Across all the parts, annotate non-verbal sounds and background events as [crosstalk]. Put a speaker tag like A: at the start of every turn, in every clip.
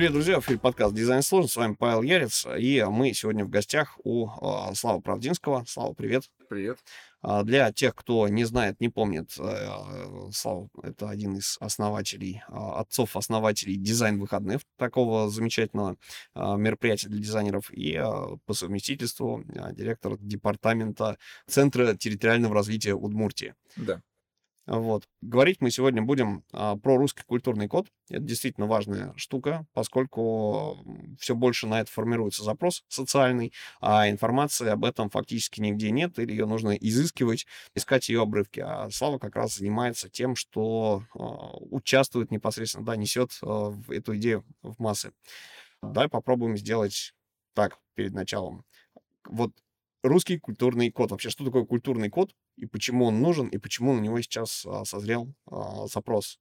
A: Привет, друзья, в эфире подкаст «Дизайн сложно». С вами Павел Ярец, и мы сегодня в гостях у э, Славы Правдинского. Слава, привет.
B: Привет.
A: А, для тех, кто не знает, не помнит, э, Слава — это один из основателей, э, отцов-основателей дизайн выходных, такого замечательного мероприятия для дизайнеров, и по совместительству директор департамента Центра территориального развития Удмуртии.
B: Да.
A: Вот. Говорить мы сегодня будем а, про русский культурный код. Это действительно важная штука, поскольку все больше на это формируется запрос социальный, а информации об этом фактически нигде нет, или ее нужно изыскивать, искать ее обрывки. А Слава как раз занимается тем, что а, участвует непосредственно, да, несет а, эту идею в массы. Давай попробуем сделать так перед началом. Вот русский культурный код. Вообще, что такое культурный код? и почему он нужен, и почему на него сейчас а, созрел а, запрос.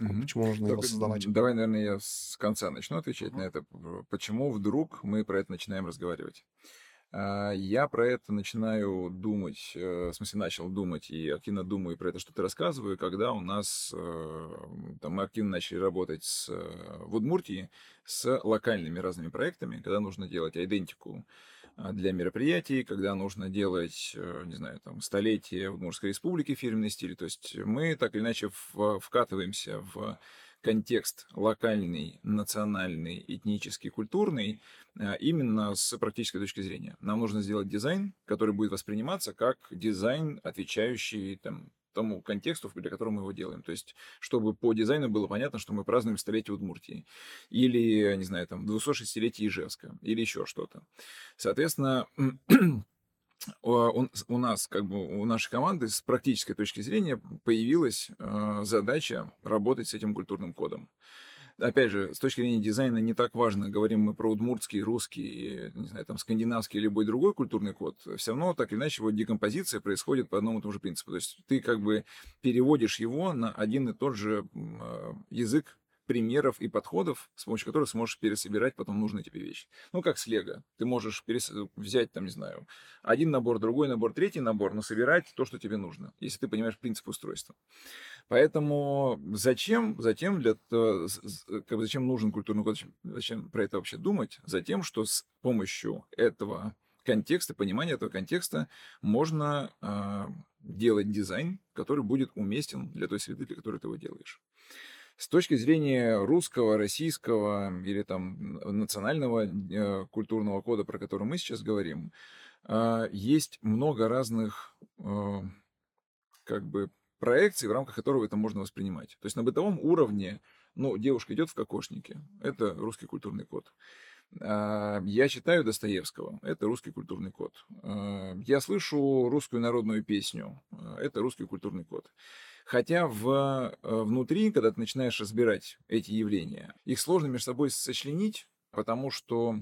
A: Угу. Почему нужно Только его создавать?
B: Давай, наверное, я с конца начну отвечать на это. Почему вдруг мы про это начинаем разговаривать? А, я про это начинаю думать, э, в смысле начал думать и активно думаю про это что-то рассказываю, когда у нас, э, там, мы активно начали работать с, э, в Удмуртии с локальными разными проектами, когда нужно делать идентику а, для мероприятий, когда нужно делать, не знаю, там, столетие Удмуртской республики фирменный стиль. То есть мы так или иначе вкатываемся в контекст локальный, национальный, этнический, культурный а, именно с практической точки зрения. Нам нужно сделать дизайн, который будет восприниматься как дизайн, отвечающий там, тому контексту, для которого мы его делаем. То есть, чтобы по дизайну было понятно, что мы празднуем столетие Удмуртии. Или, не знаю, там, 260-летие Ижевска. Или еще что-то. Соответственно, у нас, как бы у нашей команды с практической точки зрения появилась э, задача работать с этим культурным кодом опять же, с точки зрения дизайна не так важно, говорим мы про удмуртский, русский, не знаю, там, скандинавский или любой другой культурный код, все равно так или иначе вот декомпозиция происходит по одному и тому же принципу. То есть ты как бы переводишь его на один и тот же а, язык примеров и подходов, с помощью которых сможешь пересобирать потом нужные тебе вещи. Ну, как с Лего. Ты можешь перес... взять, там, не знаю, один набор, другой набор, третий набор, но собирать то, что тебе нужно, если ты понимаешь принцип устройства. Поэтому зачем, затем для, как бы зачем нужен культурный код, зачем про это вообще думать? Затем, что с помощью этого контекста, понимания этого контекста можно э, делать дизайн, который будет уместен для той среды, для которой ты его делаешь. С точки зрения русского, российского или там национального э, культурного кода, про который мы сейчас говорим, э, есть много разных э, как бы проекций, в рамках которого это можно воспринимать. То есть на бытовом уровне, ну, девушка идет в кокошнике, это русский культурный код. А, я читаю Достоевского, это русский культурный код. А, я слышу русскую народную песню, это русский культурный код. Хотя в, э, внутри, когда ты начинаешь разбирать эти явления, их сложно между собой сочленить, потому что,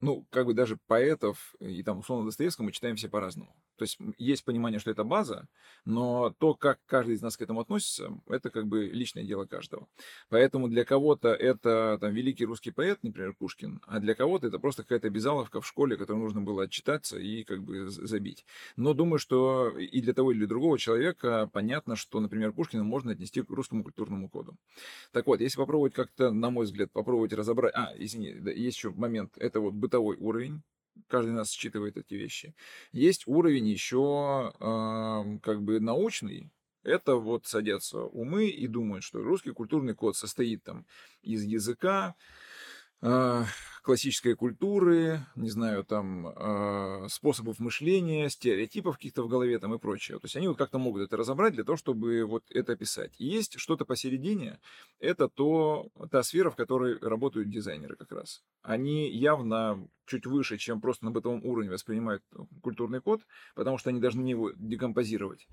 B: ну, как бы даже поэтов и там условно Достоевского мы читаем все по-разному. То есть есть понимание, что это база, но то, как каждый из нас к этому относится, это как бы личное дело каждого. Поэтому для кого-то это там, великий русский поэт, например, Пушкин, а для кого-то это просто какая-то обязаловка в школе, которую нужно было отчитаться и как бы забить. Но думаю, что и для того, или другого человека понятно, что, например, Пушкина можно отнести к русскому культурному коду. Так вот, если попробовать как-то, на мой взгляд, попробовать разобрать... А, извини, есть еще момент, это вот бытовой уровень, каждый нас считывает эти вещи. Есть уровень еще э, как бы научный, это вот садятся умы и думают, что русский культурный код состоит там из языка, э, классической культуры, не знаю, там, э, способов мышления, стереотипов каких-то в голове там и прочее. То есть они вот как-то могут это разобрать для того, чтобы вот это описать. И есть что-то посередине, это то, та сфера, в которой работают дизайнеры как раз. Они явно чуть выше, чем просто на бытовом уровне воспринимают культурный код, потому что они должны его декомпозировать,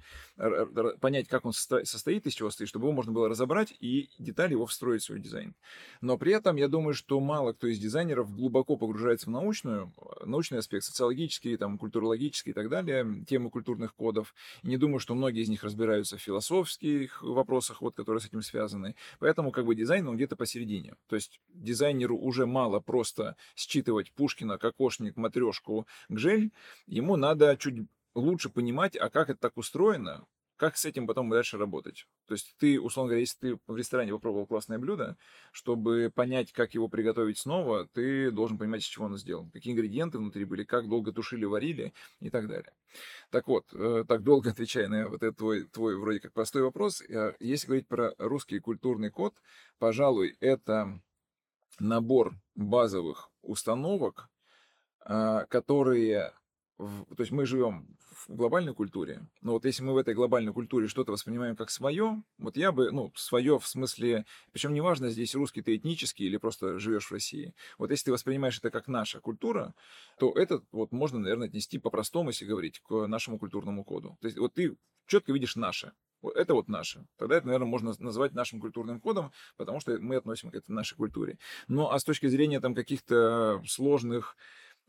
B: понять, как он состоит, из чего стоит, чтобы его можно было разобрать и детали его встроить в свой дизайн. Но при этом я думаю, что мало кто из дизайнеров дизайнеров глубоко погружается в научную, научный аспект, социологический, там, культурологический и так далее, темы культурных кодов. И не думаю, что многие из них разбираются в философских вопросах, вот, которые с этим связаны. Поэтому как бы дизайн, он где-то посередине. То есть дизайнеру уже мало просто считывать Пушкина, Кокошник, Матрешку, Гжель. Ему надо чуть лучше понимать, а как это так устроено, как с этим потом дальше работать? То есть ты, условно говоря, если ты в ресторане попробовал классное блюдо, чтобы понять, как его приготовить снова, ты должен понимать, из чего оно сделано, какие ингредиенты внутри были, как долго тушили, варили и так далее. Так вот, э, так долго [laughs] отвечая на вот этот твой, твой вроде как простой вопрос, э, если говорить про русский культурный код, пожалуй, это набор базовых установок, а, которые... То есть мы живем в глобальной культуре, но вот если мы в этой глобальной культуре что-то воспринимаем как свое, вот я бы, ну, свое в смысле, причем неважно, здесь русский ты этнический или просто живешь в России. Вот если ты воспринимаешь это как наша культура, то это вот можно, наверное, отнести по-простому, если говорить, к нашему культурному коду. То есть вот ты четко видишь наше. Вот это вот наше. Тогда это, наверное, можно назвать нашим культурным кодом, потому что мы относим к этой нашей культуре. Ну, а с точки зрения там каких-то сложных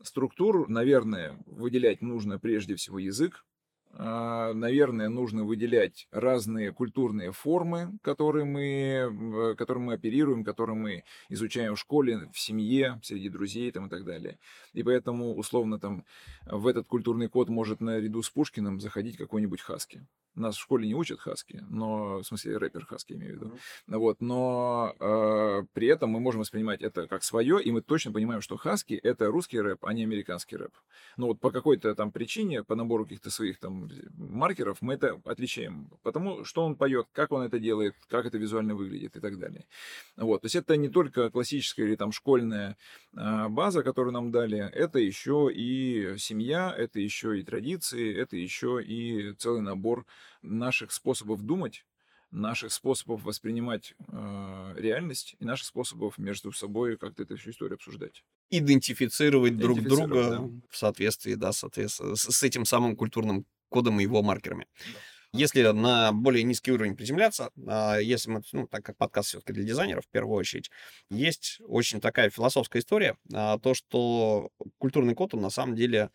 B: структур, наверное, выделять нужно прежде всего язык, а, наверное, нужно выделять разные культурные формы, которые мы, которыми мы оперируем, которые мы изучаем в школе, в семье, среди друзей там, и так далее. И поэтому, условно, там, в этот культурный код может наряду с Пушкиным заходить какой-нибудь Хаски. Нас в школе не учат хаски, но, в смысле, рэпер хаски имею в виду. Mm-hmm. Вот, но э, при этом мы можем воспринимать это как свое, и мы точно понимаем, что хаски — это русский рэп, а не американский рэп. Но вот по какой-то там причине, по набору каких-то своих там маркеров, мы это отличаем. Потому что он поет, как он это делает, как это визуально выглядит и так далее. Вот, то есть это не только классическая или там школьная э, база, которую нам дали, это еще и семья, это еще и традиции, это еще и целый набор наших способов думать, наших способов воспринимать э, реальность и наших способов между собой как-то эту всю историю обсуждать.
A: Идентифицировать, друг друга да. в соответствии, да, соответственно, с, этим самым культурным кодом и его маркерами. Да. Если на более низкий уровень приземляться, а, если мы, ну, так как подкаст все-таки для дизайнеров в первую очередь, есть очень такая философская история, а, то, что культурный код, он на самом деле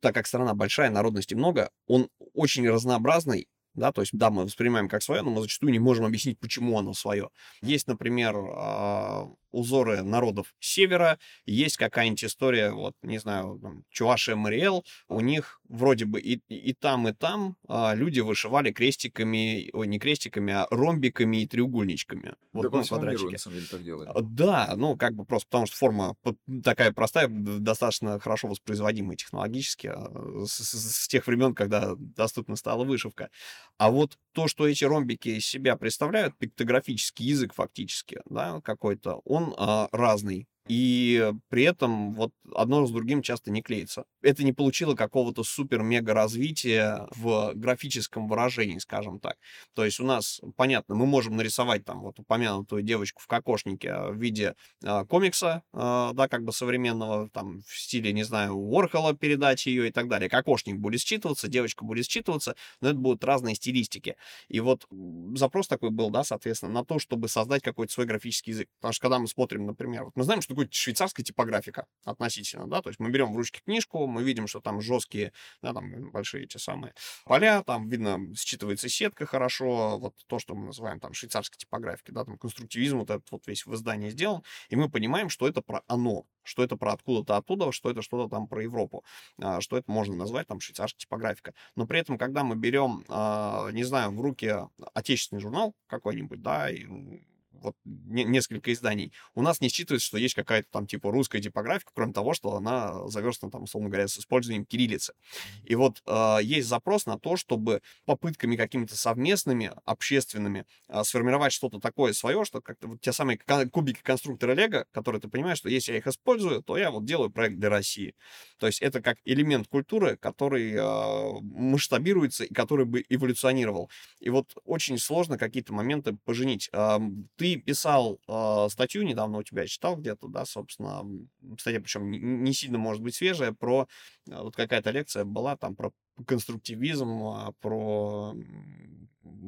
A: так как страна большая, народности много, он очень разнообразный, да, то есть, да, мы воспринимаем как свое, но мы зачастую не можем объяснить, почему оно свое. Есть, например, а, узоры народов севера, есть какая-нибудь история, вот, не знаю, там, Чувашия Мариэл, у них вроде бы и, и там, и там а, люди вышивали крестиками, ой, не крестиками, а ромбиками и треугольничками.
B: Вот, да, ну, квадратики. на самом деле, так делает. А,
A: да, ну, как бы просто потому, что форма такая простая, достаточно хорошо воспроизводимая технологически а, с, с, с тех времен, когда доступна стала вышивка. А вот то, что эти ромбики из себя представляют, пиктографический язык фактически, да, какой-то, он а, разный. И при этом вот одно с другим часто не клеится. Это не получило какого-то супер-мега развития в графическом выражении, скажем так. То есть у нас, понятно, мы можем нарисовать там вот упомянутую девочку в кокошнике в виде э, комикса, э, да, как бы современного, там, в стиле, не знаю, Уорхола передать ее и так далее. Кокошник будет считываться, девочка будет считываться, но это будут разные стилистики. И вот запрос такой был, да, соответственно, на то, чтобы создать какой-то свой графический язык. Потому что когда мы смотрим, например, вот мы знаем, что такое швейцарская типографика относительно, да, то есть мы берем в ручки книжку, мы видим, что там жесткие, да, там большие эти самые поля, там видно, считывается сетка хорошо, вот то, что мы называем там швейцарской типографикой, да, там конструктивизм вот этот вот весь в издании сделан, и мы понимаем, что это про оно, что это про откуда-то оттуда, что это что-то там про Европу, а, что это можно назвать там швейцарская типографика. Но при этом, когда мы берем, а, не знаю, в руки отечественный журнал какой-нибудь, да, и вот не, несколько изданий, у нас не считывается, что есть какая-то там типа русская типографика, кроме того, что она заверстана там, условно говоря, с использованием кириллицы. И вот э, есть запрос на то, чтобы попытками какими-то совместными, общественными э, сформировать что-то такое свое, что как-то вот те самые кубики конструктора Лего, которые ты понимаешь, что если я их использую, то я вот делаю проект для России. То есть это как элемент культуры, который э, масштабируется и который бы эволюционировал. И вот очень сложно какие-то моменты поженить. Э, ты ты писал э, статью недавно у тебя, читал где-то, да, собственно, статья, причем не, не сильно, может быть, свежая, про, э, вот какая-то лекция была там про конструктивизм, э, про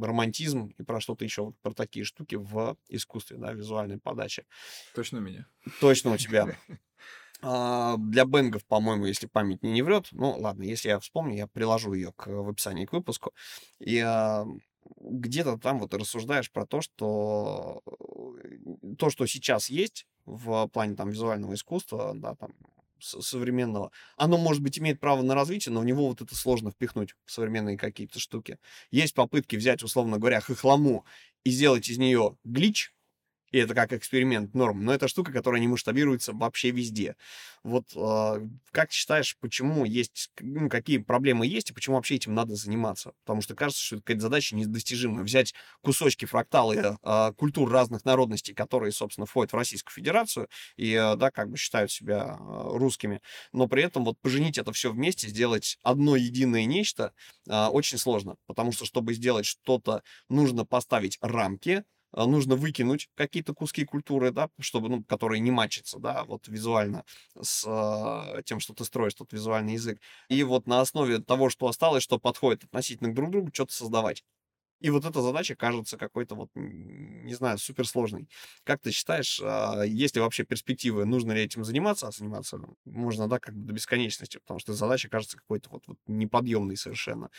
A: романтизм и про что-то еще, вот про такие штуки в искусстве, да, визуальной подачи.
B: Точно у меня.
A: Точно у тебя. [laughs] А, для бенгов, по-моему, если память не, не врет, ну ладно, если я вспомню, я приложу ее к, в описании к выпуску. И а, где-то там вот рассуждаешь про то, что э, то, что сейчас есть в плане там визуального искусства, да, там современного, оно, может быть, имеет право на развитие, но в него вот это сложно впихнуть в современные какие-то штуки. Есть попытки взять, условно говоря, хохлому и сделать из нее глич, и это как эксперимент норм, но это штука, которая не масштабируется вообще везде. Вот э, как считаешь, почему есть, ну, какие проблемы есть, и почему вообще этим надо заниматься? Потому что кажется, что это какая-то задача недостижимая. Взять кусочки, фракталы э, культур разных народностей, которые, собственно, входят в Российскую Федерацию, и, э, да, как бы считают себя э, русскими, но при этом вот поженить это все вместе, сделать одно единое нечто э, очень сложно, потому что, чтобы сделать что-то, нужно поставить рамки, а, нужно выкинуть какие-то куски культуры, да, чтобы, ну, которые не мачатся, да, вот визуально с э, тем, что ты строишь, тот визуальный язык. И вот на основе того, что осталось, что подходит относительно друг к другу, что-то создавать. И вот эта задача кажется какой-то вот, не знаю, суперсложной. Как ты считаешь, а, есть ли вообще перспективы, нужно ли этим заниматься? А заниматься можно, да, как бы до бесконечности, потому что задача кажется какой-то вот, вот неподъемной совершенно.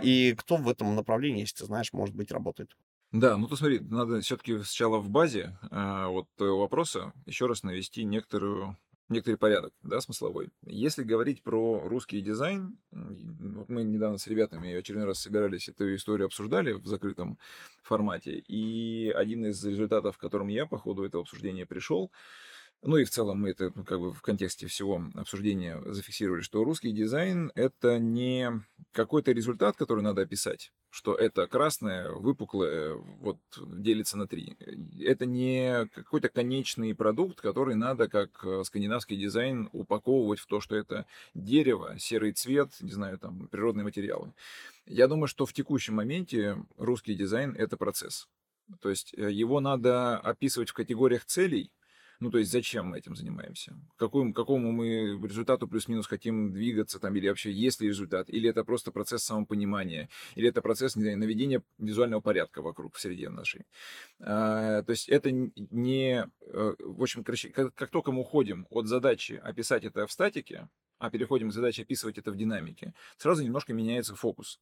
A: И кто в этом направлении, если ты знаешь, может быть, работает?
B: Да, ну ты смотри, надо все-таки сначала в базе э, вот твоего вопроса еще раз навести некоторую некоторый порядок, да, смысловой. Если говорить про русский дизайн, вот мы недавно с ребятами очередной раз собирались, эту историю обсуждали в закрытом формате, и один из результатов, к которому я по ходу этого обсуждения пришел, ну и в целом мы это ну, как бы в контексте всего обсуждения зафиксировали, что русский дизайн это не какой-то результат, который надо описать, что это красное, выпуклое, вот делится на три. Это не какой-то конечный продукт, который надо, как э, скандинавский дизайн, упаковывать в то, что это дерево, серый цвет, не знаю, там, природные материалы. Я думаю, что в текущем моменте русский дизайн — это процесс. То есть э, его надо описывать в категориях целей, ну, то есть зачем мы этим занимаемся? К какому, какому мы результату плюс-минус хотим двигаться там, или вообще есть ли результат? Или это просто процесс самопонимания? Или это процесс, наведения визуального порядка вокруг, в среде нашей? А, то есть это не... Э, в общем, короче, как, как только мы уходим от задачи описать это в статике, а переходим к задаче описывать это в динамике, сразу немножко меняется фокус.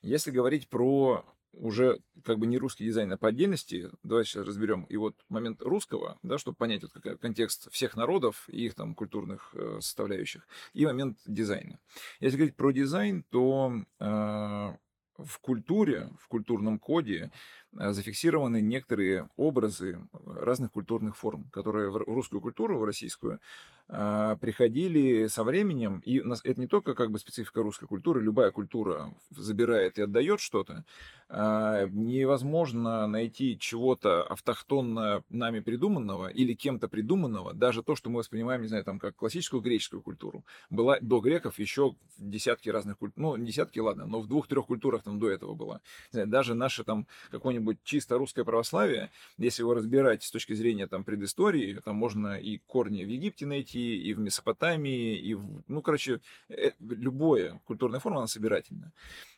B: Если говорить про уже как бы не русский дизайн, а по отдельности, давайте сейчас разберем и вот момент русского, да, чтобы понять вот какой контекст всех народов и их там культурных э, составляющих, и момент дизайна. Если говорить про дизайн, то э, в культуре, в культурном коде Э, зафиксированы некоторые образы разных культурных форм, которые в русскую культуру, в российскую, а, приходили со временем. И это не только как бы специфика русской культуры, любая культура забирает и отдает что-то. А, невозможно найти чего-то автохтонно нами придуманного или кем-то придуманного, даже то, что мы воспринимаем, не знаю, там, как классическую греческую культуру, была до греков еще десятки разных культур, ну, десятки, ладно, но в двух-трех культурах там до этого была. Даже наши там какой-нибудь какое-нибудь чисто русское православие, если его разбирать с точки зрения там предыстории, там можно и корни в Египте найти, и в Месопотамии, и в, ну, короче, э, любое культурная форма, она собирательна.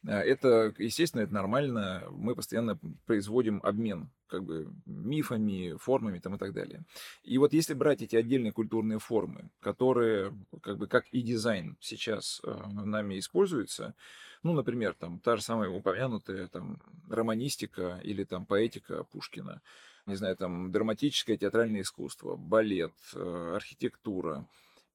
B: А, это, естественно, это нормально, мы постоянно производим обмен как бы мифами, формами там и так далее. И вот если брать эти отдельные культурные формы, которые как бы как и дизайн сейчас э, нами используются, ну, например, там та же самая упомянутая там романистика или там поэтика Пушкина, не знаю, там драматическое театральное искусство, балет, э, архитектура,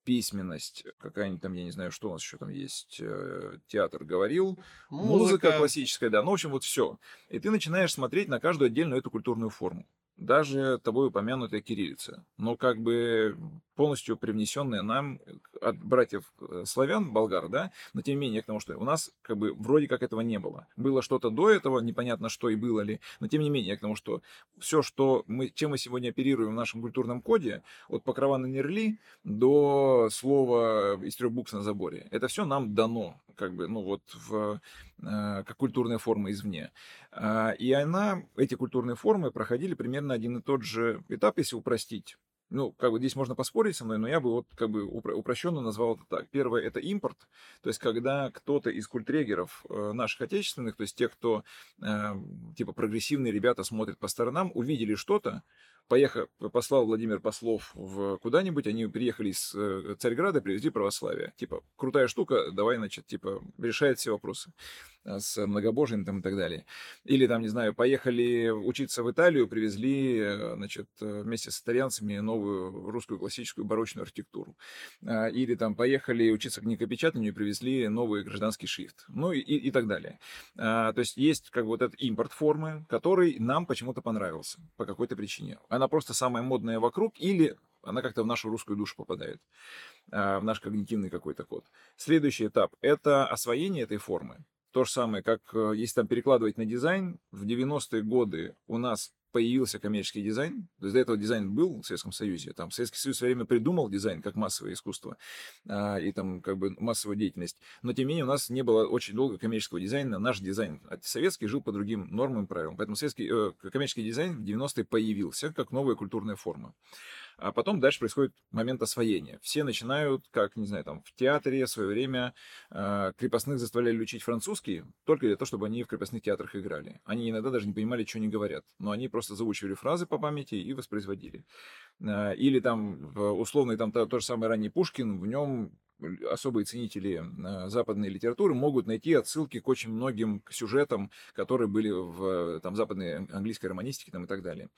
B: письменность, какая-нибудь там, я не знаю, что у нас еще там есть, э, театр говорил, музыка. музыка классическая, да, ну, в общем, вот все. И ты начинаешь смотреть на каждую отдельную эту культурную форму даже тобой упомянутая кириллица, но как бы полностью привнесенная нам от братьев э, славян, болгар, да, но тем не менее, к тому, что у нас как бы вроде как этого не было. Было что-то до этого, непонятно что и было ли, но тем не менее, к тому, что все, что мы, чем мы сегодня оперируем в нашем культурном коде, от покрова на нерли до слова из трех букв на заборе, это все нам дано, как бы, ну вот в, э, как культурная форма извне. А, и она, эти культурные формы проходили примерно один и тот же этап, если упростить. Ну, как бы здесь можно поспорить со мной, но я бы вот как бы упрощенно назвал это так. Первое – это импорт, то есть когда кто-то из культрегеров э, наших отечественных, то есть тех, кто э, типа прогрессивные ребята смотрят по сторонам, увидели что-то, поехал, послал Владимир Послов в куда-нибудь, они приехали из э, Царьграда, привезли православие. Типа, крутая штука, давай, значит, типа, решает все вопросы. Э, с многобожием там и так далее. Или там, не знаю, поехали учиться в Италию, привезли, э, значит, э, вместе с итальянцами новую русскую классическую барочную архитектуру. Или там поехали учиться книгопечатанию и привезли новый гражданский шрифт. Ну и, и так далее. То есть есть как бы вот этот импорт формы, который нам почему-то понравился по какой-то причине. Она просто самая модная вокруг или она как-то в нашу русскую душу попадает, в наш когнитивный какой-то код. Следующий этап – это освоение этой формы. То же самое, как э, если там перекладывать на дизайн, в 90-е годы у нас появился коммерческий дизайн. То есть до этого дизайн был в Советском Союзе. Там Советский Союз все время придумал дизайн как массовое искусство а, и там как бы массовую деятельность. Но тем не менее у нас не было очень долго коммерческого дизайна. Наш дизайн советский жил по другим нормам и правилам. Поэтому советский, э, коммерческий дизайн в 90-е появился как новая культурная форма. А потом дальше происходит момент освоения. Все начинают, как, не знаю, там, в театре в свое время э, крепостных заставляли учить французский только для того, чтобы они в крепостных театрах играли. Они иногда даже не понимали, что они говорят, но они просто заучивали фразы по памяти и воспроизводили. Э, или там, условный, там, то, то же самое ранний Пушкин, в нем особые ценители э, западной литературы могут найти отсылки к очень многим сюжетам, которые были в там, западной английской романистике там, и так далее.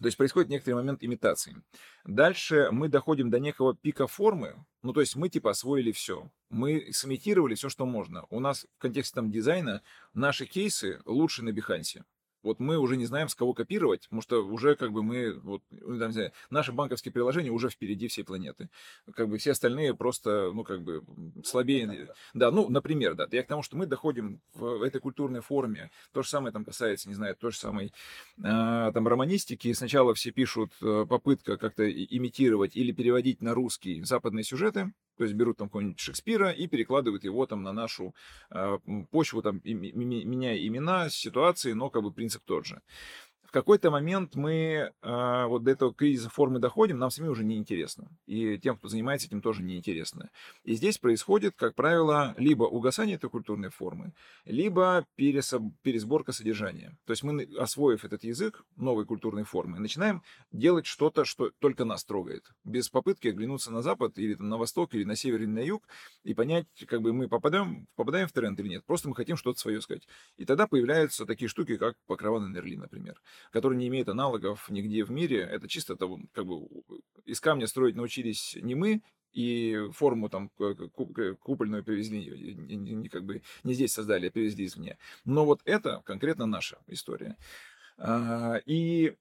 B: То есть происходит некоторый момент имитации. Дальше мы доходим до некого пика формы, ну то есть мы типа освоили все. Мы сымитировали все, что можно. У нас в контексте там дизайна наши кейсы лучше на Бихансе вот мы уже не знаем, с кого копировать, потому что уже как бы мы, вот, ну, там, знаю, наши банковские приложения уже впереди всей планеты. Как бы все остальные просто, ну, как бы слабее. Да, ну, например, да. Я к тому, что мы доходим в этой культурной форме. То же самое там касается, не знаю, то же самое, э, там, романистики. Сначала все пишут э, попытка как-то имитировать или переводить на русский западные сюжеты, то есть берут там какого-нибудь Шекспира и перекладывают его там на нашу э, почву, там, и, меняя имена, ситуации, но как бы принцип тот же какой-то момент мы э, вот до этого кризиса формы доходим, нам самим уже неинтересно. И тем, кто занимается этим, тоже неинтересно. И здесь происходит, как правило, либо угасание этой культурной формы, либо пересоб... пересборка содержания. То есть мы, освоив этот язык новой культурной формы, начинаем делать что-то, что только нас трогает. Без попытки оглянуться на запад, или там, на восток, или на север, или на юг, и понять, как бы мы попадаем, попадаем в тренд или нет. Просто мы хотим что-то свое сказать. И тогда появляются такие штуки, как покрова на Нерли, например который не имеет аналогов нигде в мире. Это чисто это, как бы из камня строить научились не мы, и форму там купольную привезли, не, не, как бы не здесь создали, а привезли извне. Но вот это конкретно наша история. А, и,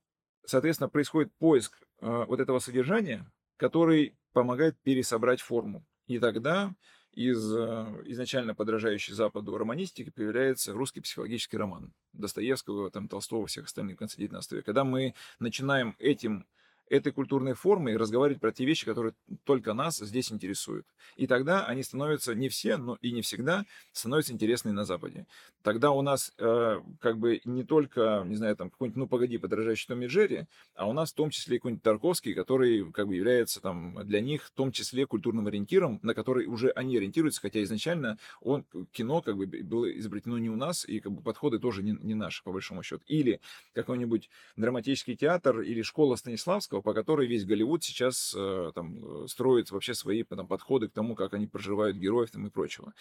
B: соответственно, происходит поиск а, вот этого содержания, который помогает пересобрать форму. И тогда из э, изначально подражающей Западу романистики появляется русский психологический роман Достоевского, там, Толстого, всех остальных в конце 19 века. Когда мы начинаем этим этой культурной формой разговаривать про те вещи, которые только нас здесь интересуют. И тогда они становятся не все, но и не всегда становятся интересны на Западе. Тогда у нас э, как бы не только, не знаю, там какой-нибудь, ну погоди, подражающий Томми Джерри, а у нас в том числе какой-нибудь Тарковский, который как бы является там для них в том числе культурным ориентиром, на который уже они ориентируются, хотя изначально он, кино как бы было изобретено не у нас, и как бы подходы тоже не, не наши, по большому счету. Или какой-нибудь драматический театр, или школа Станиславского, по которой весь Голливуд сейчас э, там, э, строит вообще свои там, подходы к тому, как они проживают героев там, и прочего.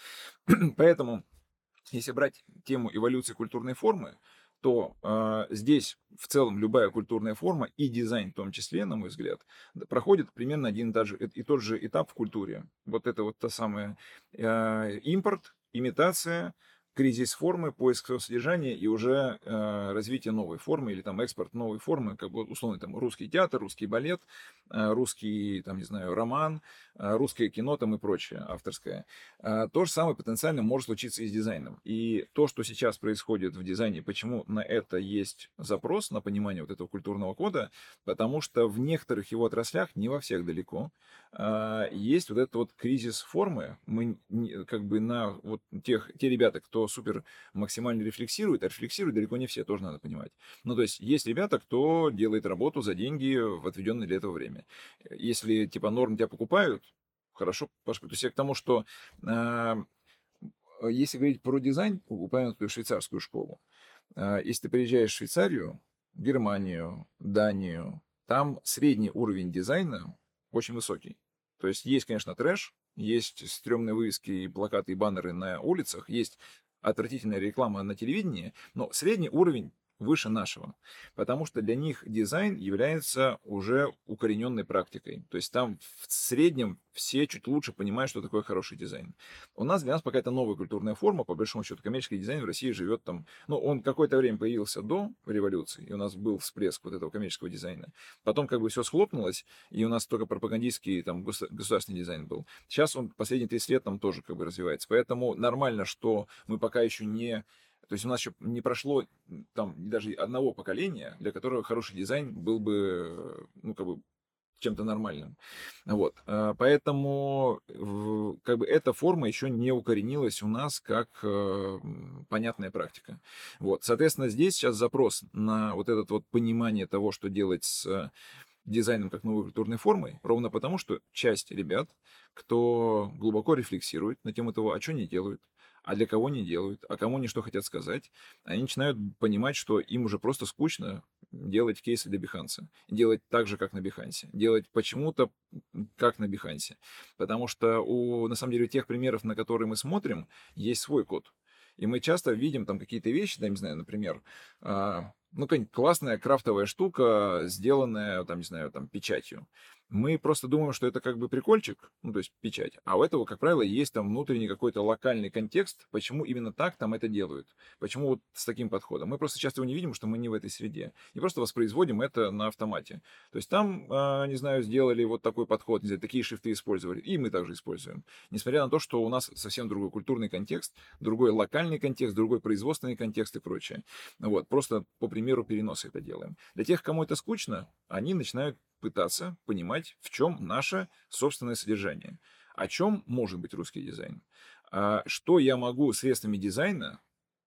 B: [clears throat] Поэтому, если брать тему эволюции культурной формы, то э, здесь в целом любая культурная форма и дизайн в том числе, на мой взгляд, проходит примерно один и тот же, и тот же этап в культуре. Вот это вот та самая э, импорт, имитация, кризис формы, поиск своего содержания и уже э, развитие новой формы или там экспорт новой формы, как бы условно там русский театр, русский балет, э, русский, там, не знаю, роман, э, русское кино там и прочее авторское. Э, то же самое потенциально может случиться и с дизайном. И то, что сейчас происходит в дизайне, почему на это есть запрос, на понимание вот этого культурного кода, потому что в некоторых его отраслях, не во всех далеко, э, есть вот этот вот кризис формы. Мы как бы на вот тех, те ребята, кто супер максимально рефлексирует, а рефлексируют далеко не все, тоже надо понимать. Ну, то есть есть ребята, кто делает работу за деньги в отведенное для этого время. Если, типа, норм тебя покупают, хорошо, пошли. То есть я к тому, что э, если говорить про дизайн, например, швейцарскую школу. Э, если ты приезжаешь в Швейцарию, Германию, Данию, там средний уровень дизайна очень высокий. То есть есть, конечно, трэш, есть стрёмные вывески и плакаты и баннеры на улицах, есть отвратительная реклама на телевидении, но средний уровень выше нашего, потому что для них дизайн является уже укорененной практикой. То есть там в среднем все чуть лучше понимают, что такое хороший дизайн. У нас для нас пока это новая культурная форма, по большому счету коммерческий дизайн в России живет там, ну, он какое-то время появился до революции, и у нас был всплеск вот этого коммерческого дизайна. Потом как бы все схлопнулось, и у нас только пропагандистский там государственный дизайн был. Сейчас он последние 30 лет там тоже как бы развивается. Поэтому нормально, что мы пока еще не то есть у нас еще не прошло там даже одного поколения, для которого хороший дизайн был бы, ну, как бы чем-то нормальным. Вот. А, поэтому как бы эта форма еще не укоренилась у нас как э, понятная практика. Вот. Соответственно, здесь сейчас запрос на вот это вот понимание того, что делать с дизайном как новой культурной формой, ровно потому, что часть ребят, кто глубоко рефлексирует на тему того, а что они делают, а для кого не делают, а кому они что хотят сказать, они начинают понимать, что им уже просто скучно делать кейсы для Биханса, делать так же, как на Бихансе, делать почему-то как на Бихансе. Потому что у, на самом деле, тех примеров, на которые мы смотрим, есть свой код. И мы часто видим там какие-то вещи, да, не знаю, например, а, ну, какая-нибудь классная крафтовая штука, сделанная, там, не знаю, там, печатью мы просто думаем, что это как бы прикольчик, ну, то есть печать. А у этого, как правило, есть там внутренний какой-то локальный контекст, почему именно так там это делают. Почему вот с таким подходом. Мы просто часто его не видим, что мы не в этой среде. И просто воспроизводим это на автомате. То есть там, э, не знаю, сделали вот такой подход, не знаю, такие шрифты использовали, и мы также используем. Несмотря на то, что у нас совсем другой культурный контекст, другой локальный контекст, другой производственный контекст и прочее. Вот, просто по примеру переноса это делаем. Для тех, кому это скучно, они начинают пытаться понимать, в чем наше собственное содержание. О чем может быть русский дизайн? А что я могу средствами дизайна,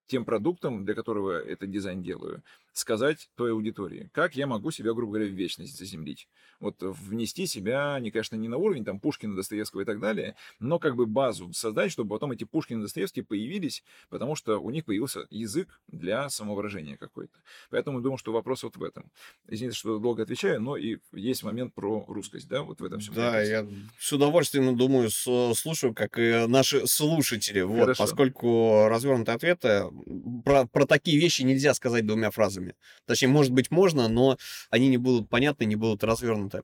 B: тем продуктом, для которого этот дизайн делаю, сказать той аудитории? Как я могу себя, грубо говоря, в вечность заземлить? Вот внести себя, не, конечно, не на уровень там Пушкина, Достоевского и так далее, но как бы базу создать, чтобы потом эти Пушкин и Достоевские появились, потому что у них появился язык для самовыражения какой-то. Поэтому думаю, что вопрос вот в этом. Извините, что долго отвечаю, но и есть момент про русскость, да, вот в этом всем.
A: Да, я с удовольствием, думаю, слушаю, как и наши слушатели, вот, поскольку развернутые ответы, про, про такие вещи нельзя сказать двумя фразами словами. Точнее, может быть, можно, но они не будут понятны, не будут развернуты.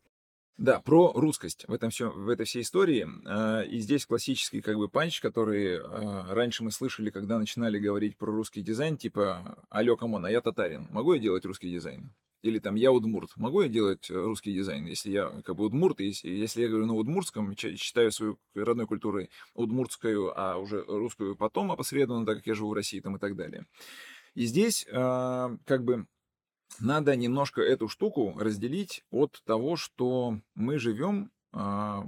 B: Да, про русскость в, этом все, в этой всей истории. А, и здесь классический как бы панч, который а, раньше мы слышали, когда начинали говорить про русский дизайн, типа «Алло, come on, а я татарин, могу я делать русский дизайн?» Или там «Я удмурт, могу я делать русский дизайн?» Если я как бы удмурт, если, если я говорю на удмуртском, считаю свою родной культурой удмуртскую, а уже русскую потом опосредованно, так как я живу в России там и так далее. И здесь э, как бы надо немножко эту штуку разделить от того, что мы живем. Э,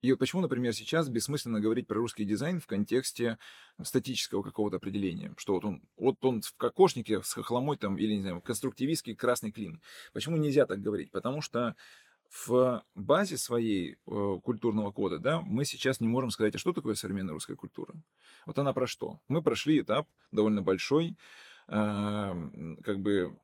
B: и вот почему, например, сейчас бессмысленно говорить про русский дизайн в контексте статического какого-то определения, что вот он, вот он в кокошнике с хохломой там, или, не знаю, конструктивистский красный клин. Почему нельзя так говорить? Потому что в базе своей э, культурного кода, да, мы сейчас не можем сказать, а что такое современная русская культура? Вот она про что? Мы прошли этап довольно большой, как бы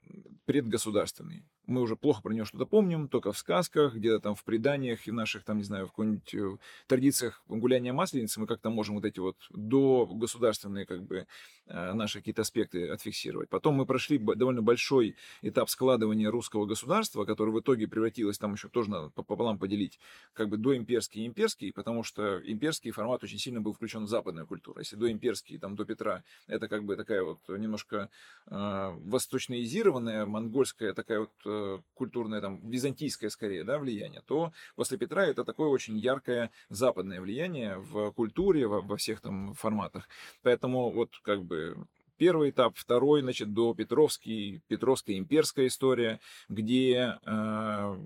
B: предгосударственный мы уже плохо про нее что-то помним, только в сказках, где-то там в преданиях и в наших, там, не знаю, в какой-нибудь э, традициях гуляния масленицы мы как-то можем вот эти вот до государственные, как бы, э, наши какие-то аспекты отфиксировать. Потом мы прошли довольно большой этап складывания русского государства, который в итоге превратилось, там еще тоже надо пополам поделить, как бы до имперский и имперский, потому что имперский формат очень сильно был включен в западную культуру. Если до имперский, там, до Петра, это как бы такая вот немножко э, восточноизированная, монгольская такая вот Э, культурное, там, византийское скорее, да, влияние, то после Петра это такое очень яркое западное влияние в культуре, во, во всех там форматах. Поэтому вот как бы первый этап, второй, значит, до Петровский, Петровская имперская история, где, э,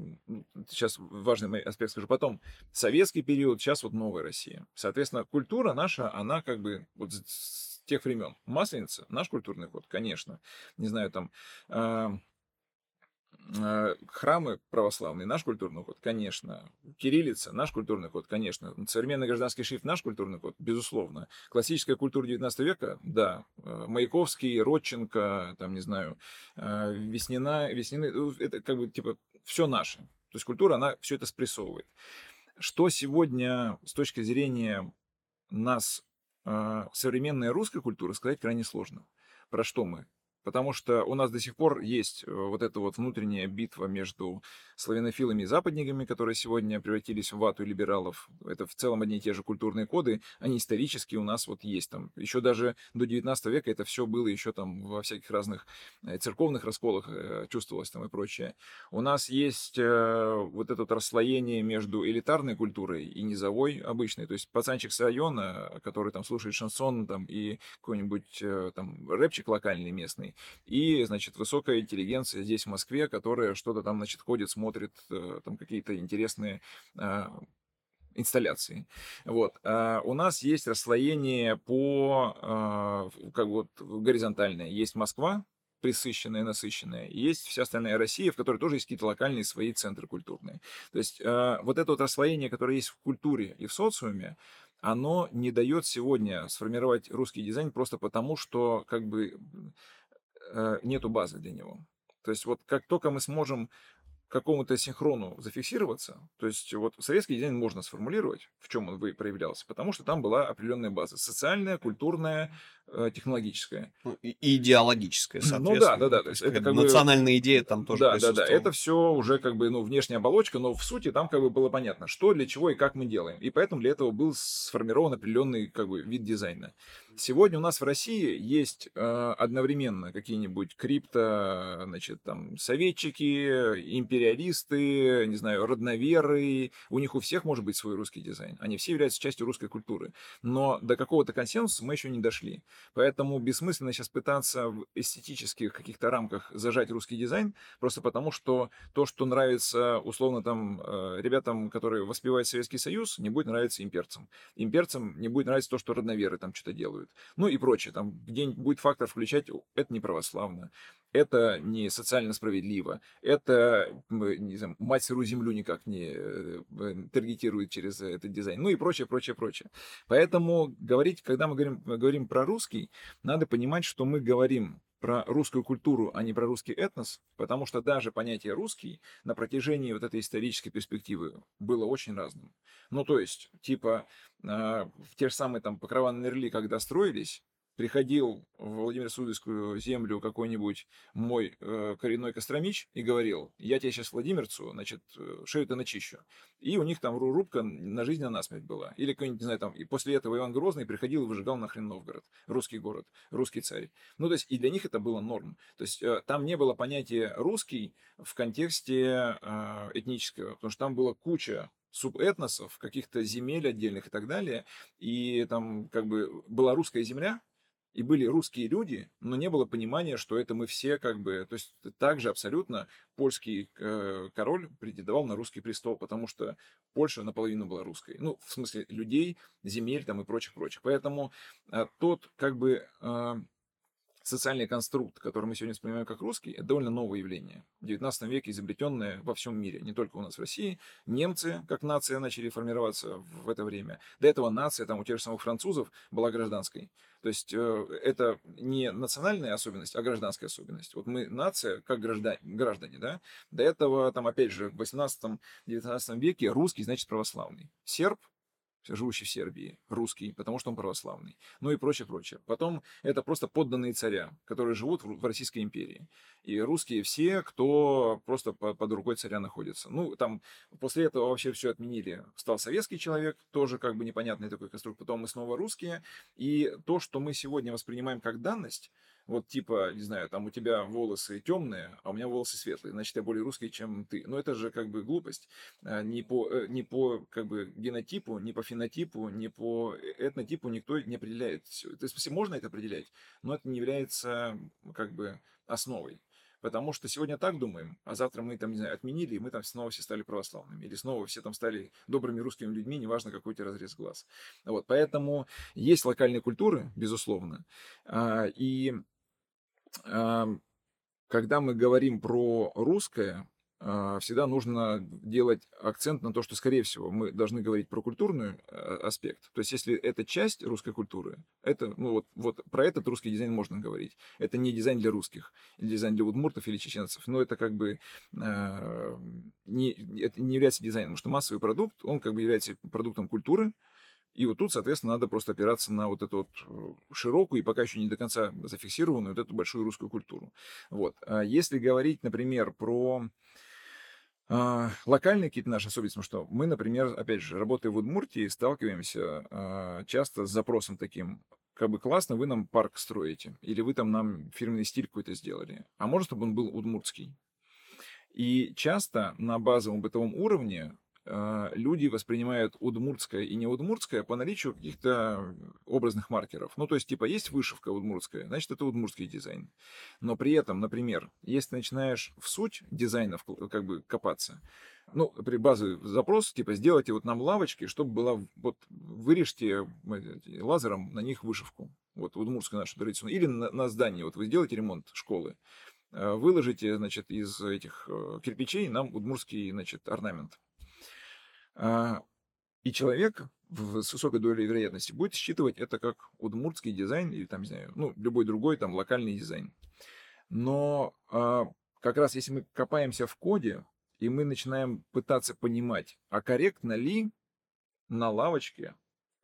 B: сейчас важный аспект скажу потом, советский период, сейчас вот новая Россия. Соответственно, культура наша, она как бы вот с тех времен. Масленица, наш культурный код, конечно. Не знаю, там, э, Э, храмы православные, наш культурный код, конечно. Кириллица, наш культурный код, конечно. Современный гражданский шрифт, наш культурный код, безусловно. Классическая культура 19 века, да. Э, Маяковский, Родченко, там, не знаю, э, Веснина, Веснины, это как бы, типа, все наше. То есть культура, она все это спрессовывает. Что сегодня с точки зрения нас современная русская культура сказать крайне сложно. Про что мы? Потому что у нас до сих пор есть э, вот эта вот внутренняя битва между славянофилами и западниками, которые сегодня превратились в вату либералов. Это в целом одни и те же культурные коды, они исторически у нас вот есть там. Еще даже до 19 века это все было еще там во всяких разных э, церковных расколах э, чувствовалось там и прочее. У нас есть вот это вот расслоение между элитарной культурой и низовой обычной. То есть пацанчик с района, который там слушает шансон там и какой-нибудь там рэпчик локальный местный, и, значит, высокая интеллигенция здесь, в Москве, которая что-то там, значит, ходит, смотрит э, там какие-то интересные а, инсталляции. Вот. А у нас есть расслоение по, а, как вот, горизонтальное. Есть Москва, присыщенная, насыщенная. Есть вся остальная Россия, в которой тоже есть какие-то локальные свои центры культурные. То есть э, вот это вот расслоение, которое есть в культуре и в социуме, оно не дает сегодня сформировать русский дизайн просто потому, что как бы э, нету базы для него. То есть вот как только мы сможем какому-то синхрону зафиксироваться, то есть вот советский дизайн можно сформулировать, в чем он проявлялся, потому что там была определенная база, социальная, культурная, э, технологическая.
A: Ну, и идеологическая,
B: соответственно. Ну да, да, да. То
A: есть это как национальная бы... идея там тоже
B: Да, да, да. Это все уже как бы, ну, внешняя оболочка, но в сути там как бы было понятно, что, для чего и как мы делаем. И поэтому для этого был сформирован определенный как бы вид дизайна. Сегодня у нас в России есть э, одновременно какие-нибудь крипто, значит, там, советчики, империалисты, не знаю, родноверы. У них у всех может быть свой русский дизайн. Они все являются частью русской культуры. Но до какого-то консенсуса мы еще не дошли. Поэтому бессмысленно сейчас пытаться в эстетических каких-то рамках зажать русский дизайн, просто потому что то, что нравится, условно, там, э, ребятам, которые воспевают Советский Союз, не будет нравиться имперцам. Имперцам не будет нравиться то, что родноверы там что-то делают будет. Ну и прочее. Там где-нибудь будет фактор включать, это не православно, это не социально справедливо, это, не знаю, мать сырую землю никак не э, таргетирует через этот дизайн, ну и прочее, прочее, прочее. Поэтому говорить, когда мы говорим, говорим про русский, надо понимать, что мы говорим про русскую культуру, а не про русский этнос, потому что даже понятие русский на протяжении вот этой исторической перспективы было очень разным. Ну, то есть, типа, э, в те же самые там покрова Нерли, когда строились, приходил в Владимир Суздальскую землю какой-нибудь мой э, коренной Костромич и говорил, я тебе сейчас Владимирцу, значит, э, шею-то начищу. И у них там рубка на жизнь на насмерть была. Или какой-нибудь, не знаю, там, и после этого Иван Грозный приходил и выжигал нахрен Новгород, русский город, русский царь. Ну, то есть, и для них это было норм. То есть, э, там не было понятия русский в контексте э, этнического, потому что там была куча субэтносов, каких-то земель отдельных и так далее. И там как бы была русская земля, и были русские люди, но не было понимания, что это мы все как бы... То есть также абсолютно польский э, король претендовал на русский престол, потому что Польша наполовину была русской. Ну, в смысле людей, земель там и прочих, прочих. Поэтому э, тот как бы... Э, социальный конструкт, который мы сегодня воспринимаем как русский, это довольно новое явление. В XIX веке изобретенное во всем мире, не только у нас в России. Немцы, как нация, начали формироваться в это время. До этого нация, там у тех же самых французов, была гражданской. То есть э, это не национальная особенность, а гражданская особенность. Вот мы нация, как граждане, граждане да? До этого, там, опять же, в 18-19 веке русский значит православный. Серб живущий в Сербии, русский, потому что он православный, ну и прочее, прочее. Потом это просто подданные царя, которые живут в Российской империи. И русские все, кто просто под рукой царя находится. Ну, там после этого вообще все отменили. Стал советский человек, тоже как бы непонятный такой конструкт. Потом мы снова русские. И то, что мы сегодня воспринимаем как данность, вот типа, не знаю, там у тебя волосы темные, а у меня волосы светлые, значит, я более русский, чем ты. Но это же как бы глупость. А, ни по, э, ни по как бы генотипу, ни по фенотипу, ни по этнотипу никто не определяет. То есть, можно это определять, но это не является как бы основой. Потому что сегодня так думаем, а завтра мы там, не знаю, отменили, и мы там снова все стали православными. Или снова все там стали добрыми русскими людьми, неважно, какой у тебя разрез глаз. Вот, поэтому есть локальные культуры, безусловно. А, и когда мы говорим про русское, а, всегда нужно делать акцент на то, что, скорее всего, мы должны говорить про культурный а, аспект. То есть, если это часть русской культуры, это, ну вот, вот про этот русский дизайн можно говорить. Это не дизайн для русских, или дизайн для удмуртов или чеченцев, но это как бы э, не, это не является дизайном, потому что массовый продукт, он как бы является продуктом культуры, и вот тут, соответственно, надо просто опираться на вот эту вот э, широкую и пока еще не до конца зафиксированную вот эту большую русскую культуру. Вот. Если говорить, например, про а, локальные какие-то наши особенности, потому что мы, например, опять же, работая в Удмуртии, сталкиваемся а, часто с запросом таким, как бы классно, вы нам парк строите, или вы там нам фирменный стиль какой-то сделали, а может, чтобы он был удмуртский. И часто на базовом бытовом уровне а, люди воспринимают удмуртское и не удмуртское по наличию каких-то образных маркеров. Ну, то есть, типа, есть вышивка удмуртская, значит, это удмуртский дизайн. Но при этом, например, если ты начинаешь в суть дизайнов как бы копаться, ну, при базовый запрос, типа, сделайте вот нам лавочки, чтобы была, вот, вырежьте лазером на них вышивку. Вот, удмуртскую нашу традиционную. Или на, на здании, вот вы сделаете ремонт школы, а, выложите, значит, из этих э, кирпичей нам удмуртский, значит, орнамент. А, и человек с высокой долей вероятности будет считывать это как удмуртский дизайн или там, не знаю, ну, любой другой там локальный дизайн. Но а, как раз если мы копаемся в коде, и мы начинаем пытаться понимать, а корректно ли на лавочке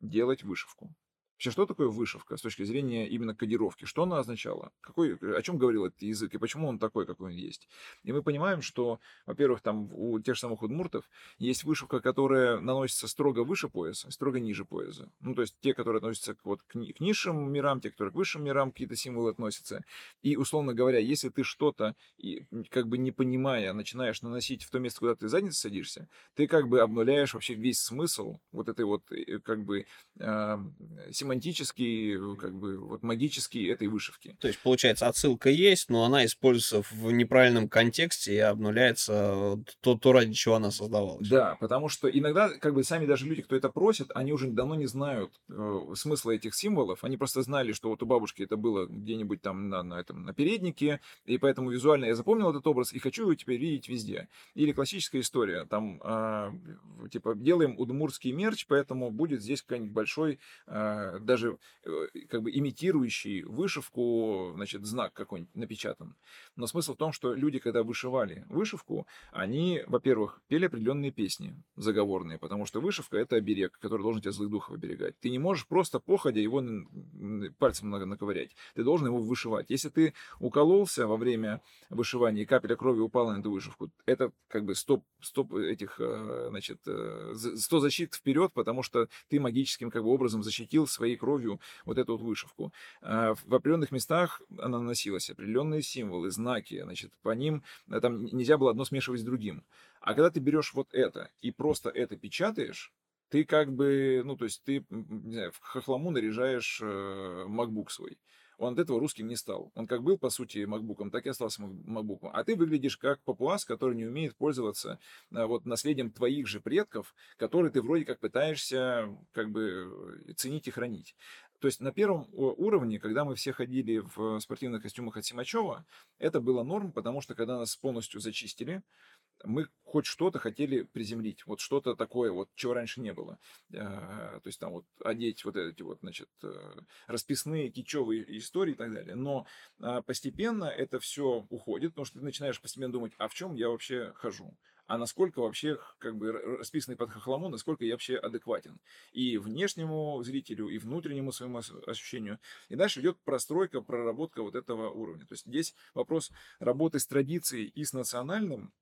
B: делать вышивку. Вообще, что такое вышивка с точки зрения именно кодировки? Что она означала? Какой, о чем говорил этот язык и почему он такой, какой он есть? И мы понимаем, что, во-первых, там у тех же самых удмуртов есть вышивка, которая наносится строго выше пояса, строго ниже пояса. Ну, то есть те, которые относятся к, вот, к, к низшим мирам, те, которые к высшим мирам какие-то символы относятся. И, условно говоря, если ты что-то, как бы не понимая, начинаешь наносить в то место, куда ты задницей садишься, ты как бы обнуляешь вообще весь смысл вот этой вот, э, как бы, э, семантический, как бы вот магический этой вышивки.
A: То есть, получается, отсылка есть, но она используется в неправильном контексте и обнуляется то, то ради чего она создавалась.
B: Да, потому что иногда, как бы сами даже люди, кто это просит, они уже давно не знают э, смысла этих символов. Они просто знали, что вот у бабушки это было где-нибудь там на, на, этом, на переднике, и поэтому визуально я запомнил этот образ и хочу его теперь видеть везде. Или классическая история, там, э, типа, делаем удмуртский мерч, поэтому будет здесь какой-нибудь большой э, даже э, как бы имитирующий вышивку, значит, знак какой-нибудь напечатан. Но смысл в том, что люди, когда вышивали вышивку, они, во-первых, пели определенные песни заговорные, потому что вышивка — это оберег, который должен тебя злых духов оберегать. Ты не можешь просто походя его пальцем наковырять. Ты должен его вышивать. Если ты укололся во время вышивания, и капля крови упала на эту вышивку, это как бы стоп, стоп этих, э, значит, 100 э, защит вперед, потому что ты магическим как бы образом защитил свои своей кровью вот эту вот вышивку. А, в определенных местах она наносилась, определенные символы, знаки, значит, по ним э, там нельзя было одно смешивать с другим. А когда ты берешь вот это и просто это печатаешь, ты как бы, ну, то есть ты, не знаю, в хохлому наряжаешь э, MacBook свой он от этого русским не стал. Он как был, по сути, макбуком, так и остался макбуком. А ты выглядишь как папуас, который не умеет пользоваться а, вот наследием твоих же предков, которые ты вроде как пытаешься как бы ценить и хранить. То есть на первом уровне, когда мы все ходили в спортивных костюмах от Симачева, это было норм, потому что когда нас полностью зачистили, мы хоть что-то хотели приземлить, вот что-то такое, вот чего раньше не было. А, то есть там вот одеть вот эти вот, значит, э, расписные кичевые истории и так далее. Но а, постепенно это все уходит, потому что ты начинаешь постепенно думать, а в чем я вообще хожу? а насколько вообще как бы расписанный под хохлому, насколько я вообще адекватен и внешнему зрителю, и внутреннему своему ощущению. И дальше идет простройка, проработка вот этого уровня. То есть здесь вопрос работы с традицией и с национальным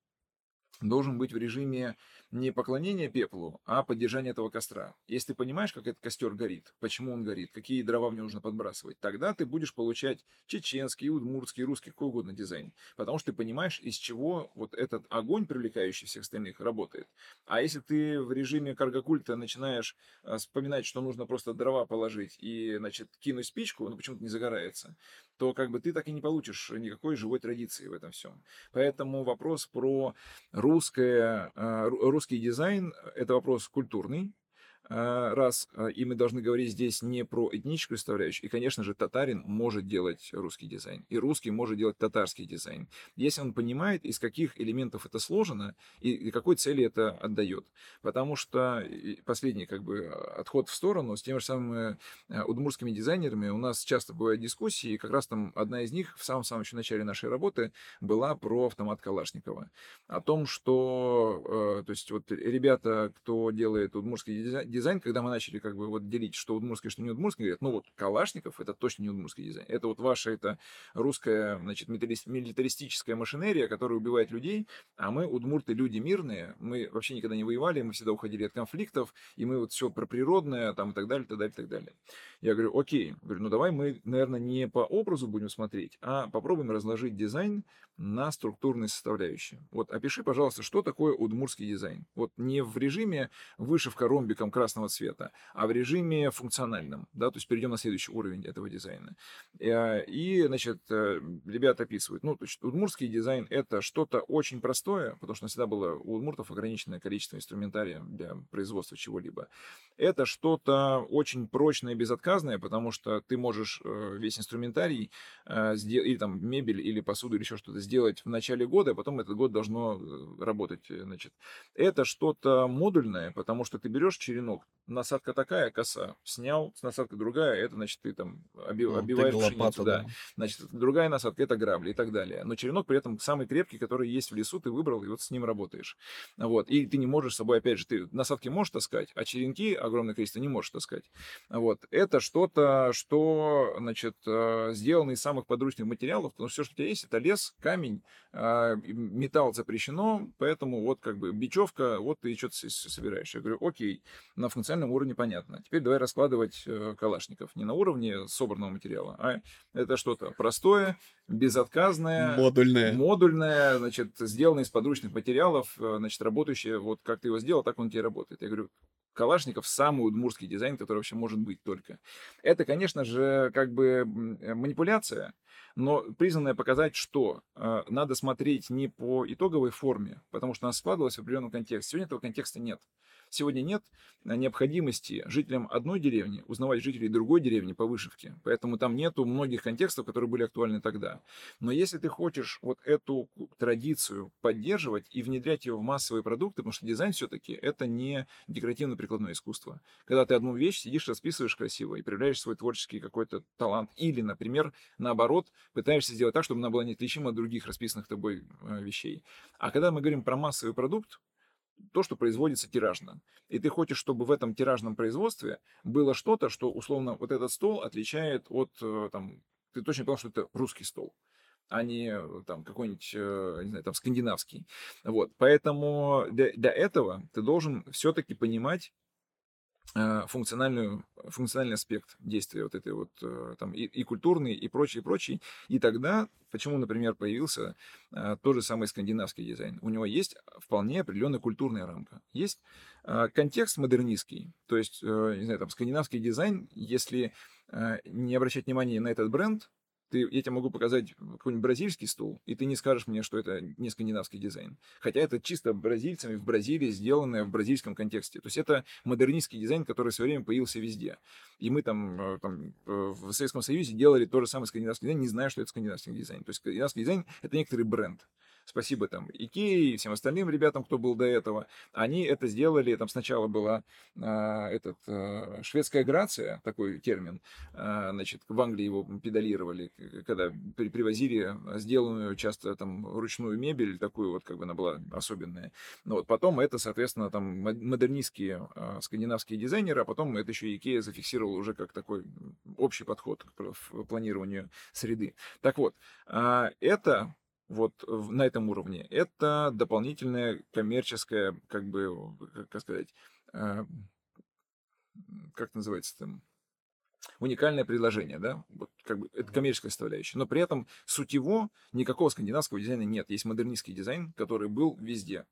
B: должен быть в режиме не поклонения пеплу, а поддержания этого костра. Если ты понимаешь, как этот костер горит, почему он горит, какие дрова в него нужно подбрасывать, тогда ты будешь получать чеченский, удмуртский, русский, какой угодно дизайн. Потому что ты понимаешь, из чего вот этот огонь, привлекающий всех остальных, работает. А если ты в режиме каргокульта начинаешь а, вспоминать, что нужно просто дрова положить и, значит, кинуть спичку, ну почему-то не загорается, то как бы ты так и не получишь никакой живой традиции в этом всем. Поэтому вопрос про русское, а, русский дизайн – это вопрос культурный, раз, а, и мы должны говорить здесь не про этническую составляющую. И, конечно же, татарин может делать русский дизайн, и русский может делать татарский дизайн, если он понимает, из каких элементов это сложено и какой цели это отдает. Потому что последний как бы отход в сторону с теми же самыми удмурскими дизайнерами у нас часто бывают дискуссии, и как раз там одна из них в самом-самом еще начале нашей работы была про автомат Калашникова. О том, что, э, то есть вот ребята, кто делает удмурский дизайн, дизайн, когда мы начали как бы вот делить, что удмурский, что не удмурский, говорят, ну вот Калашников это точно не удмурский дизайн. Это вот ваша это русская, значит, милитаристическая машинерия, которая убивает людей, а мы удмурты люди мирные, мы вообще никогда не воевали, мы всегда уходили от конфликтов, и мы вот все про природное, там и так далее, и так далее, и так далее. Я говорю, окей, говорю, ну давай мы, наверное, не по образу будем смотреть, а попробуем разложить дизайн на структурные составляющие. Вот опиши, пожалуйста, что такое удмуртский дизайн. Вот не в режиме вышивка ромбиком красного цвета, а в режиме функциональном, да, то есть перейдем на следующий уровень этого дизайна. Э, и, значит, э, ребята описывают, ну, то есть удмуртский дизайн это что-то очень простое, потому что всегда было у удмуртов ограниченное количество инструментария для производства чего-либо. Это что-то очень прочное и безотказное, потому что ты можешь э, весь инструментарий или там мебель, или посуду, или еще что-то сделать в начале года, а потом этот год должно работать. Значит. Это что-то модульное, потому что ты берешь черенок, насадка такая, коса, снял, насадка другая, это значит ты там оби, ну, обиваешь пшеницу, да. да. Значит, другая насадка, это грабли и так далее. Но черенок при этом самый крепкий, который есть в лесу, ты выбрал, и вот с ним работаешь. Вот. И ты не можешь с собой, опять же, ты насадки можешь таскать, а черенки огромное количество не можешь таскать. Вот. Это что-то, что, значит, э, сделано из самых подручных материалов, потому что все, что у тебя есть, это лес, камень, камень, а, металл запрещено, поэтому вот как бы бечевка, вот ты что-то собираешь. Я говорю, окей, на функциональном уровне понятно. Теперь давай раскладывать э, калашников не на уровне собранного материала, а это что-то простое, безотказное,
A: модульное,
B: модульное, значит, сделанное из подручных материалов, э, значит, работающее, вот как ты его сделал, так он тебе работает. Я говорю, Калашников самый удмурский дизайн, который вообще может быть только. Это, конечно же, как бы э, манипуляция, но признанная показать, что э, надо смотреть не по итоговой форме, потому что она складывалась в определенном контексте. Сегодня этого контекста нет. Сегодня нет необходимости жителям одной деревни узнавать жителей другой деревни по вышивке. Поэтому там нету многих контекстов, которые были актуальны тогда. Но если ты хочешь вот эту традицию поддерживать и внедрять ее в массовые продукты, потому что дизайн все-таки это не декоративно-прикладное искусство. Когда ты одну вещь сидишь, расписываешь красиво и проявляешь свой творческий какой-то талант. Или, например, наоборот, пытаешься сделать так, чтобы она была неотличима от других расписанных тобой э, вещей. А когда мы говорим про массовый продукт, то, что производится тиражно. И ты хочешь, чтобы в этом тиражном производстве было что-то, что, условно, вот этот стол отличает от, э, там, ты точно понял, что это русский стол а не э, там какой-нибудь, э, не знаю, там скандинавский. Вот, поэтому для, для этого ты должен все-таки понимать Э, функциональную, функциональный аспект действия вот этой вот там и, и культурный, и прочий, и прочий. И тогда, почему, например, появился а, тот же самый скандинавский дизайн? У него есть вполне определенная культурная рамка. Есть контекст модернистский, то есть, не знаю, там скандинавский дизайн, если не обращать внимания на этот бренд, ты, я тебе могу показать какой-нибудь бразильский стул, и ты не скажешь мне, что это не скандинавский дизайн. Хотя это чисто бразильцами в Бразилии сделанное в бразильском контексте. То есть это модернистский дизайн, который в свое время появился везде. И мы там, э, там э, в Советском Союзе делали то же самое скандинавский дизайн, не зная, что это скандинавский дизайн. То есть скандинавский дизайн — это некоторый бренд спасибо там Икее и всем остальным ребятам, кто был до этого, они это сделали, там сначала была а, этот, а, шведская грация, такой термин, а, значит, в Англии его педалировали, когда при, привозили сделанную часто там ручную мебель, такую вот, как бы она была особенная. Но вот потом это, соответственно, там модернистские а, скандинавские дизайнеры, а потом это еще Икея зафиксировал уже как такой общий подход к планированию среды. Так вот, а, это вот на этом уровне. Это дополнительная коммерческая, как бы, как сказать, а, как называется там, уникальное предложение, да, вот как бы это коммерческая составляющая, но при этом суть его никакого скандинавского дизайна нет, есть модернистский дизайн, который был везде,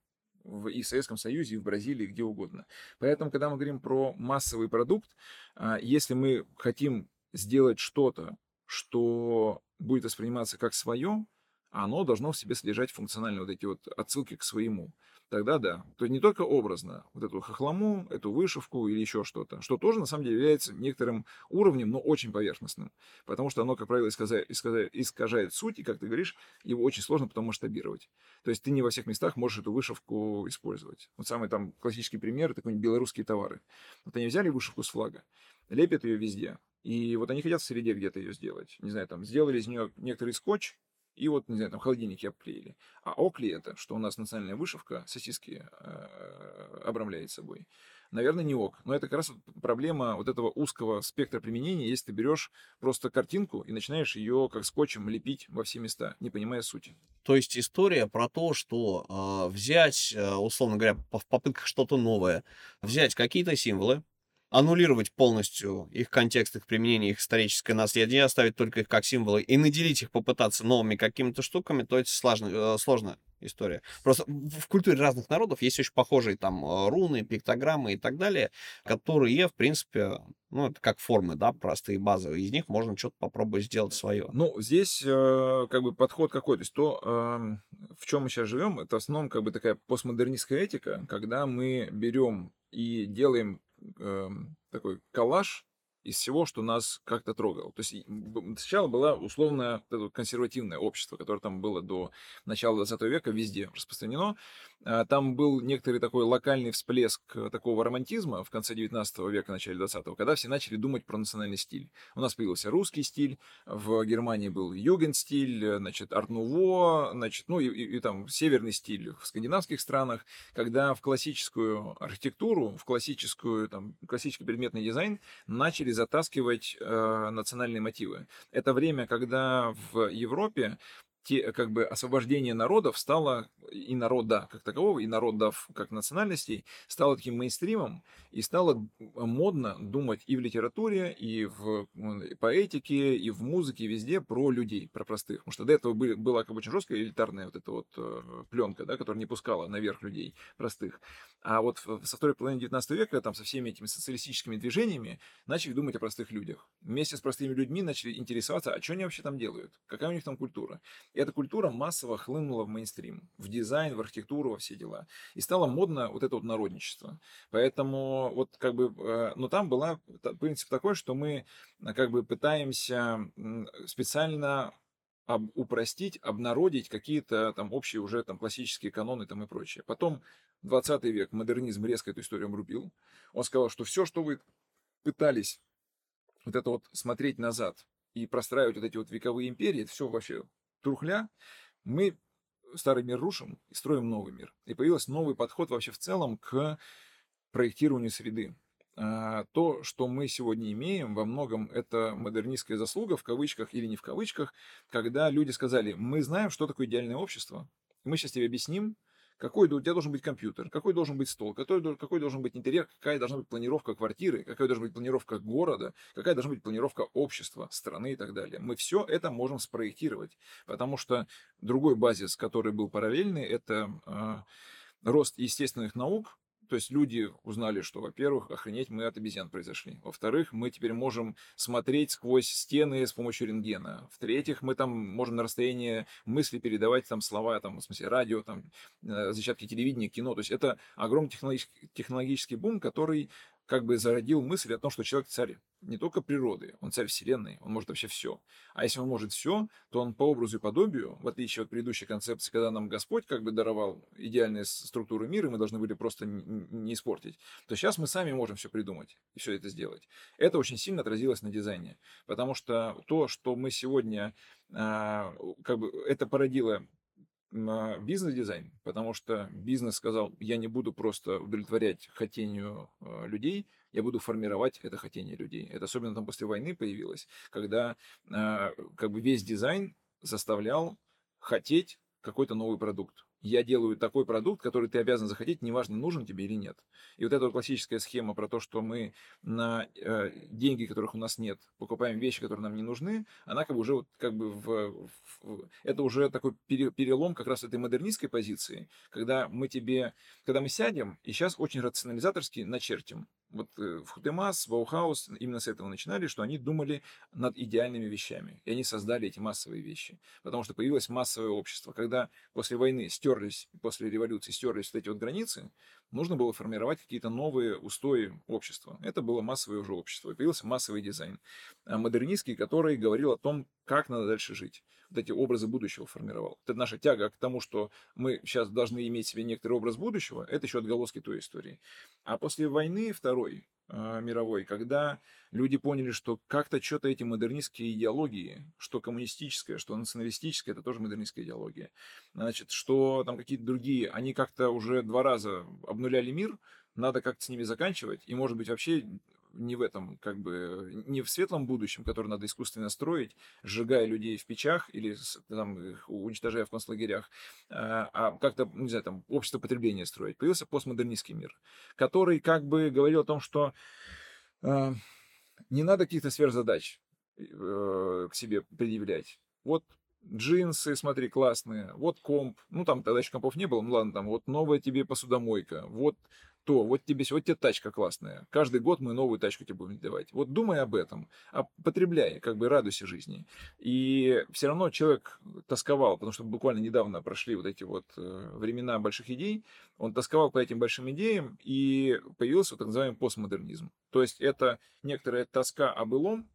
B: в, и в Советском Союзе, и в Бразилии, где угодно. Поэтому, когда мы говорим про массовый продукт, а, если мы хотим сделать что-то, что будет восприниматься как свое, оно должно в себе содержать функциональные вот эти вот отсылки к своему. Тогда да. То есть не только образно, вот эту хохлому, эту вышивку или еще что-то, что тоже на самом деле является некоторым уровнем, но очень поверхностным. Потому что оно, как правило, искажает, суть, и, как ты говоришь, его очень сложно потом масштабировать. То есть ты не во всех местах можешь эту вышивку использовать. Вот самый там классический пример, какие-нибудь белорусские товары. Вот они взяли вышивку с флага, лепят ее везде. И вот они хотят в среде где-то ее сделать. Не знаю, там сделали из нее некоторый скотч, и вот, не знаю, там холодильники обклеили. А окли это, что у нас национальная вышивка, сосиски э, обрамляет собой. Наверное, не ок. Но это как раз проблема вот этого узкого спектра применения, если ты берешь просто картинку и начинаешь ее как скотчем лепить во все места, не понимая сути.
A: То есть история про то, что э, взять, условно говоря, в попытках что-то новое, взять какие-то символы, аннулировать полностью их контекст, их применение, их историческое наследие, оставить только их как символы и наделить их, попытаться новыми какими-то штуками, то это сложно, э, сложная история. Просто в культуре разных народов есть очень похожие там э, руны, пиктограммы и так далее, которые, в принципе, ну, это как формы, да, простые, базовые. Из них можно что-то попробовать сделать свое.
B: Ну, здесь э, как бы подход какой. То есть то, э, в чем мы сейчас живем, это в основном как бы такая постмодернистская этика, когда мы берем и делаем э, такой коллаж из всего, что нас как-то трогало. То есть сначала было условно консервативное общество, которое там было до начала 20 века везде распространено. А, там был некоторый такой локальный всплеск такого романтизма в конце 19 века, начале 20 когда все начали думать про национальный стиль. У нас появился русский стиль, в Германии был юген-стиль, значит, арт-нуво, значит, ну и, и, и там северный стиль в скандинавских странах, когда в классическую архитектуру, в классическую, там, классический предметный дизайн начали затаскивать э, национальные мотивы. Это время, когда в Европе те, как бы освобождение народов стало, и народа как такового, и народов как национальностей, стало таким мейнстримом, и стало модно думать и в литературе, и в поэтике, и в музыке, везде про людей, про простых. Потому что до этого были, была как бы очень жесткая элитарная вот эта вот э, пленка, да, которая не пускала наверх людей простых. А вот со второй половины 19 века, там, со всеми этими социалистическими движениями, начали думать о простых людях. Вместе с простыми людьми начали интересоваться, а что они вообще там делают, какая у них там культура. И эта культура массово хлынула в мейнстрим, в дизайн, в архитектуру, во все дела. И стало модно вот это вот народничество. Поэтому вот как бы, э, но там была принцип такой, что мы э, как бы пытаемся специально об, упростить, обнародить какие-то там общие уже там классические каноны там и прочее. Потом 20 век модернизм резко эту историю обрубил. Он сказал, что все, что вы пытались вот это вот смотреть назад и простраивать вот эти вот вековые империи, это все вообще трухля, мы старый мир рушим и строим новый мир. И появился новый подход вообще в целом к проектированию среды. А, то, что мы сегодня имеем, во многом это модернистская заслуга, в кавычках или не в кавычках, когда люди сказали, мы знаем, что такое идеальное общество, мы сейчас тебе объясним, какой у тебя должен быть компьютер, какой должен быть стол, какой, какой должен быть интерьер, какая должна быть планировка квартиры, какая должна быть планировка города, какая должна быть планировка общества, страны и так далее. Мы все это можем спроектировать, потому что другой базис, который был параллельный, это э, рост естественных наук, то есть люди узнали, что, во-первых, охренеть мы от обезьян произошли. Во-вторых, мы теперь можем смотреть сквозь стены с помощью рентгена. В-третьих, мы там можем на расстоянии мысли передавать там слова, там, в смысле, радио, там, э, зачатки телевидения, кино. То есть это огромный технологический, технологический бум, который как бы зародил мысль о том, что человек царь не только природы, он царь вселенной, он может вообще все. А если он может все, то он по образу и подобию, в отличие от предыдущей концепции, когда нам Господь как бы даровал идеальные структуры мира, мы должны были просто не испортить, то сейчас мы сами можем все придумать и все это сделать. Это очень сильно отразилось на дизайне, потому что то, что мы сегодня, а, как бы это породило бизнес-дизайн, потому что бизнес сказал, я не буду просто удовлетворять хотению э, людей, я буду формировать это хотение людей. Это особенно там после войны появилось, когда э, как бы весь дизайн заставлял хотеть какой-то новый продукт я делаю такой продукт, который ты обязан захотеть, неважно, нужен тебе или нет. И вот эта вот классическая схема про то, что мы на э, деньги, которых у нас нет, покупаем вещи, которые нам не нужны, она как бы уже вот как бы в, в это уже такой перелом как раз этой модернистской позиции, когда мы тебе, когда мы сядем и сейчас очень рационализаторски начертим, Вот э, ВХУТЕМАС, Баухаус именно с этого начинали, что они думали над идеальными вещами. И они создали эти массовые вещи. Потому что появилось массовое общество. Когда после войны стерлись, после революции стерлись вот эти вот границы, нужно было формировать какие-то новые устои общества. Это было массовое уже общество. Появился массовый дизайн. А модернистский, который говорил о том, как надо дальше жить вот эти образы будущего формировал. Это наша тяга к тому, что мы сейчас должны иметь себе некоторый образ будущего, это еще отголоски той истории. А после войны второй э, мировой, когда люди поняли, что как-то что-то эти модернистские идеологии, что коммунистическая, что националистическая, это тоже модернистская идеология, значит, что там какие-то другие, они как-то уже два раза обнуляли мир, надо как-то с ними заканчивать, и, может быть, вообще не в этом, как бы, не в светлом будущем, которое надо искусственно строить, сжигая людей в печах или там, их уничтожая в концлагерях, а, а как-то, не знаю, там, общество потребления строить. Появился постмодернистский мир, который как бы говорил о том, что э, не надо каких-то сверхзадач э, к себе предъявлять. Вот джинсы, смотри, классные, вот комп, ну там тогда еще компов не было, ну ладно, там вот новая тебе посудомойка, вот то вот тебе, вот тебе тачка классная. Каждый год мы новую тачку тебе будем давать. Вот думай об этом, а потребляй, как бы радуйся жизни. И все равно человек тосковал, потому что буквально недавно прошли вот эти вот э, времена больших идей, он тосковал по этим большим идеям, и появился вот так называемый постмодернизм. То есть это некоторая тоска о былом,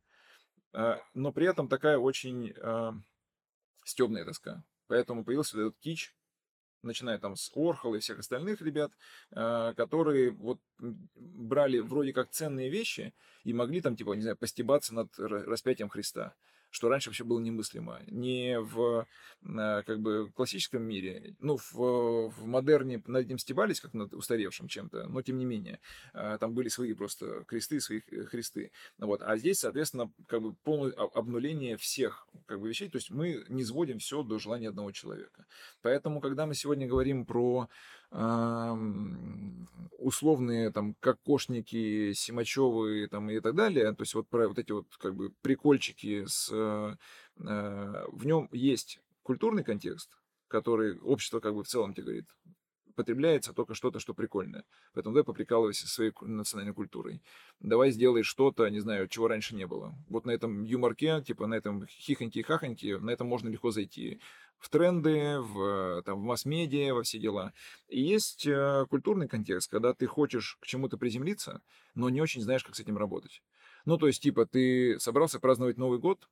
B: э, но при этом такая очень э, стебная тоска. Поэтому появился этот кич, начиная там с Орхола и всех остальных ребят, э, которые вот брали вроде как ценные вещи и могли там, типа, не знаю, постебаться над распятием Христа что раньше вообще было немыслимо. Не в э, как бы классическом мире, ну, в, в модерне над этим стебались, как над устаревшим чем-то, но тем не менее. Э, там были свои просто кресты, свои христы. Вот. А здесь, соответственно, как бы полное обнуление всех как бы, вещей. То есть мы не сводим все до желания одного человека. Поэтому, когда мы сегодня говорим про условные там кокошники, Симачевы там и так далее, то есть вот про вот эти вот как бы прикольчики с... Э, в нем есть культурный контекст, который общество как бы в целом тебе говорит, потребляется только что-то, что прикольное. Поэтому давай поприкалывайся своей национальной культурой. Давай сделай что-то, не знаю, чего раньше не было. Вот на этом юморке, типа на этом хихоньки и хахоньки, на этом можно легко зайти в тренды, в, там, в масс-медиа, во все дела. И есть э, культурный контекст, когда ты хочешь к чему-то приземлиться, но не очень знаешь, как с этим работать. Ну, то есть, типа, ты собрался праздновать Новый год,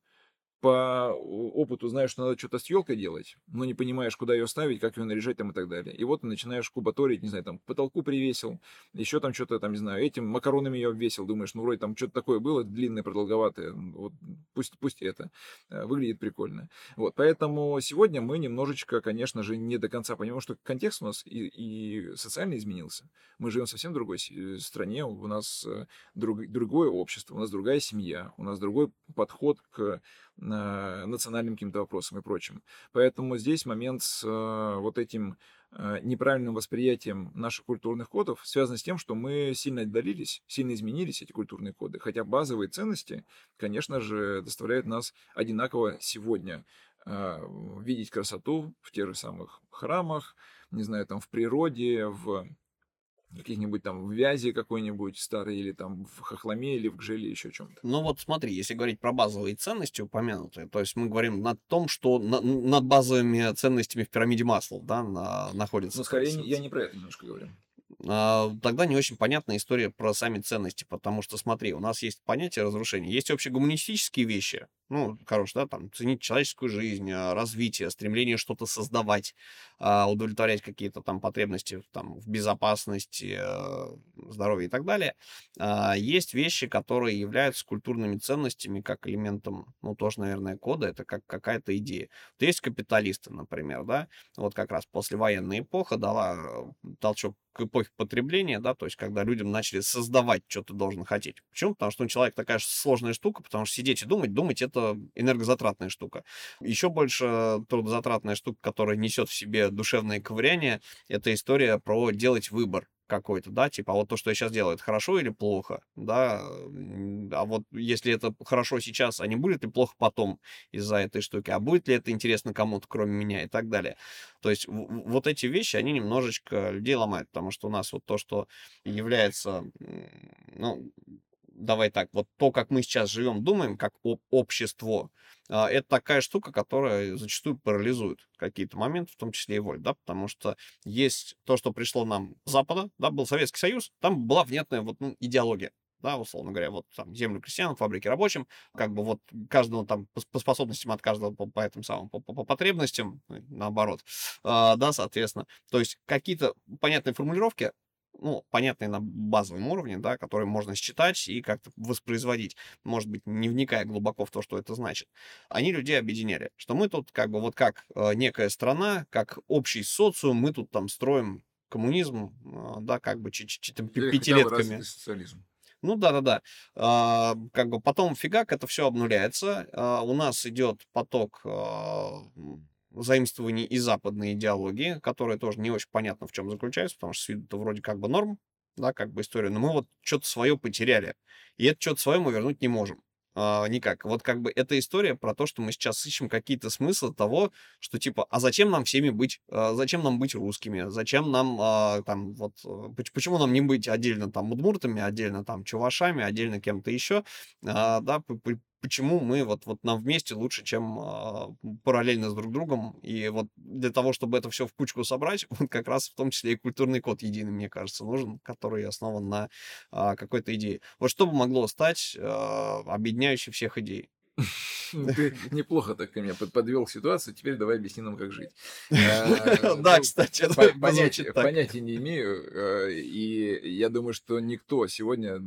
B: по опыту знаешь, что надо что-то с елкой делать, но не понимаешь, куда ее ставить, как ее наряжать там и так далее. И вот ты начинаешь кубаторить, не знаю, там, потолку привесил, еще там что-то там, не знаю, этим макаронами ее обвесил, думаешь, ну, вроде там что-то такое было, длинное, продолговатое, вот пусть, пусть это, э, выглядит прикольно. Вот, поэтому сегодня мы немножечко, конечно же, не до конца понимаем, что контекст у нас и, и социально изменился. Мы живем в совсем другой э, стране, у нас э, друг, другое общество, у нас другая семья, у нас другой подход к национальным каким-то вопросам и прочим. Поэтому здесь момент с э, вот этим э, неправильным восприятием наших культурных кодов связан с тем, что мы сильно отдалились, сильно изменились эти культурные коды. Хотя базовые ценности, конечно же, доставляют нас одинаково сегодня э, видеть красоту в тех же самых храмах, не знаю, там в природе, в каких-нибудь там в вязи какой-нибудь старой, или там в хохломе, или в гжеле, еще чем-то.
A: Ну вот смотри, если говорить про базовые ценности упомянутые, то есть мы говорим над том, что на, над базовыми ценностями в пирамиде масла, да, на, находится.
B: Ну, скорее, я не про это немножко говорю.
A: А, тогда не очень понятна история про сами ценности, потому что, смотри, у нас есть понятие разрушения, есть общегуманистические вещи, ну, хорошо, да, там, ценить человеческую жизнь, а, развитие, стремление что-то создавать, а, удовлетворять какие-то там потребности там, в безопасности, здоровье и так далее. Есть вещи, которые являются культурными ценностями как элементом, ну, тоже, наверное, кода, это как какая-то идея. Вот есть капиталисты, например, да, вот как раз послевоенная эпоха дала толчок к эпохе потребления, да, то есть когда людям начали создавать, что ты должен хотеть. Почему? Потому что у человека такая сложная штука, потому что сидеть и думать, думать это энергозатратная штука. Еще больше трудозатратная штука, которая несет в себе душевное ковыряние, это история про делать выбор. какой-то, да, типа, а вот то, что я сейчас делаю, это хорошо или плохо, да, а вот если это хорошо сейчас, а не будет ли плохо потом из-за этой штуки, а будет ли это интересно кому-то, кроме меня и так далее. То есть вот эти вещи, они немножечко людей ломают, потому что у нас вот то, что является, ну, давай так, вот то, как мы сейчас живем, думаем, как об общество, а, это такая штука, которая зачастую парализует какие-то моменты, в том числе и воль, да, потому что есть то, что пришло нам с Запада, да, был Советский Союз, там была внятная вот ну, идеология, да, условно говоря, вот там землю крестьянам, фабрики рабочим, как бы вот каждому там по, по способностям от каждого по, по этим самым, по, по, по потребностям, наоборот, э, да, соответственно. То есть какие-то понятные формулировки ну, понятные на базовом уровне, да, которые можно считать и как-то воспроизводить, может быть, не вникая глубоко в то, что это значит, они людей объединяли, что мы тут как бы вот как э, некая страна, как общий социум, мы тут там строим коммунизм, э, да, как бы пятилетками.
B: социализм.
A: Ну да, да, да. А, как бы потом фигак это все обнуляется. А, у нас идет поток а, заимствований и западной идеологии, которая тоже не очень понятно в чем заключается, потому что с виду это вроде как бы норм, да, как бы история, но мы вот что-то свое потеряли, и это что-то свое мы вернуть не можем. А, никак. Вот как бы эта история про то, что мы сейчас ищем какие-то смыслы того, что типа, а зачем нам всеми быть, а, зачем нам быть русскими, зачем нам а, там вот, э, почему нам не быть отдельно там удмуртами, отдельно там чувашами, отдельно кем-то еще, а, да, почему мы вот, вот нам вместе лучше, чем э, параллельно с друг другом. И вот для того, чтобы это все в кучку собрать, [laughs] вот как раз в том числе и культурный код единый, мне кажется, нужен, который основан на э, какой-то идее. Вот что бы могло стать э, объединяющей всех идей? [laughs]
B: Ну, ты неплохо так ко мне подвел ситуацию. Теперь давай объясни нам, как жить. [laughs]
A: Да, ну, кстати,
B: понятия не имею. И я думаю, что никто сегодня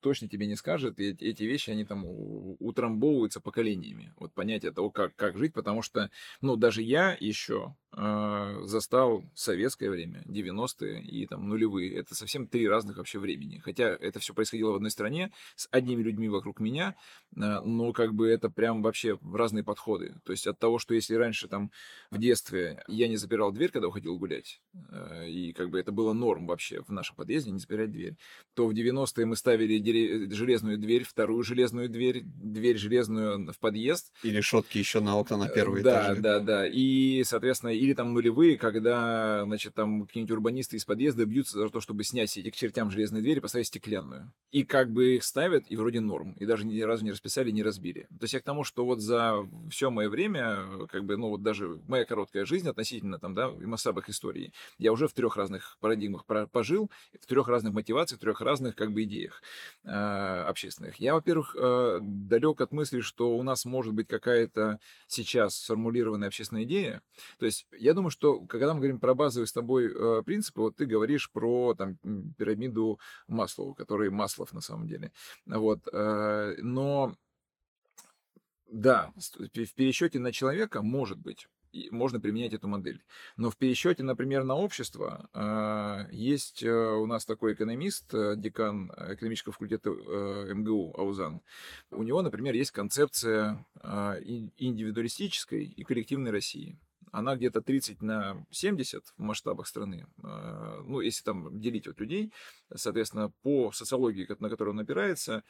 B: точно тебе не скажет, и эти вещи, они там утрамбовываются поколениями. Вот понятие того, как, как жить, потому что, ну, даже я еще застал советское время, 90-е и там нулевые. Это совсем три разных вообще времени. Хотя это все происходило в одной стране, с одними людьми вокруг меня, э, но как бы это прям вообще разные подходы. То есть от того, что если раньше там в детстве я не запирал дверь, когда уходил гулять, э, и как бы это было норм вообще в нашем подъезде не запирать дверь, то в 90-е мы ставили железную дверь, вторую железную дверь, дверь железную в подъезд.
A: И решетки еще на окна на первый
B: да, этаж. Да, да, да. И, соответственно, или там нулевые, когда, значит, там какие-нибудь урбанисты из подъезда бьются за то, чтобы снять эти к чертям железные двери и поставить стеклянную. И как бы их ставят, и вроде норм. И даже ни разу не расписали, не разбили. То есть я к тому, что вот за все мое время, как бы, ну вот даже моя короткая жизнь относительно там, да, в масштабах истории, я уже в трех разных парадигмах пожил, в трех разных мотивациях, в трех разных как бы идеях. Э, общественных. Я, во-первых, э, далек от мысли, что у нас может быть какая-то сейчас сформулированная общественная идея. То есть я думаю, что когда мы говорим про базовые с тобой э, принципы, вот ты говоришь про там, пирамиду Маслоу, который Маслов на самом деле. Вот. Но да, в пересчете на человека может быть можно применять эту модель. Но в пересчете, например, на общество а, есть э, у нас такой экономист, э, декан экономического факультета э, МГУ Аузан. У него, например, есть концепция индивидуалистической и коллективной России она где-то 30 на 70 в масштабах страны. А, ну, если там делить от людей, соответственно, по социологии, на которую он опирается,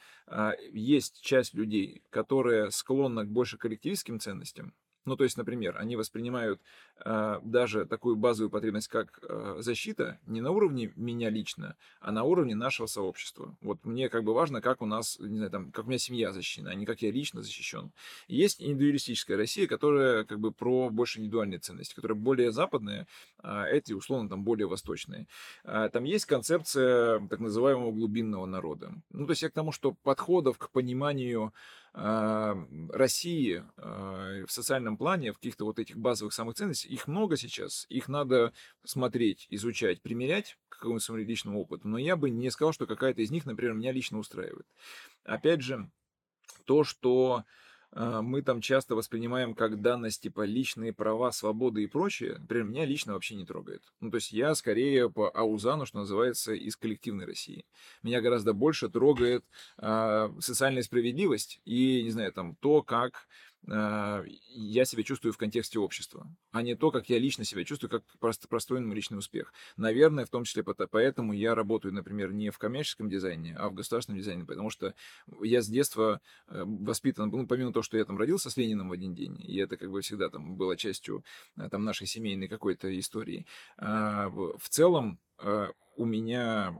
B: есть часть людей, которая склонна к больше коллективистским ценностям, ну, то есть, например, они воспринимают э, даже такую базовую потребность, как э, защита, не на уровне меня лично, а на уровне нашего сообщества. Вот мне как бы важно, как у нас, не знаю, там, как у меня семья защищена, а не как я лично защищен. Есть индивидуалистическая Россия, которая как бы про больше индивидуальные ценности, которая более западная, а эти, условно, там более восточные. А, там есть концепция так называемого глубинного народа. Ну, то есть я к тому, что подходов к пониманию России в социальном плане, в каких-то вот этих базовых самых ценностей, их много сейчас, их надо смотреть, изучать, примерять к какому-то своему личному опыту, но я бы не сказал, что какая-то из них, например, меня лично устраивает. Опять же, то, что а, мы там часто воспринимаем как данность, типа личные права, свободы и прочее, например, меня лично вообще не трогает. Ну, то есть я скорее по Аузану, что называется, из коллективной России. Меня гораздо больше трогает э, социальная справедливость и, не знаю, там, то, как я себя чувствую в контексте общества, а не то, как я лично себя чувствую, как просто простой мой личный успех. Наверное, в том числе поэтому я работаю, например, не в коммерческом дизайне, а в государственном дизайне, потому что я с детства э, воспитан, ну, помимо того, что я там родился с Лениным в один день, и это как бы всегда там было частью э, там нашей семейной какой-то истории, а, в целом э, у меня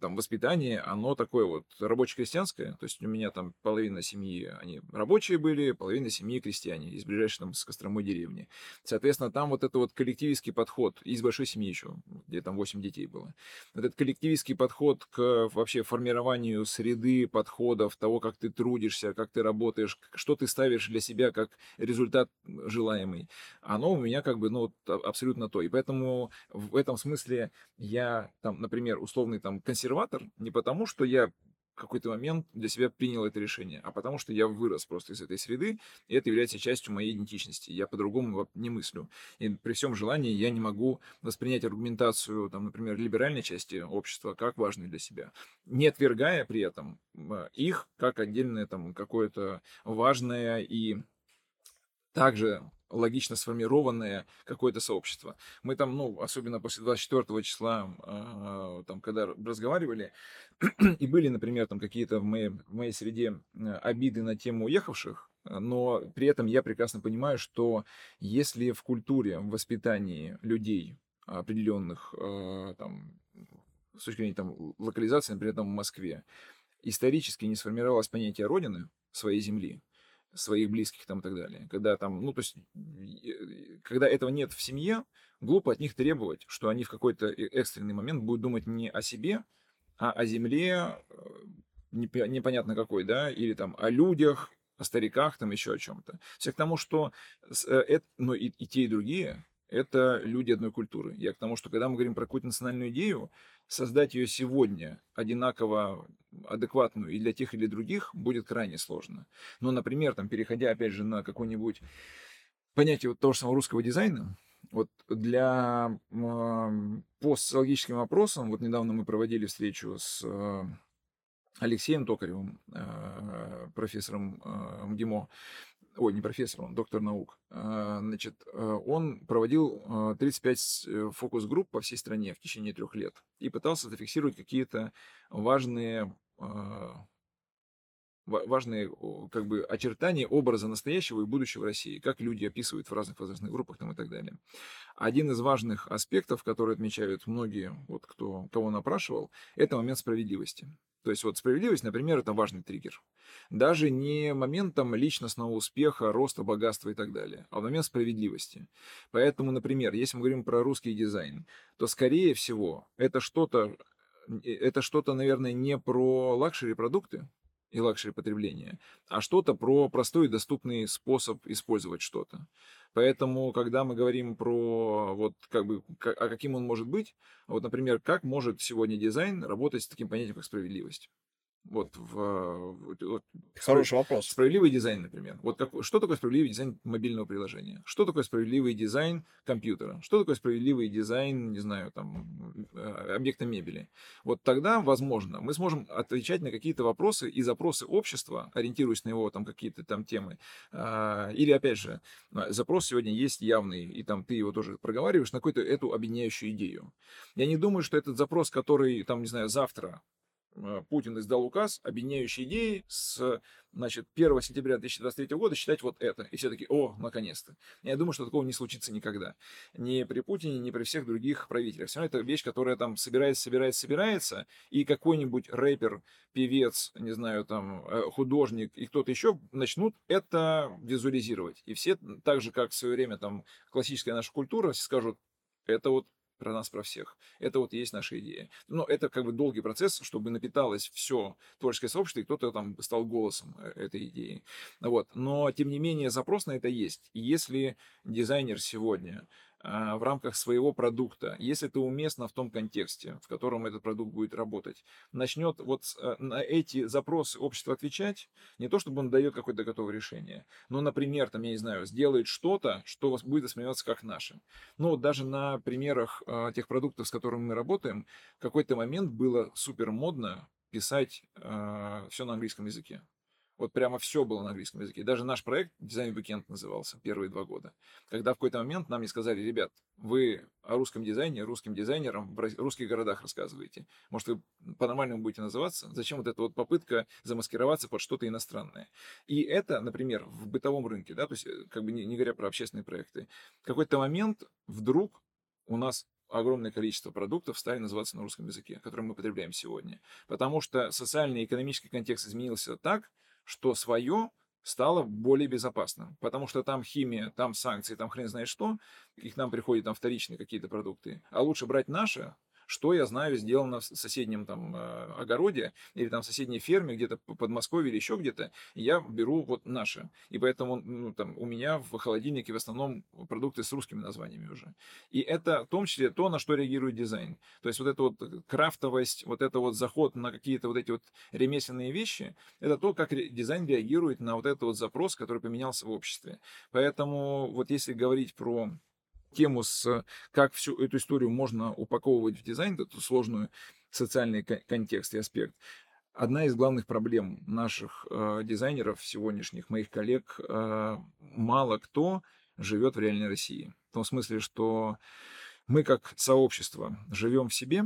B: там воспитание, оно такое вот рабоче-крестьянское, то есть у меня там половина семьи, они рабочие были, половина семьи крестьяне из ближайшей там с Костромой деревни. Соответственно, там вот это вот коллективистский подход, из большой семьи еще, где там 8 детей было, этот коллективистский подход к вообще формированию среды, подходов, того, как ты трудишься, как ты работаешь, что ты ставишь для себя как результат желаемый, оно у меня как бы, ну, абсолютно то. И поэтому в этом смысле я там, например, условный там консерватор не потому, что я какой-то момент для себя принял это решение, а потому что я вырос просто из этой среды, и это является частью моей идентичности. Я по-другому не мыслю. И при всем желании я не могу воспринять аргументацию, там, например, либеральной части общества как важную для себя, не отвергая при этом а, их как отдельное там какое-то важное и также логично сформированное какое-то сообщество. Мы там, ну, особенно после 24 числа, э, там, когда разговаривали, [clears throat] и были, например, там какие-то в моей, в моей среде э, обиды на тему уехавших, но при этом я прекрасно понимаю, что если в культуре, в воспитании людей определенных, э, там, с точки зрения там, локализации, например, там в Москве, исторически не сформировалось понятие Родины, своей земли, своих близких там и так далее. Когда там, ну, то есть, когда этого нет в семье, глупо от них требовать, что они в какой-то экстренный момент будут думать не о себе, а о земле, э, непонятно какой, да, или там о людях, о стариках, там еще о чем-то. Все к тому, что это, ну, и, и те, и другие это люди одной культуры. Я к тому, что когда мы говорим про какую-то национальную идею, создать ее сегодня одинаково адекватную и для тех, и для других будет крайне сложно. Но, например, там, переходя опять же на какое-нибудь понятие вот того же самого русского дизайна, вот для по социологическим вопросам, вот недавно мы проводили встречу с э, Алексеем Токаревым, э, профессором э, МГИМО, ой, не профессор, он доктор наук, а, значит, а, он проводил 35 а, э, фокус-групп по всей стране в течение трех лет и пытался зафиксировать какие-то важные важные как бы очертания образа настоящего и будущего России, как люди описывают в разных возрастных группах там и так далее. Один из важных аспектов, который отмечают многие, вот кто кого он опрашивал, это момент справедливости. То есть вот справедливость, например, это важный триггер. Даже не моментом личностного успеха, роста, богатства и так далее, а момент справедливости. Поэтому, например, если мы говорим про русский дизайн, то, скорее всего, это что-то, э, это что-то, наверное, не про luxury продукты, и luxury потребления, а что-то про простой и доступный способ использовать что-то. Поэтому, когда мы говорим про вот как бы, а каким он может быть, вот, например, как может сегодня дизайн работать с таким понятием, как справедливость? Вот, в, вот,
A: Хороший вопрос.
B: Справедливый дизайн, например. Вот как, что такое справедливый дизайн мобильного приложения? Что такое справедливый дизайн компьютера? Что такое справедливый дизайн, не знаю, там, э, объекта мебели? Вот тогда, возможно, мы сможем отвечать на какие-то вопросы и запросы общества, ориентируясь на его там какие-то там темы. А, или, опять же, запрос сегодня есть явный, и там ты его тоже проговариваешь на какую-то эту объединяющую идею. Я не думаю, что этот запрос, который, там, не знаю, завтра Путин издал указ, объединяющий идеи с значит, 1 сентября 2023 года считать вот это. И все таки о, наконец-то. Я думаю, что такого не случится никогда. Ни при Путине, ни при всех других правителях. Все равно это вещь, которая там собирается, собирается, собирается, и какой-нибудь рэпер, певец, не знаю, там, э, художник и кто-то еще начнут это визуализировать. И все, так же, как в свое время там классическая наша культура, скажут, это вот про нас, про всех. Это вот есть наша идея. Но это как бы долгий процесс, чтобы напиталось все творческое сообщество, и кто-то там стал голосом э, этой идеи. Вот. Но, тем не менее, запрос на это есть. И если дизайнер сегодня в рамках своего продукта, если это уместно в том контексте, в котором этот продукт будет работать, начнет вот э, на эти запросы общества отвечать, не то чтобы он дает какое-то готовое решение, но, например, там, я не знаю, сделает что-то, что будет восприниматься как наше. Ну, вот даже на примерах э, тех продуктов, с которыми мы работаем, в какой-то момент было супер модно писать э, все на английском языке. Вот прямо все было на английском языке. Даже наш проект «Дизайн Weekend» назывался первые два года. Когда в какой-то момент нам не сказали, ребят, вы о русском дизайне, русским дизайнерам в русских городах рассказываете. Может, вы по-нормальному будете называться? Зачем вот эта вот попытка замаскироваться под что-то иностранное? И это, например, в бытовом рынке, да, то есть, э, как бы не, не говоря про общественные проекты, в какой-то момент вдруг у нас огромное количество продуктов стали называться на русском языке, который мы потребляем сегодня. Потому что социальный и экономический контекст изменился так, что свое стало более безопасным, потому что там химия, там санкции, там хрен знает что, их нам приходят там вторичные какие-то продукты, а лучше брать наше, что я знаю сделано в соседнем там э, огороде или там соседней ферме где-то по Подмосковье или еще где-то, я беру вот наше. И поэтому ну, там, у меня в холодильнике в основном продукты с русскими названиями уже. И это в том числе то, на что реагирует дизайн. То есть вот эта вот крафтовость, вот это вот заход на какие-то вот эти вот ремесленные вещи, это то, как дизайн реагирует на вот этот вот запрос, который поменялся в обществе. Поэтому вот если говорить про тему с как всю эту историю можно упаковывать в дизайн, эту сложную социальный контекст и аспект. Одна из главных проблем наших э, дизайнеров сегодняшних, моих коллег, э, мало кто живет в реальной России. В том смысле, что мы как сообщество живем в себе,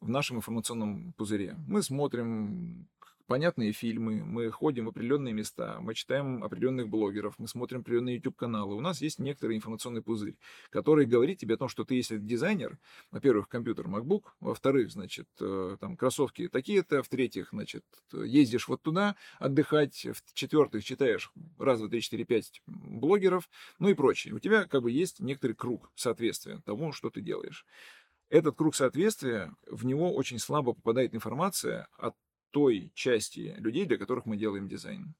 B: в нашем информационном пузыре. Мы смотрим понятные фильмы, мы ходим в определенные места, мы читаем определенных блогеров, мы смотрим определенные YouTube-каналы. У нас есть некоторый информационный пузырь, который говорит тебе о том, что ты, если дизайнер, во-первых, компьютер MacBook, во-вторых, значит, э, там, кроссовки такие-то, в-третьих, значит, ездишь вот туда отдыхать, в-четвертых, читаешь раз, два, три, четыре, пять блогеров, ну и прочее. У тебя как бы есть некоторый круг соответствия тому, что ты делаешь. Этот круг соответствия, в него очень слабо попадает информация от той части людей, для которых мы делаем дизайн.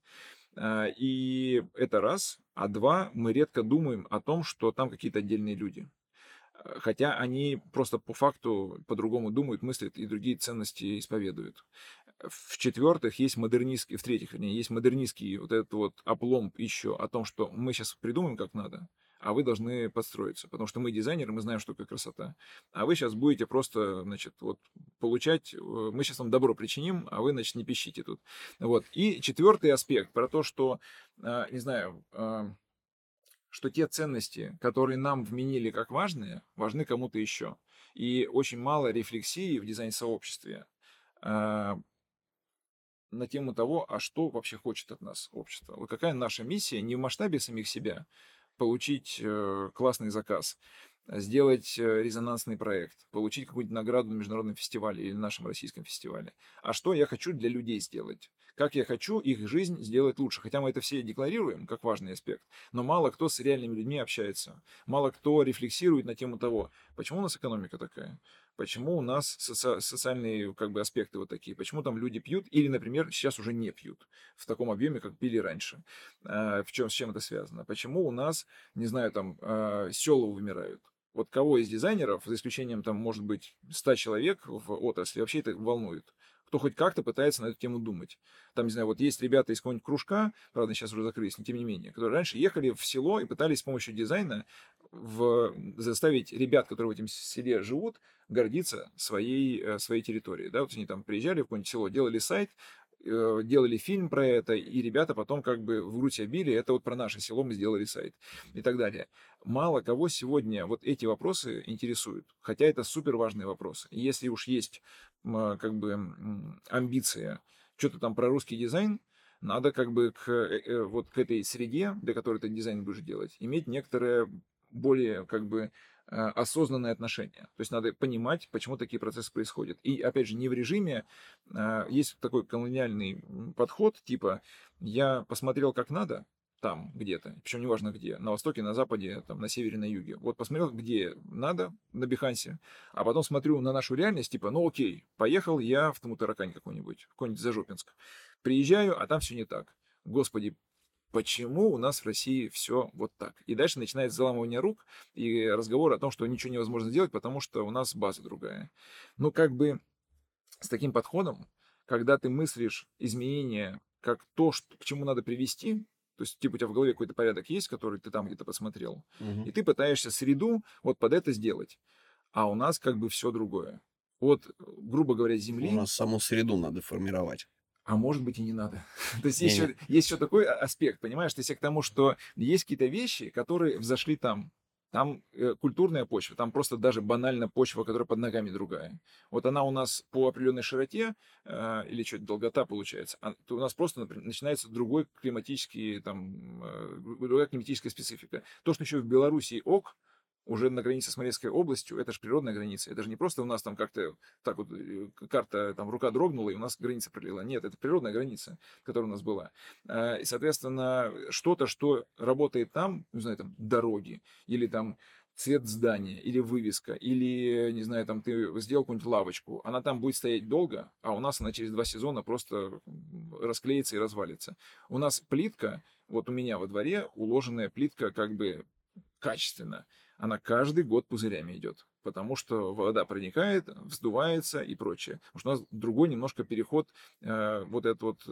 B: А, и это раз. А два, мы редко думаем о том, что там какие-то отдельные люди. А, хотя они просто по факту по-другому думают, мыслят и другие ценности исповедуют. В-четвертых, есть модернистский, в-третьих, вернее, есть модернистский вот этот вот опломб еще о том, что мы сейчас придумаем, как надо, а вы должны подстроиться, потому что мы дизайнеры, мы знаем, что такое красота. А вы сейчас будете просто, значит, вот получать, э, мы сейчас вам добро причиним, а вы, значит, не пищите тут. Вот. И четвертый аспект про то, что, а, не знаю, а, что те ценности, которые нам вменили как важные, важны кому-то еще. И очень мало рефлексии в дизайн-сообществе а, на тему того, а что вообще хочет от нас общество. Вот какая наша миссия не в масштабе самих себя, получить э, классный заказ, сделать э, резонансный проект, получить какую-нибудь награду на международном фестивале или нашем российском фестивале. А что я хочу для людей сделать? Как я хочу их жизнь сделать лучше? Хотя мы это все декларируем как важный аспект, но мало кто с реальными людьми общается. Мало кто рефлексирует на тему того, почему у нас экономика такая, почему у нас соци- социальные как бы, аспекты вот такие, почему там люди пьют или, например, сейчас уже не пьют в таком объеме, как пили раньше. А, в чем, с чем это связано? Почему у нас, не знаю, там а, села вымирают? Вот кого из дизайнеров, за исключением, там, может быть, 100 человек в отрасли, вообще это волнует? Кто хоть как-то пытается на эту тему думать. Там, не знаю, вот есть ребята из какого-нибудь кружка, правда, сейчас уже закрылись, но тем не менее, которые раньше ехали в село и пытались с помощью дизайна в, заставить ребят, которые в этом селе живут, гордиться своей, э, своей территорией. Да? Вот они там приезжали в какое-нибудь село, делали сайт, делали фильм про это, и ребята потом как бы в грудь обили, это вот про наше село мы сделали сайт и так далее. Мало кого сегодня вот эти вопросы интересуют, хотя это супер важные вопросы. И если уж есть как бы амбиция что-то там про русский дизайн, надо как бы к, э, вот к этой среде, для которой ты дизайн будешь делать, иметь некоторое более как бы а, осознанное отношение. То есть надо понимать, почему такие процессы происходят. И опять же, не в режиме, а, есть такой колониальный подход, типа я посмотрел как надо, там где-то, причем неважно где, на востоке, на западе, там, на севере, на юге. Вот посмотрел, где надо, на Бихансе, а потом смотрю на нашу реальность, типа, ну окей, поехал я в Тамутаракань какой-нибудь, какой-нибудь Зажопинск. Приезжаю, а там все не так. Господи, почему у нас в России все вот так. И дальше начинается заламывание рук и разговор о том, что ничего невозможно сделать, потому что у нас база другая. Ну, как бы с таким подходом, когда ты мыслишь изменения как то, что, к чему надо привести, то есть, типа, у тебя в голове какой-то порядок есть, который ты там где-то посмотрел, угу. и ты пытаешься среду вот под это сделать. А у нас как бы все другое. Вот, грубо говоря, земли...
A: У нас саму среду надо формировать
B: а может быть и не надо. [laughs] То есть есть еще, есть еще такой аспект, понимаешь? То есть к тому, что есть какие-то вещи, которые взошли там, там э, культурная почва, там просто даже банально почва, которая под ногами другая. Вот она у нас по определенной широте, э, или что, долгота получается, а, то у нас просто например, начинается другой климатический, там, э, другая климатическая специфика. То, что еще в Белоруссии ок, уже на границе с Морецкой областью, это же природная граница. Это же не просто у нас там как-то так вот э, карта, там рука дрогнула, и у нас граница пролила. Нет, это природная граница, которая у нас была. А, и, соответственно, что-то, что работает там, не знаю, там дороги, или там цвет здания, или вывеска, или, не знаю, там ты сделал какую-нибудь лавочку, она там будет стоять долго, а у нас она через два сезона просто расклеится и развалится. У нас плитка, вот у меня во дворе уложенная плитка как бы качественно она каждый год пузырями идет, потому что вода проникает, вздувается и прочее. Потому что у нас другой немножко переход э, вот этот вот э,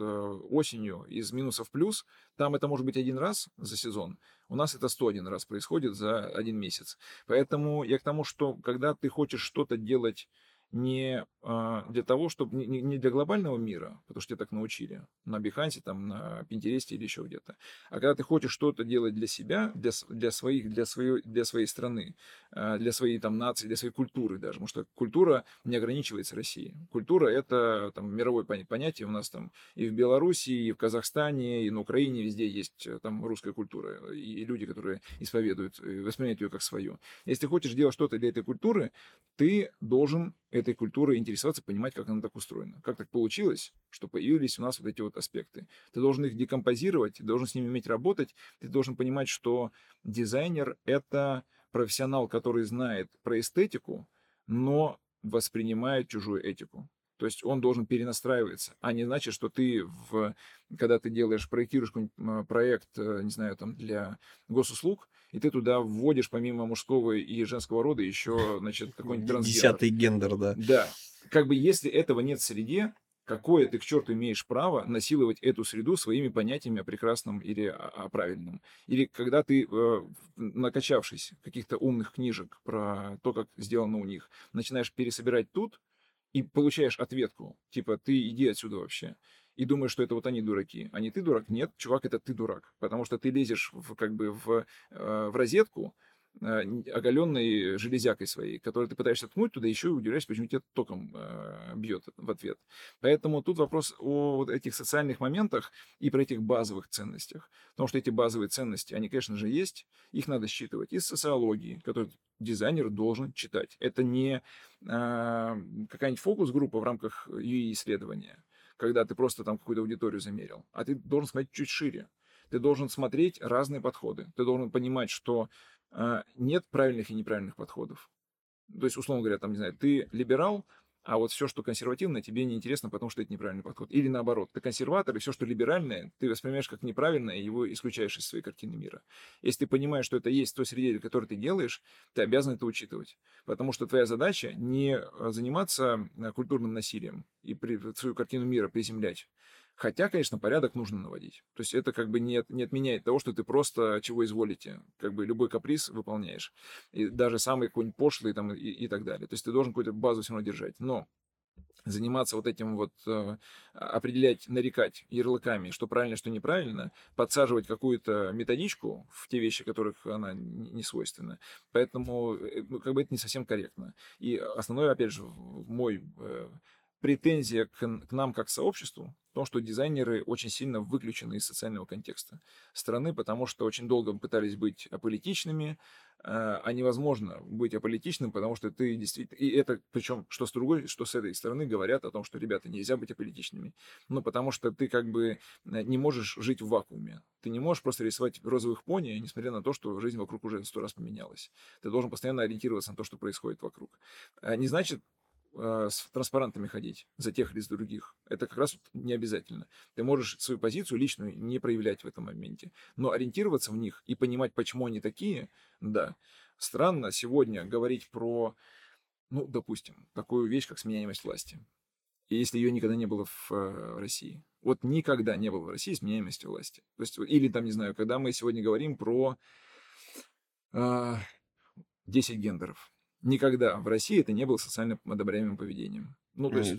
B: осенью из минусов в плюс. Там это может быть один раз за сезон, у нас это 101 раз происходит за один месяц. Поэтому я к тому, что когда ты хочешь что-то делать не а, для того, чтобы не, для глобального мира, потому что тебя так научили на Бихансе, там, на Пинтересте или еще где-то, а когда ты хочешь что-то делать для себя, для, для, своих, для, своей, для своей страны, а, для своей там, нации, для своей культуры даже, потому что культура не ограничивается Россией. Культура — это там, мировое понятие у нас там и в Беларуси, и в Казахстане, и на Украине везде есть э, там русская культура, и люди, которые исповедуют, и воспринимают ее как свою. Если ты хочешь делать что-то для этой культуры, ты должен этой культурой интересоваться, понимать, как она так устроена. Как так получилось, что появились у нас вот эти вот аспекты. Ты должен их декомпозировать, ты должен с ними уметь работать, ты должен понимать, что дизайнер — это профессионал, который знает про эстетику, но воспринимает чужую этику. То есть он должен перенастраиваться, а не значит, что ты, в, когда ты делаешь, проектируешь какой-нибудь проект, э, не знаю, там, для госуслуг, и ты туда вводишь помимо мужского и женского рода еще, значит, какой-нибудь [laughs] трансгендер.
A: Десятый гендер, да.
B: Да. Как бы если этого нет в среде, какое ты к черту имеешь право насиловать эту среду своими понятиями о прекрасном или о, правильном. Или когда ты, э, накачавшись каких-то умных книжек про то, как сделано у них, начинаешь пересобирать тут и получаешь ответку, типа, ты иди отсюда вообще и думаешь, что это вот они дураки. А не ты дурак? Нет, чувак, это ты дурак. Потому что ты лезешь в, как бы в, э, в розетку, оголенной железякой своей, которую ты пытаешься ткнуть туда, еще и удивляешься, почему тебя током э, бьет в ответ. Поэтому тут вопрос о вот этих социальных моментах и про этих базовых ценностях. Потому что эти базовые ценности, они, конечно же, есть, их надо считывать из социологии, которую дизайнер должен читать. Это не э, какая-нибудь фокус-группа в рамках UI-исследования когда ты просто там какую-то аудиторию замерил, а ты должен смотреть чуть шире. Ты должен смотреть разные подходы. Ты должен понимать, что э, нет правильных и неправильных подходов. То есть, условно говоря, там, не знаю, ты либерал, а вот все, что консервативное, тебе неинтересно, потому что это неправильный подход. Или наоборот, ты консерватор, и все, что либеральное, ты воспринимаешь как неправильное, и его исключаешь из своей картины мира. Если ты понимаешь, что это есть в той среде, в которой ты делаешь, ты обязан это учитывать. Потому что твоя задача не э, заниматься э, культурным насилием и свою картину мира приземлять, Хотя, конечно, порядок нужно наводить. То есть это как бы не, не отменяет того, что ты просто чего изволите. Как бы любой каприз выполняешь. И даже самый какой-нибудь пошлый там и, и так далее. То есть ты должен какую-то базу все равно держать. Но заниматься вот этим вот, э, определять, нарекать ярлыками, что правильно, что неправильно, подсаживать какую-то методичку в те вещи, которых она не свойственна. Поэтому, э, ну, как бы это не совсем корректно. И основной, опять же, мой э, претензия к, к нам как сообществу том, что дизайнеры очень сильно выключены из социального контекста страны, потому что очень долго пытались быть аполитичными, а, а невозможно быть аполитичным, потому что ты действительно... И это, причем, что с другой, что с этой стороны говорят о том, что, ребята, нельзя быть аполитичными. Ну, потому что ты как бы э, не можешь жить в вакууме. Ты не можешь просто рисовать розовых пони, несмотря на то, что жизнь вокруг уже сто раз поменялась. Ты должен постоянно ориентироваться на то, что происходит вокруг. А не значит, с транспарантами ходить за тех или за других. Это как раз не обязательно. Ты можешь свою позицию личную не проявлять в этом моменте, но ориентироваться в них и понимать, почему они такие, да. Странно сегодня говорить про, ну, допустим, такую вещь, как сменяемость власти. И если ее никогда не было в э, России. Вот никогда не было в России сменяемости власти. То есть, или там, не знаю, когда мы сегодня говорим про э, 10 гендеров Никогда в России это не было социально одобряемым поведением.
A: Ну, то есть...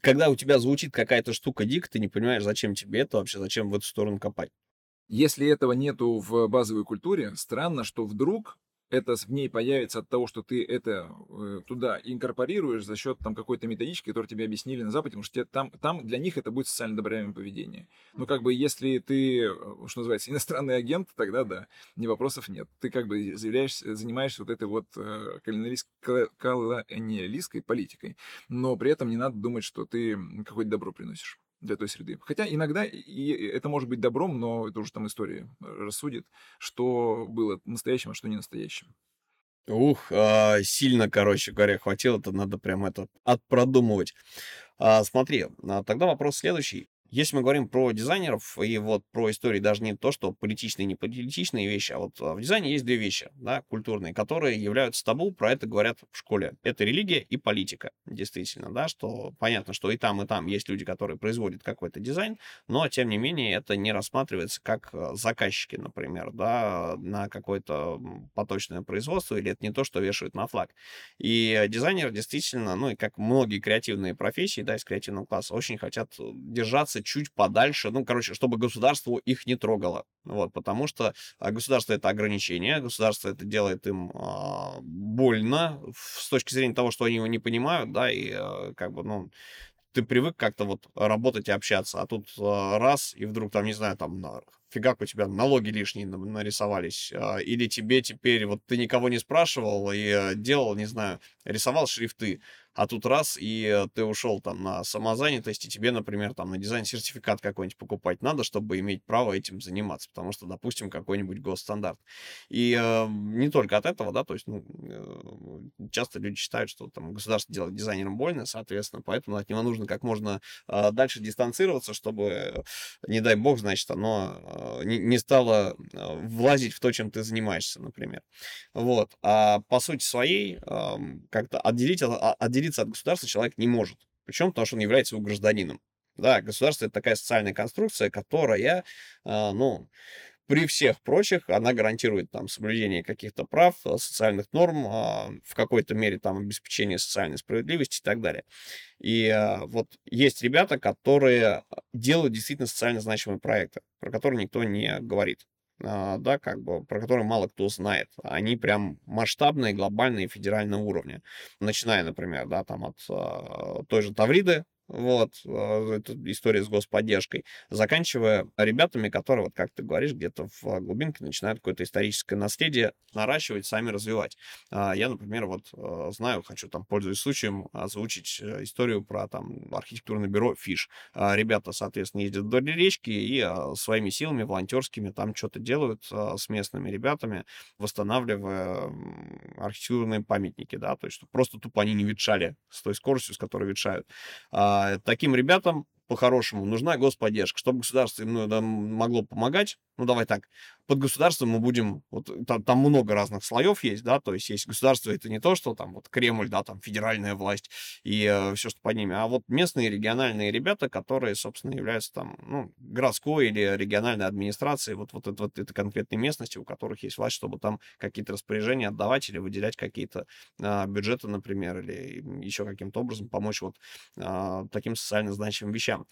A: Когда у тебя звучит какая-то штука дик, ты не понимаешь, зачем тебе это вообще, зачем в эту сторону копать.
B: Если этого нету в базовой культуре, странно, что вдруг это в ней появится от того, что ты это э, туда инкорпорируешь за счет там какой-то методички, которую тебе объяснили на Западе, потому что тебе, там, там для них это будет социально одобряемое поведение. Ну, как бы, если ты, э, что называется, [laughs] иностранный агент, тогда да, ни вопросов нет. Ты как бы заявляешься, занимаешься вот этой вот э, колониалистской политикой, но при этом не надо думать, что ты какое-то добро приносишь для той среды. Хотя иногда и это может быть добром, но это уже там история рассудит, что было настоящим, а что не настоящим.
A: Ух, а, сильно, короче говоря, хватило, это надо прям это отпродумывать. А, смотри, а, тогда вопрос следующий. Если мы говорим про дизайнеров и вот про истории даже не то, что политичные и не политичные вещи, а вот в дизайне есть две вещи, да, культурные, которые являются табу, про это говорят в школе. Это религия и политика, действительно, да, что понятно, что и там, и там есть люди, которые производят какой-то дизайн, но, тем не менее, это не рассматривается как э, заказчики, например, да, на какое-то поточное производство, или это не то, что вешают на флаг. И дизайнер действительно, ну и как многие креативные профессии, да, из креативного класса, очень хотят держаться чуть подальше, ну, короче, чтобы государство их не трогало. Вот, потому что а, государство это ограничение, государство это делает им а, больно с точки зрения того, что они его не понимают, да, и а, как бы, ну, ты привык как-то вот работать и общаться, а тут а, раз, и вдруг там, не знаю, там фигак у тебя налоги лишние нарисовались, или тебе теперь, вот ты никого не спрашивал и делал, не знаю, рисовал шрифты, а тут раз, и э, ты ушел там на самозанятость, и тебе, например, там на дизайн сертификат какой-нибудь покупать надо, чтобы иметь право этим заниматься, потому что, допустим, какой-нибудь госстандарт. И э, не только от этого, да, то есть, ну, э, часто люди считают, что там государство делает дизайнерам больно, соответственно, поэтому от него нужно как можно э, дальше дистанцироваться, чтобы, не дай бог, значит, оно э, не, не стало э, влазить в то, чем ты занимаешься, например. Вот. А по сути своей, э, как-то отделить, отделить отделиться от государства человек не может. Причем потому, что он является его гражданином. Да, государство это такая социальная конструкция, которая, э, ну, при всех прочих, она гарантирует там соблюдение каких-то прав, а, социальных норм, э, в какой-то мере там обеспечение социальной справедливости и так далее. И э, вот есть ребята, которые делают действительно социально значимые проекты, про которые никто не говорит. А, да, как бы, про которые мало кто знает. Они прям масштабные, глобальные, федерального уровня. Начиная, например, да, там от э, той же Тавриды, вот, а, это история с господдержкой, заканчивая ребятами, которые, вот как ты говоришь, где-то в глубинке начинают какое-то историческое наследие наращивать, сами развивать. А, я, например, вот а, знаю, хочу там, пользуясь случаем, озвучить э, историю про там архитектурное бюро «Фиш». Ребята, соответственно, ездят вдоль речки и своими силами волонтерскими там что-то делают с местными ребятами, восстанавливая архитектурные памятники, да, то есть просто тупо они не ветшали с той скоростью, с которой ветшают. А, таким ребятам по-хорошему нужна господдержка, чтобы государство им ну, могло помогать. Ну, давай так, под государством мы будем, вот там, там много разных слоев есть, да, то есть есть государство, это не то, что там вот Кремль, да, там федеральная власть и э, все, что под ними, а вот местные региональные ребята, которые, собственно, являются там, ну, городской или региональной администрацией, вот, вот, это, вот этой конкретной местности, у которых есть власть, чтобы там какие-то распоряжения отдавать или выделять какие-то э, бюджеты, например, или еще каким-то образом помочь вот э, таким социально значимым вещам.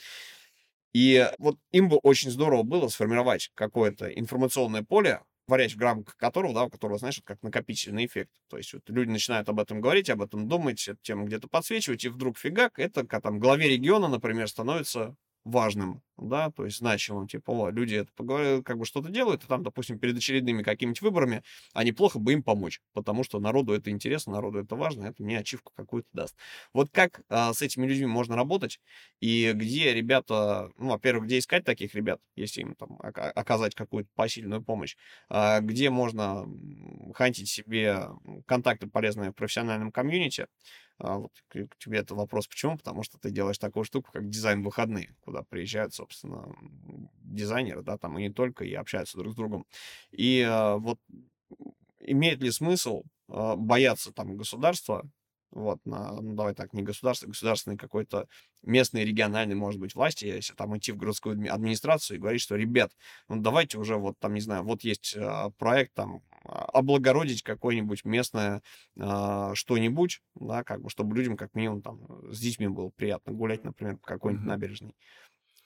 A: И вот им бы очень здорово было сформировать какое-то информационное поле, варять в рамках которого, да, у которого, знаешь, как накопительный эффект. То есть вот люди начинают об этом говорить, об этом думать, эту тему где-то подсвечивать, и вдруг фигак, это там главе региона, например, становится важным, да, то есть значимым, типа, о, люди это поговорили, как бы что-то делают, и там, допустим, перед очередными какими-нибудь выборами, а неплохо бы им помочь, потому что народу это интересно, народу это важно, это мне ачивку какую-то даст. Вот как а, с этими людьми можно работать, и где ребята, ну, во-первых, где искать таких ребят, если им там оказать какую-то посильную помощь, а, где можно хантить себе контакты полезные в профессиональном комьюнити, а вот к тебе это вопрос, почему? Потому что ты делаешь такую штуку, как дизайн выходные, куда приезжают, собственно, дизайнеры, да, там и не только, и общаются друг с другом. И а, вот имеет ли смысл а, бояться там государства вот, на, ну, давай так, не государственный, государственный какой-то местный, региональный, может быть, власти, если там идти в городскую администрацию и говорить, что, ребят, ну давайте уже вот там, не знаю, вот есть а, проект там а, облагородить какое-нибудь местное а, что-нибудь, да, как бы, чтобы людям как минимум там с детьми было приятно гулять, например, по какой-нибудь mm-hmm. набережной.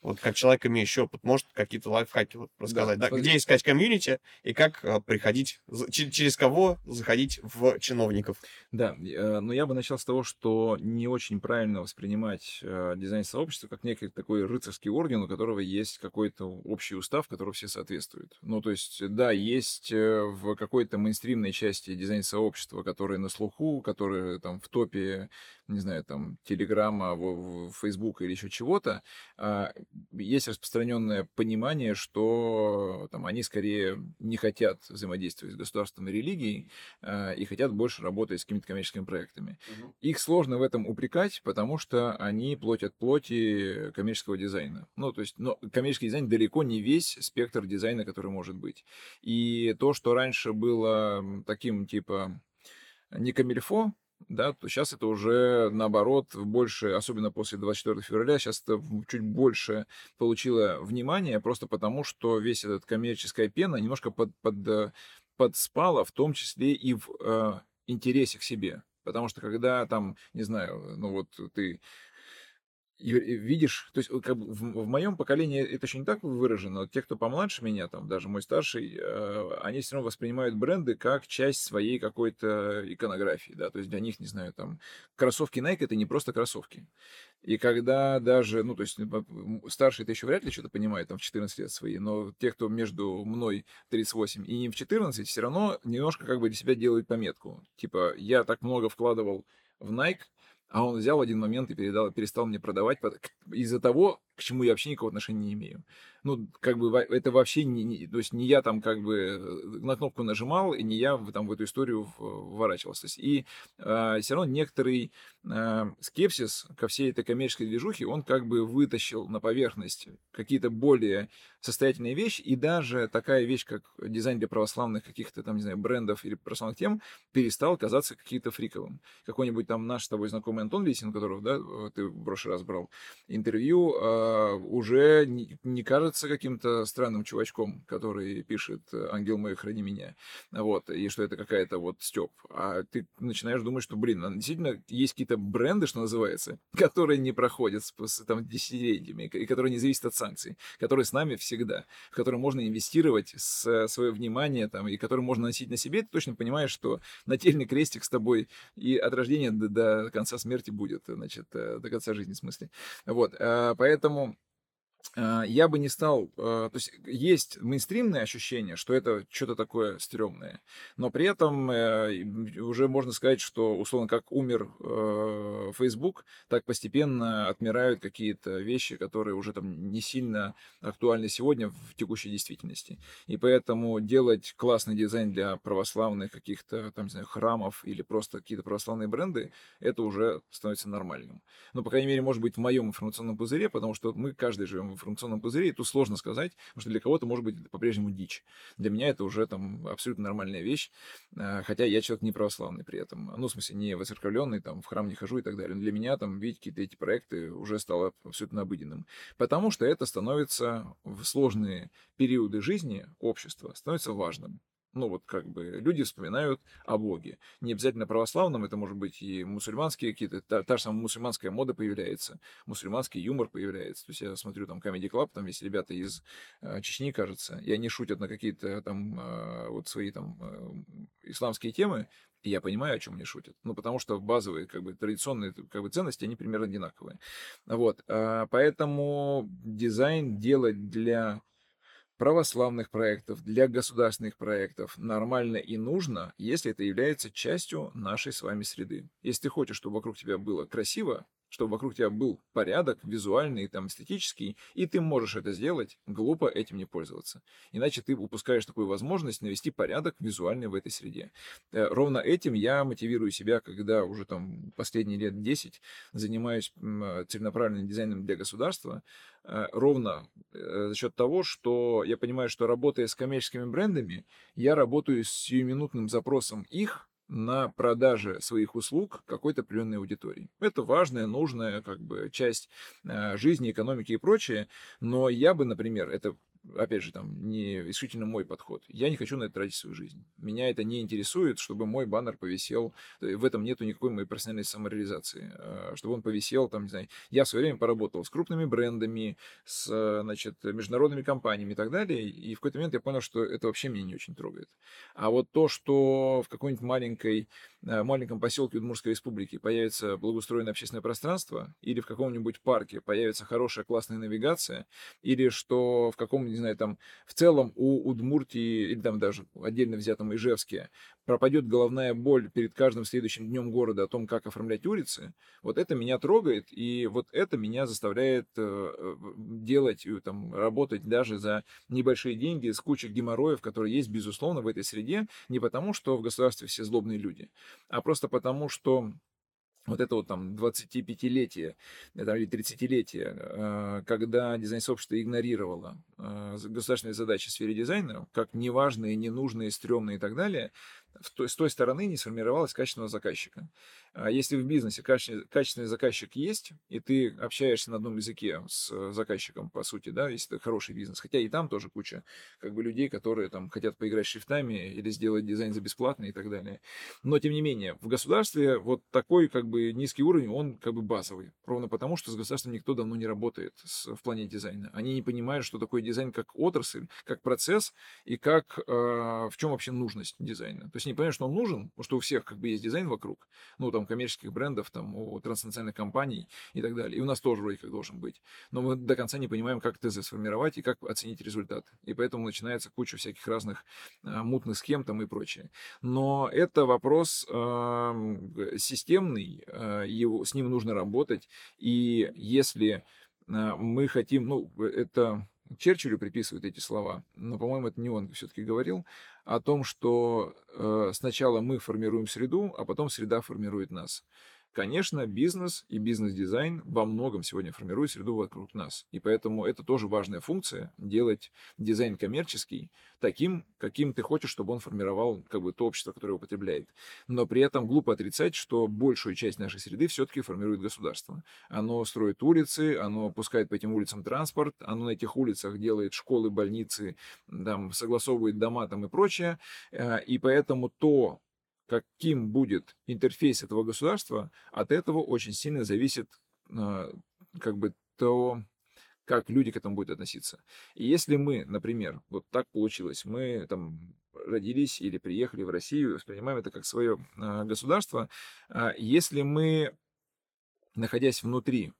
A: Вот как человек, имеющий опыт, может какие-то лайфхаки вот рассказать, да, да? где искать комьюнити и как а, приходить, через кого заходить в чиновников.
B: Да, э, но я бы начал с того, что не очень правильно воспринимать э, дизайн сообщества как некий такой рыцарский орден, у которого есть какой-то общий устав, которому все соответствуют. Ну, то есть, да, есть э, в какой-то мейнстримной части дизайн сообщества, которые на слуху, которые там в топе не знаю, там, Телеграма, Фейсбука или еще чего-то, а, есть распространенное понимание, что там, они скорее не хотят взаимодействовать с государством и религией а, и хотят больше работать с какими-то коммерческими проектами. Угу. Их сложно в этом упрекать, потому что они плотят плоти коммерческого дизайна. Ну, то есть, но коммерческий дизайн далеко не весь спектр дизайна, который может быть. И то, что раньше было таким, типа, не камильфо, да, то сейчас это уже наоборот больше, особенно после 24 февраля, сейчас это чуть больше получило внимание, просто потому что весь этот коммерческая пена немножко под, под, э, подспала, в том числе и в э, интересе к себе. Потому что когда там, не знаю, ну вот ты и видишь, то есть как бы в, в моем поколении это еще не так выражено, те, кто помладше меня, там даже мой старший, э, они все равно воспринимают бренды как часть своей какой-то иконографии, да, то есть для них, не знаю, там кроссовки Nike это не просто кроссовки. И когда даже, ну, то есть старший это еще вряд ли что-то понимает, там в 14 лет свои, но те, кто между мной 38 и ним в 14, все равно немножко как бы для себя делают пометку. Типа, я так много вкладывал в Nike, а он взял в один момент и передал, перестал мне продавать из-за того, к чему я вообще никакого отношения не имею. Ну, как бы это вообще не, не, то есть не я там как бы э, на кнопку нажимал, и не я там в эту историю вворачивался. И э, а, все равно некоторый э, скепсис ко всей этой коммерческой движухе, он как бы вытащил на поверхность какие-то более состоятельные вещи, и даже такая вещь, как дизайн для православных каких-то там, не знаю, брендов или православных тем, перестал казаться каким-то фриковым. Какой-нибудь там наш с тобой знакомый Антон Лисин, которого, да, ты в прошлый раз брал интервью, э, уже не, не кажется каким-то странным чувачком, который пишет «Ангел мой, храни меня», вот, и что это какая-то вот стёб. А ты начинаешь думать, что, блин, а действительно есть какие-то бренды, что называется, [laughs] которые не проходят с, с там, десятилетиями, и которые не зависят от санкций, которые с нами всегда, в которые можно инвестировать с, свое внимание, там, и которые можно носить на себе, ты точно понимаешь, что нательный крестик с тобой и от рождения до, до конца смерти будет, значит, э, до конца жизни, в смысле. Вот, поэтому я бы не стал... А, то есть есть мейнстримное ощущение, что это что-то такое стрёмное, но при этом э, уже можно сказать, что, условно, как умер э, Facebook, так постепенно отмирают какие-то вещи, которые уже там не сильно актуальны сегодня в текущей действительности. И поэтому делать классный дизайн для православных каких-то, там, не знаю, храмов или просто какие-то православные бренды, это уже становится нормальным. Ну, по крайней мере, может быть, в моем информационном пузыре, потому что мы каждый живем информационном пузыре, и тут сложно сказать, потому что для кого-то может быть по-прежнему дичь. Для меня это уже там абсолютно нормальная вещь, а, хотя я человек не православный при этом. Ну, в смысле, не воцерковленный, там, в храм не хожу и так далее. Но для меня там видеть какие-то эти проекты уже стало абсолютно обыденным. Потому что это становится в сложные периоды жизни общества, становится важным ну вот как бы люди вспоминают о Боге. Не обязательно православном, это может быть и мусульманские какие-то, та, та же самая мусульманская мода появляется, мусульманский юмор появляется. То есть я смотрю там Comedy Club, там есть ребята из э, Чечни, кажется, и они шутят на какие-то там э, вот свои там э, исламские темы, и я понимаю, о чем они шутят. Ну, потому что базовые, как бы, традиционные как бы, ценности, они примерно одинаковые. Вот. Э, поэтому дизайн делать для православных проектов, для государственных проектов нормально и нужно, если это является частью нашей с вами среды. Если ты хочешь, чтобы вокруг тебя было красиво, чтобы вокруг тебя был порядок визуальный, там, эстетический, и ты можешь это сделать, глупо этим не пользоваться. Иначе ты упускаешь такую возможность навести порядок визуальный в этой среде. Э, ровно этим я мотивирую себя, когда уже там последние лет 10 занимаюсь целенаправленным дизайном для государства, э, ровно э, за счет того, что я понимаю, что работая с коммерческими брендами, я работаю с сиюминутным запросом их на продаже своих услуг какой-то определенной аудитории. Это важная, нужная как бы часть э, жизни, экономики и прочее, но я бы, например, это опять же, там, не исключительно мой подход. Я не хочу на это тратить свою жизнь. Меня это не интересует, чтобы мой баннер повисел. Э, в этом нету никакой моей персональной самореализации. Э, чтобы он повисел, там, не знаю. Я в свое время поработал с крупными брендами, с, значит, международными компаниями и так далее. И в какой-то момент я понял, что это вообще меня не очень трогает. А вот то, что в какой-нибудь маленькой Э, маленьком поселке Удмуртской республики появится благоустроенное общественное пространство, или в каком-нибудь парке появится хорошая классная навигация, или что в каком, не знаю, там, в целом у Удмуртии, или там даже отдельно взятом Ижевске, пропадет головная боль перед каждым следующим днем города о том, как оформлять улицы, вот это меня трогает, и вот это меня заставляет э, э делать, там, работать даже за небольшие деньги с кучей геморроев, которые есть, безусловно, в этой среде, не потому, что в государстве все злобные люди, а просто потому, что вот это вот там 25-летие или 30-летие, э, когда дизайн-сообщество игнорировало э, государственные задачи в сфере дизайна, как неважные, ненужные, стрёмные и так далее, с той стороны не сформировалось качественного заказчика. А если в бизнесе качественный заказчик есть, и ты общаешься на одном языке с э, заказчиком, по сути, да, если это хороший бизнес, хотя и там тоже куча как бы людей, которые там хотят поиграть шрифтами или сделать дизайн за бесплатно и так далее. Но, тем не менее, в государстве вот такой как бы низкий уровень, он как бы базовый. Ровно потому, что с государством никто давно не работает с, в плане дизайна. Они не понимают, что такое дизайн как отрасль, как процесс и как э, в чем вообще нужность дизайна. То есть не понимают, что он нужен, потому что у всех как бы есть дизайн вокруг. Ну, там, коммерческих брендов, там, у транснациональных компаний и так далее. И у нас тоже вроде как должен быть. Но мы до конца не понимаем, как ТЗ сформировать и как оценить результат. И поэтому начинается куча всяких разных а, мутных схем там и прочее. Но это вопрос э, системный, э, его, с ним нужно работать. И если э, мы хотим, ну, это Черчиллю приписывают эти слова, но, по-моему, это не он все-таки говорил, о том, что э, сначала мы формируем среду, а потом среда формирует нас. Конечно, бизнес и бизнес-дизайн во многом сегодня формируют среду вокруг нас. И поэтому это тоже важная функция – делать дизайн коммерческий таким, каким ты хочешь, чтобы он формировал как бы, то общество, которое его потребляет. Но при этом глупо отрицать, что большую часть нашей среды все-таки формирует государство. Оно строит улицы, оно пускает по этим улицам транспорт, оно на этих улицах делает школы, больницы, там, согласовывает дома там, и прочее. Э, и поэтому то, каким будет интерфейс этого государства, от этого очень сильно зависит а, как бы то, как люди к этому будут относиться. И если мы, например, вот так получилось, мы там родились или приехали в Россию, воспринимаем это как свое а, государство, а, если мы, находясь внутри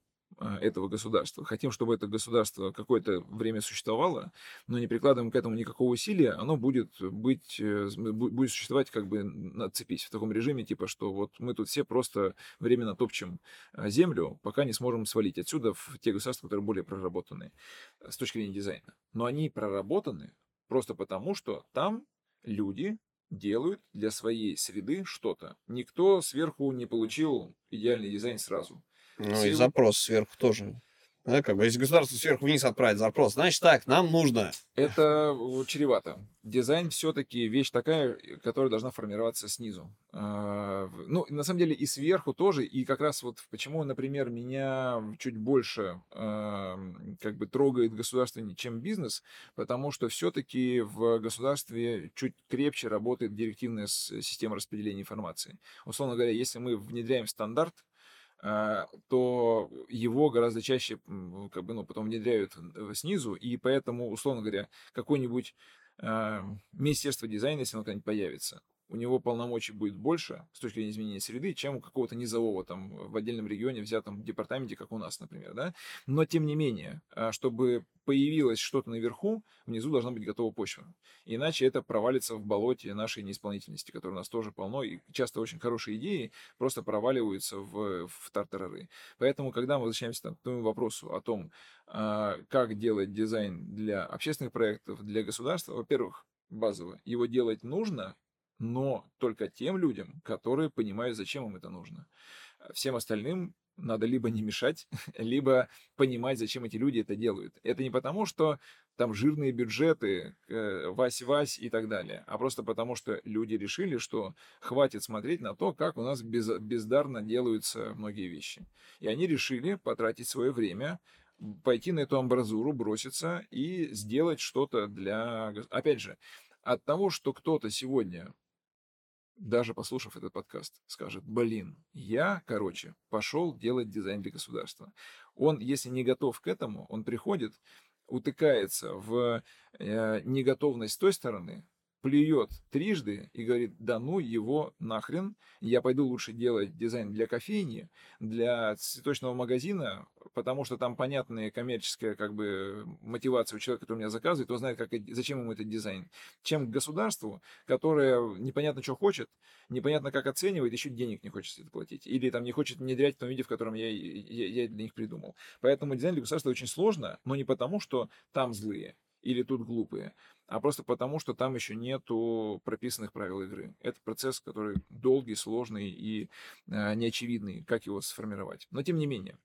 B: этого государства. Хотим, чтобы это государство какое-то время существовало, но не прикладываем к этому никакого усилия, оно будет, быть, э, будет существовать как бы на цепись в таком режиме, типа, что вот мы тут все просто временно топчем а, землю, пока не сможем свалить отсюда в те государства, которые более проработаны э, с точки зрения дизайна. Но они проработаны просто потому, что там люди делают для своей среды что-то. Никто сверху не получил идеальный дизайн сразу.
A: Ну и запрос сверху тоже. Да, как бы, если государство сверху вниз отправит запрос, значит так, нам нужно.
B: Это чревато. Дизайн все-таки вещь такая, которая должна формироваться снизу. А, ну, на самом деле и сверху тоже. И как раз вот почему, например, меня чуть больше как бы трогает государство, чем бизнес, потому что все-таки в государстве чуть крепче работает директивная система распределения информации. Условно говоря, если мы внедряем стандарт, то его гораздо чаще как бы, ну, потом внедряют снизу, и поэтому, условно говоря, какое-нибудь э, Министерство дизайна, если оно когда-нибудь появится, у него полномочий будет больше с точки зрения изменения среды, чем у какого-то низового там в отдельном регионе, взятом департаменте, как у нас, например, да. Но тем не менее, а, чтобы появилось что-то наверху, внизу должна быть готова почва. Иначе это провалится в болоте нашей неисполнительности, которой у нас тоже полно, и часто очень хорошие идеи просто проваливаются в, в тартарары. Поэтому, когда мы возвращаемся к тому вопросу о том, а, как делать дизайн для общественных проектов, для государства, во-первых, базово, его делать нужно, но только тем людям, которые понимают, зачем им это нужно. Всем остальным надо либо не мешать, [laughs] либо понимать, зачем эти люди это делают. Это не потому, что там жирные бюджеты, э, вась-вась и так далее, а просто потому, что люди решили, что хватит смотреть на то, как у нас без, бездарно делаются многие вещи. И они решили потратить свое время, пойти на эту амбразуру, броситься и сделать что-то для... Опять же, от того, что кто-то сегодня даже послушав этот подкаст, скажет, блин, я, короче, пошел делать дизайн для государства. Он, если не готов к этому, он приходит, утыкается в э, неготовность той стороны, плюет трижды и говорит, да ну его нахрен, я пойду лучше делать дизайн для кофейни, для цветочного магазина, потому что там понятная коммерческая как бы мотивация у человека, который меня заказывает, он знает, как, зачем ему этот дизайн, чем государству, которое непонятно, что хочет, непонятно, как оценивает, еще денег не хочет это платить, или там не хочет внедрять в том виде, в котором я, я, я для них придумал. Поэтому дизайн для государства очень сложно, но не потому, что там злые, или тут глупые, а просто потому, что там еще нету прописанных правил игры. Это процесс, который долгий, сложный и э, неочевидный, как его сформировать. Но тем не менее,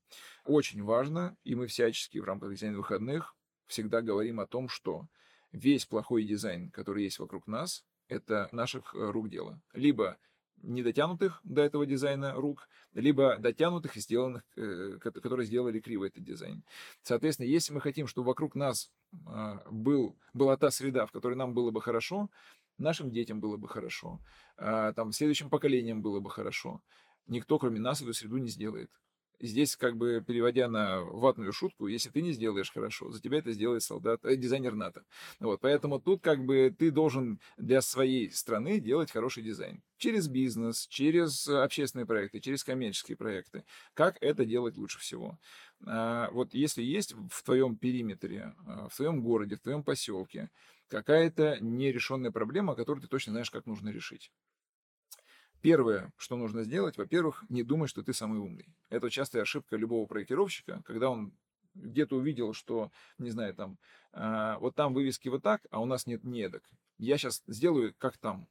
B: очень важно, и мы всячески в рамках дизайна выходных всегда говорим о том, что весь плохой дизайн, который есть вокруг нас, это наших э, рук дело. Либо недотянутых до этого дизайна рук, либо дотянутых и сделанных, э, которые сделали криво этот дизайн. Соответственно, если мы хотим, чтобы вокруг нас а, был, была та среда, в которой нам было бы хорошо, нашим детям было бы хорошо, а, там, следующим поколениям было бы хорошо, никто, кроме нас, эту среду не сделает. Здесь, как бы переводя на ватную шутку, если ты не сделаешь хорошо, за тебя это сделает солдат, э, дизайнер НАТО. Вот, поэтому тут как бы ты должен для своей страны делать хороший дизайн. Через бизнес, через общественные проекты, через коммерческие проекты. Как это делать лучше всего? А, вот если есть в твоем периметре, а, в твоем городе, в твоем поселке какая-то нерешенная проблема, которую ты точно знаешь, как нужно решить. Первое, что нужно сделать, во-первых, не думай, что ты самый умный. Это частая ошибка любого проектировщика, когда он где-то увидел, что, не знаю, там, э, вот там вывески вот так, а у нас нет недок. Я сейчас сделаю как там.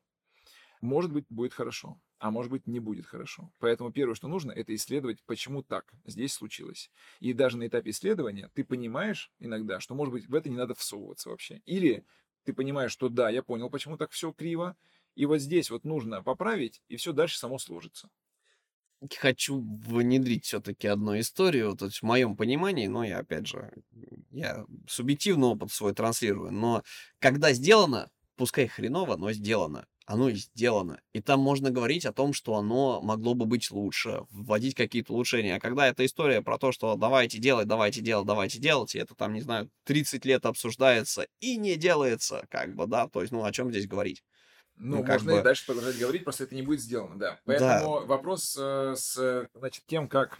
B: Может быть, будет хорошо, а может быть, не будет хорошо. Поэтому первое, что нужно, это исследовать, почему так здесь случилось. И даже на этапе исследования ты понимаешь иногда, что, может быть, в это не надо всовываться вообще. Или ты понимаешь, что да, я понял, почему так все криво, и вот здесь вот нужно поправить, и все дальше само сложится.
A: Хочу внедрить все-таки одну историю, то есть в моем понимании, но я, опять же, я субъективный опыт свой транслирую, но когда сделано, пускай хреново, но сделано, оно и сделано. И там можно говорить о том, что оно могло бы быть лучше, вводить какие-то улучшения. А когда эта история про то, что давайте делать, давайте делать, давайте делать, и это там, не знаю, 30 лет обсуждается и не делается, как бы, да, то есть, ну, о чем здесь говорить?
B: Ну, ну можно бы... и дальше продолжать говорить, просто это не будет сделано, да. Поэтому да. вопрос э, с значит, тем, как,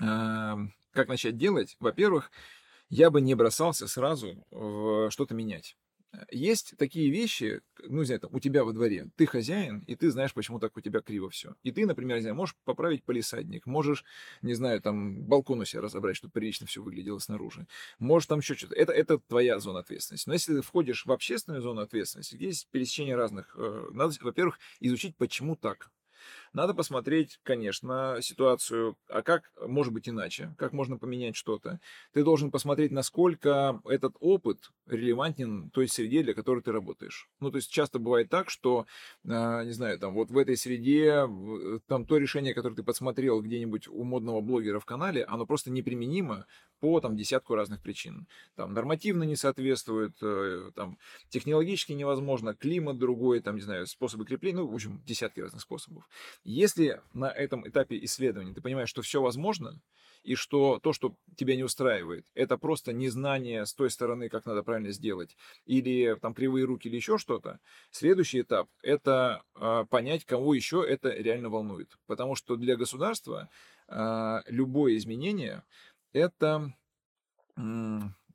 B: э, как начать делать, во-первых, я бы не бросался сразу в что-то менять. Есть такие вещи, ну, не знаю, там, у тебя во дворе, ты хозяин, и ты знаешь, почему так у тебя криво все. И ты, например, не знаю, можешь поправить полисадник, можешь, не знаю, там, балкон у себя разобрать, чтобы прилично все выглядело снаружи. Можешь там еще что-то. Это, это твоя зона ответственности. Но если ты входишь в общественную зону ответственности, есть пересечение разных, э, надо, во-первых, изучить, почему так. Надо посмотреть, конечно, ситуацию, а как может быть иначе, как можно поменять что-то. Ты должен посмотреть, насколько этот опыт релевантен той среде, для которой ты работаешь. Ну, то есть часто бывает так, что, э, не знаю, там вот в этой среде, там то решение, которое ты подсмотрел где-нибудь у модного блогера в канале, оно просто неприменимо по там десятку разных причин. Там нормативно не соответствует, э, там технологически невозможно, климат другой, там, не знаю, способы крепления, ну, в общем, десятки разных способов. Если на этом этапе исследования ты понимаешь, что все возможно, и что то, что тебя не устраивает, это просто незнание с той стороны, как надо правильно сделать, или там кривые руки, или еще что-то, следующий этап — это э, понять, кого еще это реально волнует. Потому что для государства э, любое изменение — это э,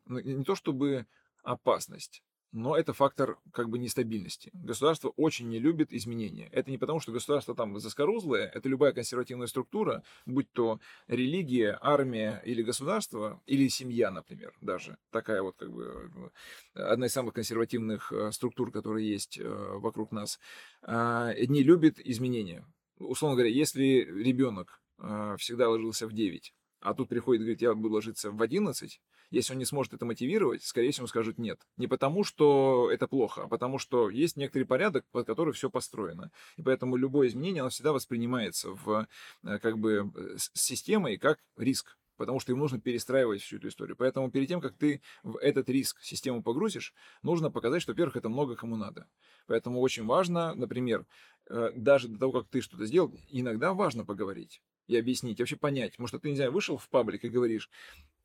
B: не то чтобы опасность, но это фактор как бы нестабильности. Государство очень не любит изменения. Это не потому, что государство там заскорузлое, это любая консервативная структура, будь то религия, армия или государство, или семья, например, даже. Такая вот как бы одна из самых консервативных э, структур, которые есть э, вокруг нас, а, не любит изменения. Условно говоря, если ребенок э, всегда ложился в 9, а тут приходит и говорит, я буду ложиться в 11, если он не сможет это мотивировать, скорее всего, скажут нет. Не потому, что это плохо, а потому, что есть некоторый порядок, под который все построено. И поэтому любое изменение, оно всегда воспринимается в, э, как бы, с системой как риск потому что им нужно перестраивать всю эту историю. Поэтому перед тем, как ты в этот риск систему погрузишь, нужно показать, что, во-первых, это много кому надо. Поэтому очень важно, например, э, даже до того, как ты что-то сделал, иногда важно поговорить и объяснить, вообще понять. Может, ты, не знаю, вышел в паблик и говоришь,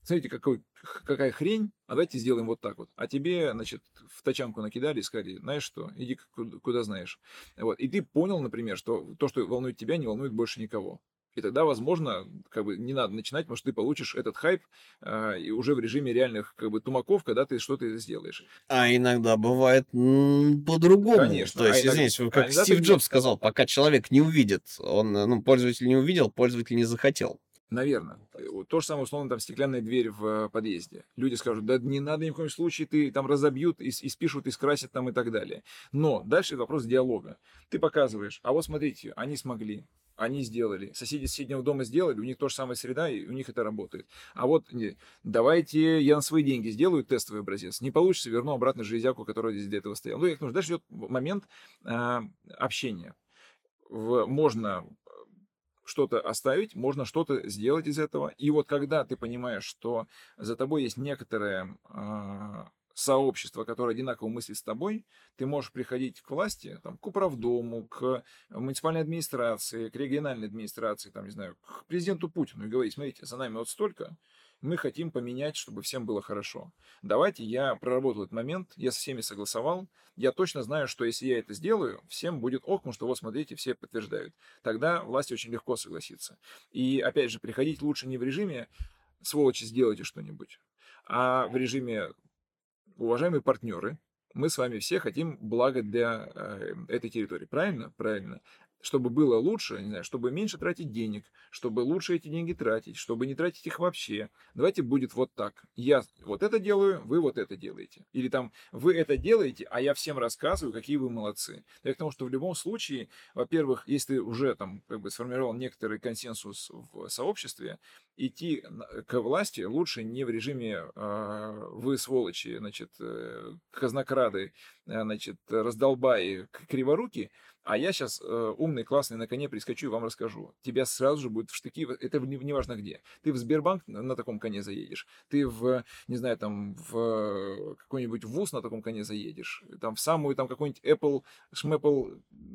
B: смотрите, какой, какая хрень, а давайте сделаем вот так вот. А тебе, значит, в тачанку накидали и сказали, знаешь что, иди куда, куда знаешь. Вот. И ты понял, например, что то, что волнует тебя, не волнует больше никого. И тогда, возможно, как бы не надо начинать, что ты получишь этот хайп э, и уже в режиме реальных как бы тумаков, когда ты что-то сделаешь.
A: А иногда бывает по-другому. Конечно. То есть, а извините, как а Стив Джобс сказал, пока человек не увидит, он, ну, пользователь не увидел, пользователь не захотел.
B: Наверное. То же самое, условно, там стеклянная дверь в подъезде. Люди скажут, да не надо ни в коем случае, ты там разобьют, и, и спишут, и скрасят там и так далее. Но дальше вопрос диалога. Ты показываешь, а вот смотрите, они смогли, они сделали. Соседи соседнего дома сделали, у них то же самая среда, и у них это работает. А вот давайте я на свои деньги сделаю тестовый образец. Не получится, верну обратно железяку, которая здесь для этого стояла. Ну, я нужно. Дальше идет момент э, общения. В, можно что-то оставить, можно что-то сделать из этого. И вот когда ты понимаешь, что за тобой есть некоторая э, сообщество, которое одинаково мыслит с тобой, ты можешь приходить к власти, там, к управдому, к муниципальной администрации, к региональной администрации, там, не знаю, к президенту Путину и говорить, смотрите, за нами вот столько, мы хотим поменять, чтобы всем было хорошо. Давайте я проработал этот момент, я со всеми согласовал, я точно знаю, что если я это сделаю, всем будет ок, потому что вот смотрите, все подтверждают. Тогда власти очень легко согласится. И опять же, приходить лучше не в режиме сволочи, сделайте что-нибудь, а в режиме уважаемые партнеры, мы с вами все хотим блага для э, этой территории. Правильно? Правильно чтобы было лучше, не знаю, чтобы меньше тратить денег, чтобы лучше эти деньги тратить, чтобы не тратить их вообще. Давайте будет вот так. Я вот это делаю, вы вот это делаете. Или там вы это делаете, а я всем рассказываю, какие вы молодцы. Я к тому, что в любом случае, во-первых, если ты уже там как бы сформировал некоторый консенсус в сообществе, идти к власти лучше не в режиме э, вы сволочи, значит, э, казнокрады, э, значит, раздолбаи, криворуки, а я сейчас э, умный, классный, на коне прискочу и вам расскажу. Тебя сразу же будет в штыки, это неважно не где. Ты в Сбербанк на, на таком коне заедешь, ты в, не знаю, там, в какой-нибудь ВУЗ на таком коне заедешь, там, в самую, там, какой-нибудь Apple, шмэпл,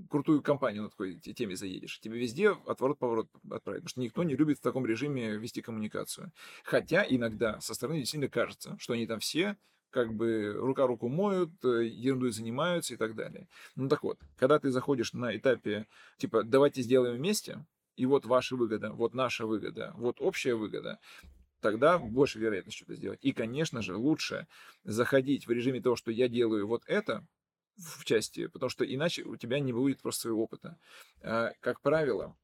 B: крутую компанию на такой теме заедешь. Тебе везде отворот-поворот отправят, потому что никто не любит в таком режиме вести коммуникацию. Хотя иногда со стороны действительно кажется, что они там все как бы рука руку моют, э, ерундой занимаются и так далее. Ну так вот, когда ты заходишь на этапе, типа, давайте сделаем вместе, и вот ваша выгода, вот наша выгода, вот общая выгода, тогда больше вероятность что-то сделать. И, конечно же, лучше заходить в режиме того, что я делаю вот это в части, потому что иначе у тебя не будет просто своего опыта. А, как правило,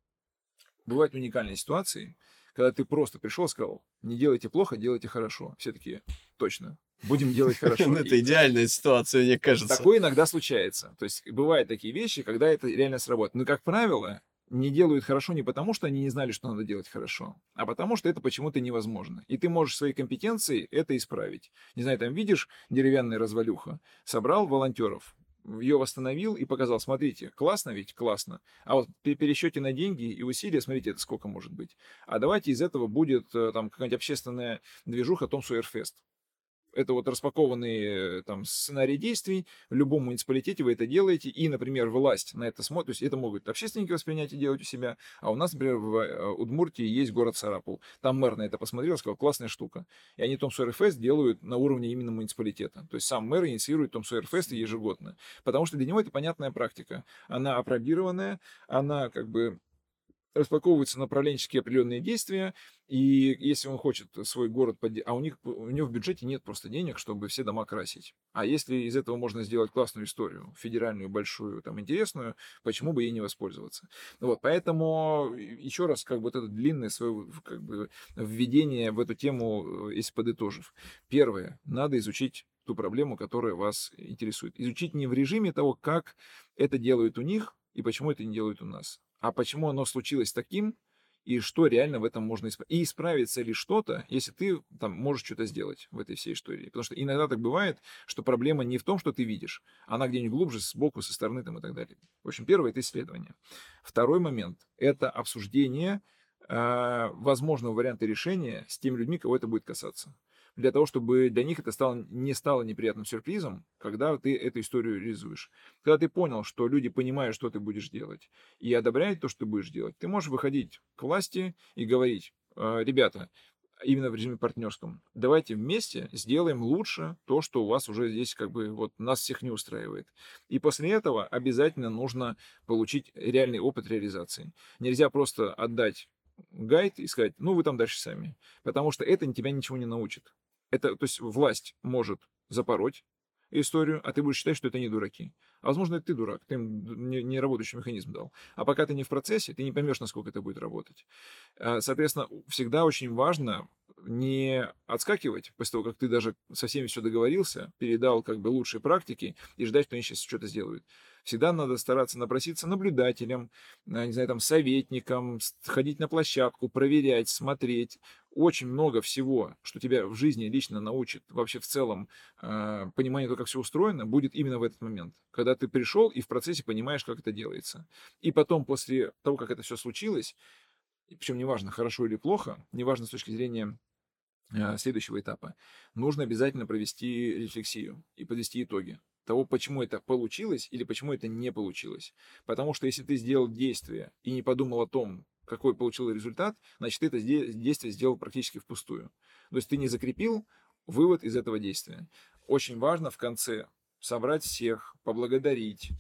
B: бывают уникальные ситуации, когда ты просто пришел и сказал, не делайте плохо, делайте хорошо. Все такие, точно, будем делать [laughs] хорошо.
A: Ну, это идеальная ситуация, мне кажется.
B: Такое иногда случается. То есть бывают такие вещи, когда это реально сработает. Но, как правило, не делают хорошо не потому, что они не знали, что надо делать хорошо, а потому что это почему-то невозможно. И ты можешь своей компетенцией это исправить. Не знаю, там видишь деревянная развалюха, собрал волонтеров, ее восстановил и показал, смотрите, классно ведь, классно. А вот при пересчете на деньги и усилия, смотрите, это сколько может быть. А давайте из этого будет э, там какая-нибудь общественная движуха Том Сойер Фест это вот распакованный э, там сценарий действий, в любом муниципалитете вы это делаете, и, например, власть на это смотрит, то есть это могут общественники воспринять и делать у себя, а у нас, например, в э, Удмуртии есть город Сарапул, там мэр на это посмотрел, сказал, классная штука, и они Том Сойер Фест делают на уровне именно муниципалитета, то есть сам мэр инициирует Том Сойер Фест ежегодно, потому что для него это понятная практика, она опробированная, она как бы распаковываются направленческие определенные действия, и если он хочет свой город, под... а у них у него в бюджете нет просто денег, чтобы все дома красить. А если из этого можно сделать классную историю, федеральную, большую, там, интересную, почему бы ей не воспользоваться? Вот, поэтому еще раз, как бы вот это длинное свое как бы, введение в эту тему, э, если подытожив. Первое, надо изучить ту проблему, которая вас интересует. Изучить не в режиме того, как это делают у них и почему это не делают у нас а почему оно случилось таким, и что реально в этом можно исправить. И исправится ли что-то, если ты там можешь что-то сделать в этой всей истории. Потому что иногда так бывает, что проблема не в том, что ты видишь, она где-нибудь глубже, сбоку, со стороны там и так далее. В общем, первое – это исследование. Второй момент – это обсуждение э, возможного варианта решения с теми людьми, кого это будет касаться для того, чтобы для них это стало, не стало неприятным сюрпризом, когда ты эту историю реализуешь. Когда ты понял, что люди понимают, что ты будешь делать, и одобряют то, что ты будешь делать, ты можешь выходить к власти и говорить, «Э, ребята, именно в режиме партнерском. Давайте вместе сделаем лучше то, что у вас уже здесь как бы вот нас всех не устраивает. И после этого обязательно нужно получить реальный опыт реализации. Нельзя просто отдать гайд и сказать, ну вы там дальше сами. Потому что это тебя ничего не научит. Это, то есть власть может запороть историю, а ты будешь считать, что это не дураки. А возможно, это ты дурак, ты им не, не работающий механизм дал. А пока ты не в процессе, ты не поймешь, насколько это будет работать. А, соответственно, всегда очень важно не отскакивать после того, как ты даже со всеми все договорился, передал как бы лучшие практики и ждать, что они сейчас что-то сделают. Всегда надо стараться напроситься наблюдателем, не знаю, там, советником, ходить на площадку, проверять, смотреть. Очень много всего, что тебя в жизни лично научит вообще в целом э, пониманию того, как все устроено, будет именно в этот момент. Когда ты пришел и в процессе понимаешь, как это делается. И потом, после того, как это все случилось, причем неважно, хорошо или плохо, неважно с точки зрения э, следующего этапа, нужно обязательно провести рефлексию и подвести итоги того, почему это получилось или почему это не получилось. Потому что если ты сделал действие и не подумал о том, какой получил результат, значит, ты это действие сделал практически впустую. То есть ты не закрепил вывод из этого действия. Очень важно в конце собрать всех, поблагодарить,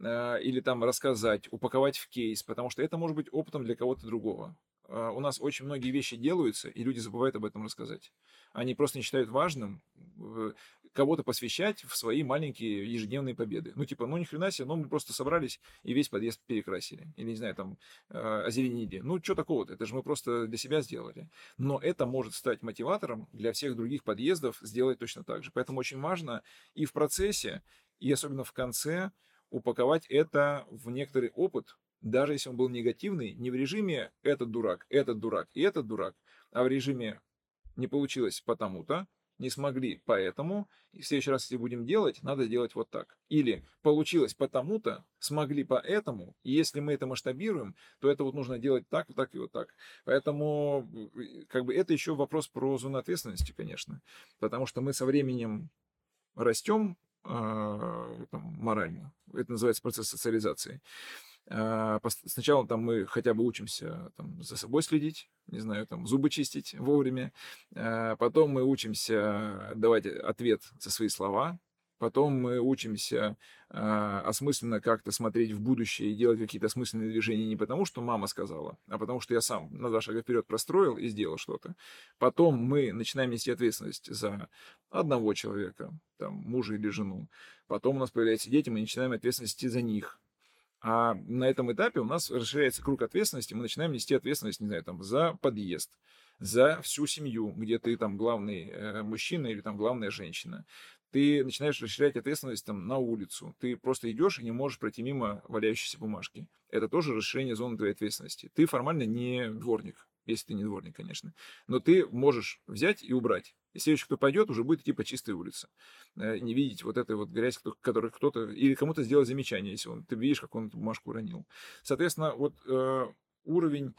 B: э, или там рассказать, упаковать в кейс, потому что это может быть опытом для кого-то другого. Э, у нас очень многие вещи делаются, и люди забывают об этом рассказать. Они просто не считают важным кого-то посвящать в свои маленькие ежедневные победы. Ну, типа, ну, ни хрена себе, ну, мы просто собрались и весь подъезд перекрасили. Или, не знаю, там, э, озеленили. Ну, что такого-то? Это же мы просто для себя сделали. Но это может стать мотиватором для всех других подъездов сделать точно так же. Поэтому очень важно и в процессе, и особенно в конце упаковать это в некоторый опыт, даже если он был негативный, не в режиме «этот дурак», «этот дурак» и «этот дурак», а в режиме «не получилось потому-то», не смогли, поэтому и в следующий раз, если будем делать, надо делать вот так. Или получилось потому-то, смогли поэтому, и если мы это масштабируем, то это вот нужно делать так, вот так и вот так. Поэтому как бы это еще вопрос про зону ответственности, конечно, потому что мы со временем растем э, там, морально. Это называется процесс социализации. А, сначала там мы хотя бы учимся там, за собой следить, не знаю, там зубы чистить вовремя. А, потом мы учимся давать ответ за свои слова. Потом мы учимся э, осмысленно как-то смотреть в будущее и делать какие-то осмысленные движения не потому, что мама сказала, а потому что я сам на два шага вперед простроил и сделал что-то. Потом мы начинаем нести ответственность за одного человека, там, мужа или жену. Потом у нас появляются дети, мы начинаем ответственность за них. А на этом этапе у нас расширяется круг ответственности, мы начинаем нести ответственность, не знаю, там, за подъезд, за всю семью, где ты там главный э, мужчина или там главная женщина. Ты начинаешь расширять ответственность там на улицу. Ты просто идешь и не можешь пройти мимо валяющейся бумажки. Это тоже расширение зоны твоей ответственности. Ты формально не дворник, если ты не дворник, конечно. Но ты можешь взять и убрать. И следующий, кто пойдет, уже будет идти по чистой улице. Э, не видеть вот этой вот грязь, которую кто-то... Или кому-то сделать замечание, если он, ты видишь, как он эту бумажку уронил. Соответственно, вот э, уровень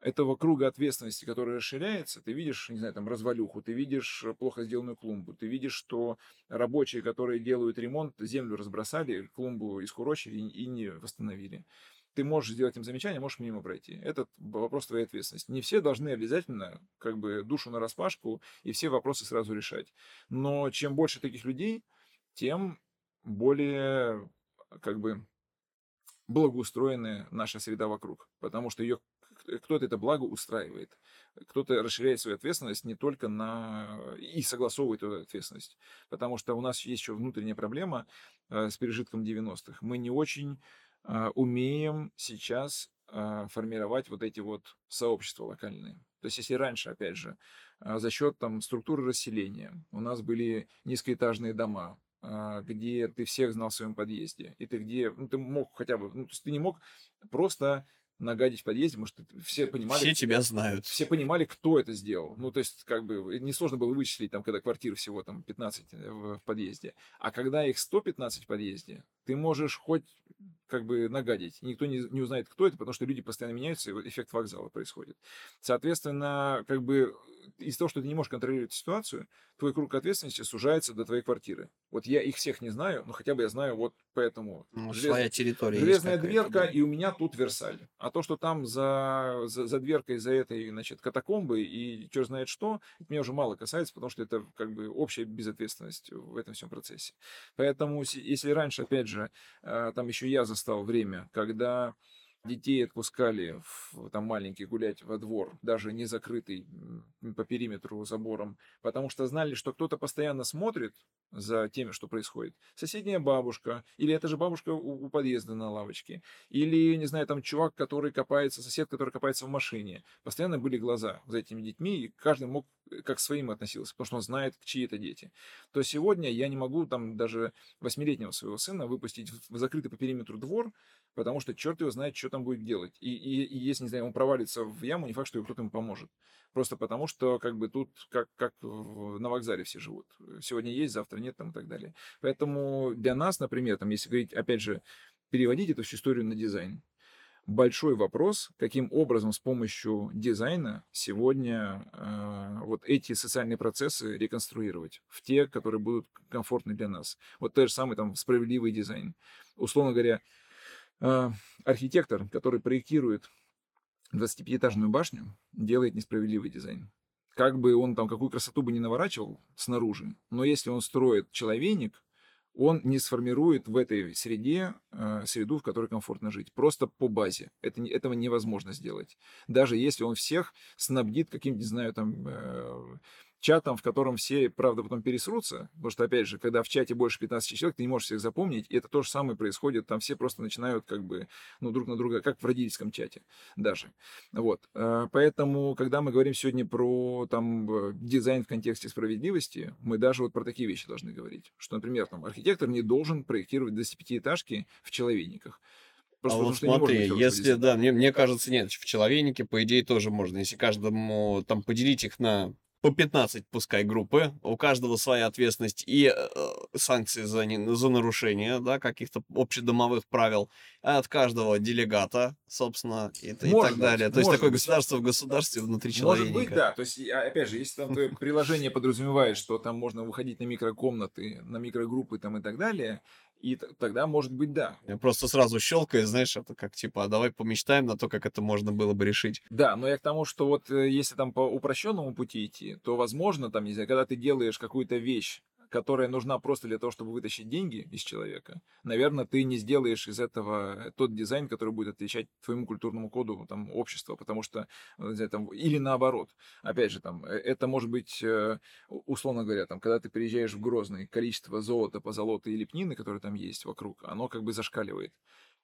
B: этого круга ответственности, который расширяется, ты видишь, не знаю, там, развалюху, ты видишь плохо сделанную клумбу, ты видишь, что рабочие, которые делают ремонт, землю разбросали, клумбу искурочили и не восстановили ты можешь сделать им замечание, можешь мимо пройти. Это вопрос твоей ответственности. Не все должны обязательно как бы душу на распашку и все вопросы сразу решать. Но чем больше таких людей, тем более как бы благоустроенная наша среда вокруг. Потому что ее кто-то это благо устраивает. Кто-то расширяет свою ответственность не только на... и согласовывает эту ответственность. Потому что у нас есть еще внутренняя проблема э, с пережитком 90-х. Мы не очень умеем сейчас а, формировать вот эти вот сообщества локальные. То есть если раньше, опять же, а, за счет там структуры расселения у нас были низкоэтажные дома, где ты всех знал в своем подъезде, и ты где, ну, ты мог хотя бы, ну, то есть ты не мог просто нагадить в подъезде, потому что все понимали...
A: Все тебя знают.
B: Все понимали, кто это сделал. Ну, то есть, как бы, несложно было вычислить, там, когда квартир всего там 15 э, в, в подъезде. А когда их 115 в подъезде, ты можешь хоть как бы нагадить. Никто не, не узнает, кто это, потому что люди постоянно меняются, и эффект вокзала происходит. Соответственно, как бы из-за того, что ты не можешь контролировать ситуацию, твой круг ответственности сужается до твоей квартиры. Вот я их всех не знаю, но хотя бы я знаю вот поэтому.
A: Ну, желез... своя территория.
B: Железная дверка, да. и у меня тут Версаль. А то, что там за, за, за дверкой, за этой, значит, катакомбы и черт знает что, меня уже мало касается, потому что это как бы общая безответственность в этом всем процессе. Поэтому, если раньше, опять же, э, там еще я застал время, когда Детей отпускали в, там маленький гулять во двор, даже не закрытый по периметру забором, потому что знали, что кто-то постоянно смотрит за тем, что происходит. Соседняя бабушка, или это же бабушка у, у подъезда на лавочке, или, не знаю, там чувак, который копается, сосед, который копается в машине. Постоянно были глаза за этими детьми, и каждый мог э, как своим относился, потому что он знает, чьи это дети. То сегодня я не могу там даже восьмилетнего своего сына выпустить в закрытый по периметру двор, потому что черт его знает, что там будет делать. И, и, и если, не знаю, он провалится в яму, не факт, что кто-то ему поможет. Просто потому, что как бы тут как, как на вокзале все живут. Сегодня есть, завтра нет там и так далее. Поэтому для нас, например, там, если говорить, опять же, переводить эту всю историю на дизайн, большой вопрос, каким образом с помощью дизайна сегодня э, вот эти социальные процессы реконструировать в те, которые будут комфортны для нас. Вот тот же самый там справедливый дизайн. Условно говоря, архитектор, который проектирует 25-этажную башню, делает несправедливый дизайн. Как бы он там какую красоту бы не наворачивал снаружи, но если он строит человейник, он не сформирует в этой среде э, среду, в которой комфортно жить. Просто по базе. Это, этого невозможно сделать. Даже если он всех снабдит каким-то, не знаю, там... Э, чатом, в котором все, правда, потом пересрутся, потому что, опять же, когда в чате больше 15 человек, ты не можешь всех запомнить, и это то же самое происходит, там все просто начинают как бы, ну, друг на друга, как в родительском чате даже. Вот. Э, поэтому, когда мы говорим сегодня про, там, дизайн в контексте справедливости, мы даже вот про такие вещи должны говорить, что, например, там, архитектор не должен проектировать 25-этажки в человейниках.
A: Просто а вот смотри, если, да, мне, мне кажется, нет, в человейнике, по идее, тоже можно. Если каждому там поделить их на по 15 пускай группы, у каждого своя ответственность и э, санкции за, не, за нарушение, да, каких-то общедомовых правил, а от каждого делегата, собственно, и, может и так быть, далее. То есть такое быть. государство в государстве внутри человека.
B: Может быть, да. То есть, а, опять же, если там твое приложение подразумевает, что там можно выходить на микрокомнаты, на микрогруппы там и так далее, и тогда, может быть, да.
A: Я просто сразу щелкаю, знаешь, это как типа, а давай помечтаем на то, как это можно было бы решить.
B: Да, но я к тому, что вот э, если там по упрощенному пути идти, то, возможно, там, не знаю, когда ты делаешь какую-то вещь, которая нужна просто для того, чтобы вытащить деньги из человека, наверное, ты не сделаешь из этого тот дизайн, который будет отвечать твоему культурному коду там, общества, потому что, знаю, там, или наоборот. Опять же, там, э, это может быть, э, условно говоря, там, когда ты приезжаешь в Грозный, количество золота, позолоты и лепнины, которые там есть вокруг, оно как бы зашкаливает.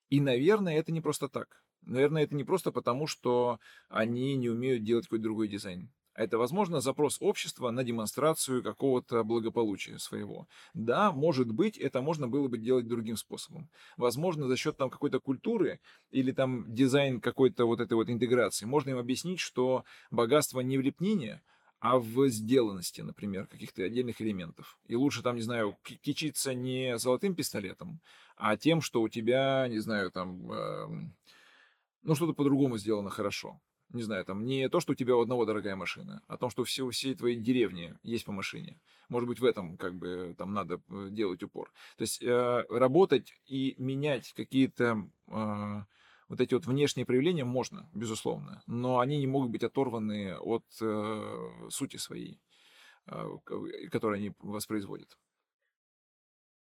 B: И, наверное, это не просто так. Наверное, это не просто потому, что они не умеют делать какой-то другой дизайн. А это, возможно, запрос общества на демонстрацию какого-то благополучия своего. Да, может быть, это можно было бы делать другим способом. Возможно, за счет там какой-то культуры или там дизайн какой-то вот этой вот интеграции можно им объяснить, что богатство не в лепнине, а в сделанности, например, каких-то отдельных элементов. И лучше там, не знаю, кичиться не золотым пистолетом, а тем, что у тебя, не знаю, там, э, ну, что-то по-другому сделано хорошо не знаю, там не то, что у тебя у одного дорогая машина, а то, что все, у всей твоей деревни есть по машине. Может быть, в этом как бы там надо э, делать упор. То есть э, работать и менять какие-то э, вот эти вот внешние проявления можно, безусловно, но они не могут быть оторваны от э, сути своей, э, которую они воспроизводят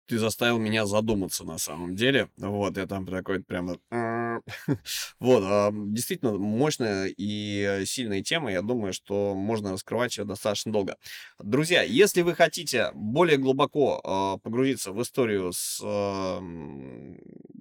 A: ты заставил меня задуматься на самом деле. Вот, я там такой прямо... [laughs] Вот, а, действительно мощная и сильная тема. Я думаю, что можно раскрывать ее достаточно долго. Друзья, если вы хотите более глубоко а, погрузиться в историю с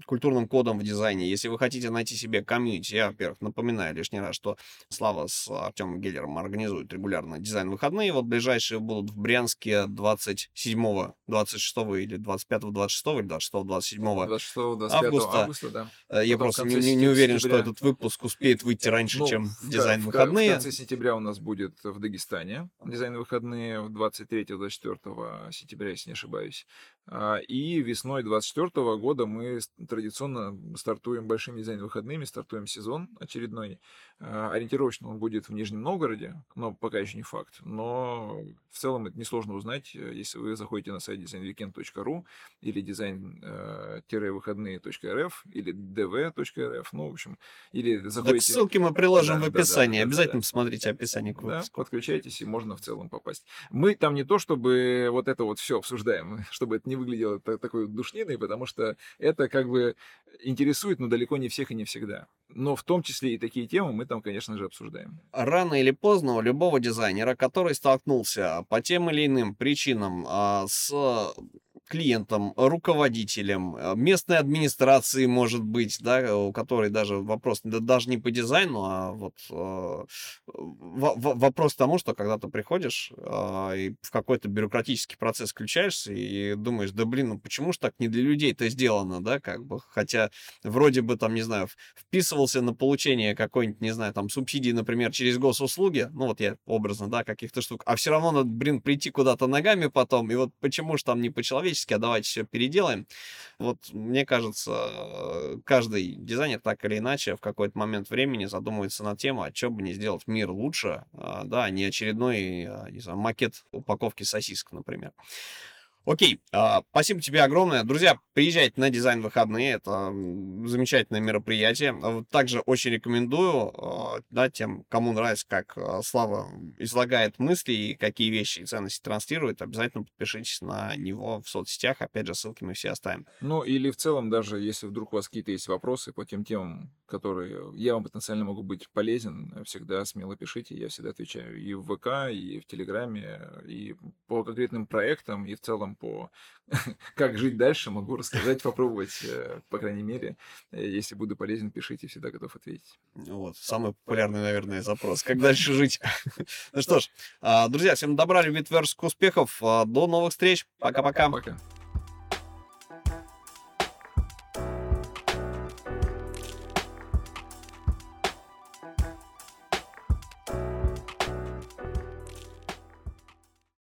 A: культурным кодом в дизайне, если вы хотите найти себе комьюнити, я, во-первых, напоминаю лишний раз, что Слава с Артемом Геллером организует регулярно дизайн-выходные. Вот ближайшие будут в Брянске 27, 26 или 25, 26 или 26, 27
B: 26, 25 августа. августа да.
A: Э, я просто не, не, не уверен, что этот выпуск успеет выйти раньше, ну, чем в, дизайн выходные.
B: В конце сентября у нас будет в Дагестане дизайн выходные, 23-24 сентября, если не ошибаюсь. А, и весной 2024 года мы традиционно стартуем большими дизайн-выходными, стартуем сезон очередной. А, ориентировочно он будет в Нижнем Новгороде, но пока еще не факт. Но в целом это несложно узнать, э, если вы заходите на сайт designweekend.ru или design-выходные.rf или dv.rf, ну, в общем, или заходите...
A: Так ссылки мы приложим да, в описании, да, да, обязательно да, посмотрите описание к
B: Да, подключайтесь, и можно в целом попасть. Мы там не то, чтобы вот это вот все обсуждаем, [laughs] чтобы это не выглядело такой душниной, потому что это как бы интересует, но далеко не всех и не всегда. Но в том числе и такие темы мы там, конечно же, обсуждаем.
A: Рано или поздно у любого дизайнера, который столкнулся по тем или иным причинам а, с клиентом, руководителем, э, местной администрации, может быть, да, у которой даже вопрос да, даже не по дизайну, а вот э, вопрос тому, что когда ты приходишь э, и в какой-то бюрократический процесс включаешься и думаешь, да блин, ну почему ж так не для людей это сделано, да, как бы, хотя вроде бы там, не знаю, вписывался на получение какой-нибудь, не знаю, там субсидии, например, через госуслуги, ну вот я образно, да, каких-то штук, а все равно надо, блин, прийти куда-то ногами потом, и вот почему ж там не по-человечески человечески, а давайте все переделаем. Вот мне кажется, каждый дизайнер так или иначе в какой-то момент времени задумывается на тему, а что бы не сделать мир лучше, а, да, а не очередной, а, не знаю, макет упаковки сосисок, например. Окей, а, спасибо тебе огромное. Друзья, приезжайте на дизайн выходные, это замечательное мероприятие. Также очень рекомендую, а, да, тем, кому нравится, как а, Слава излагает мысли и какие вещи и ценности транслирует, обязательно подпишитесь на него в соцсетях. Опять же, ссылки мы все оставим.
B: Ну, или в целом, даже если вдруг у вас какие-то есть вопросы по тем темам, которые я вам потенциально могу быть полезен, всегда смело пишите, я всегда отвечаю и в ВК, и в Телеграме, и по конкретным проектам, и в целом по [laughs] как жить дальше, могу рассказать, попробовать, э, по крайней мере. Э, если буду полезен, пишите, всегда готов ответить.
A: Вот, самый популярный, наверное, запрос. Как дальше жить? [laughs] Ну что ж, а, друзья, всем добра, любви, творческих успехов. А, до новых встреч. Пока-пока.
B: Пока. -пока. Пока.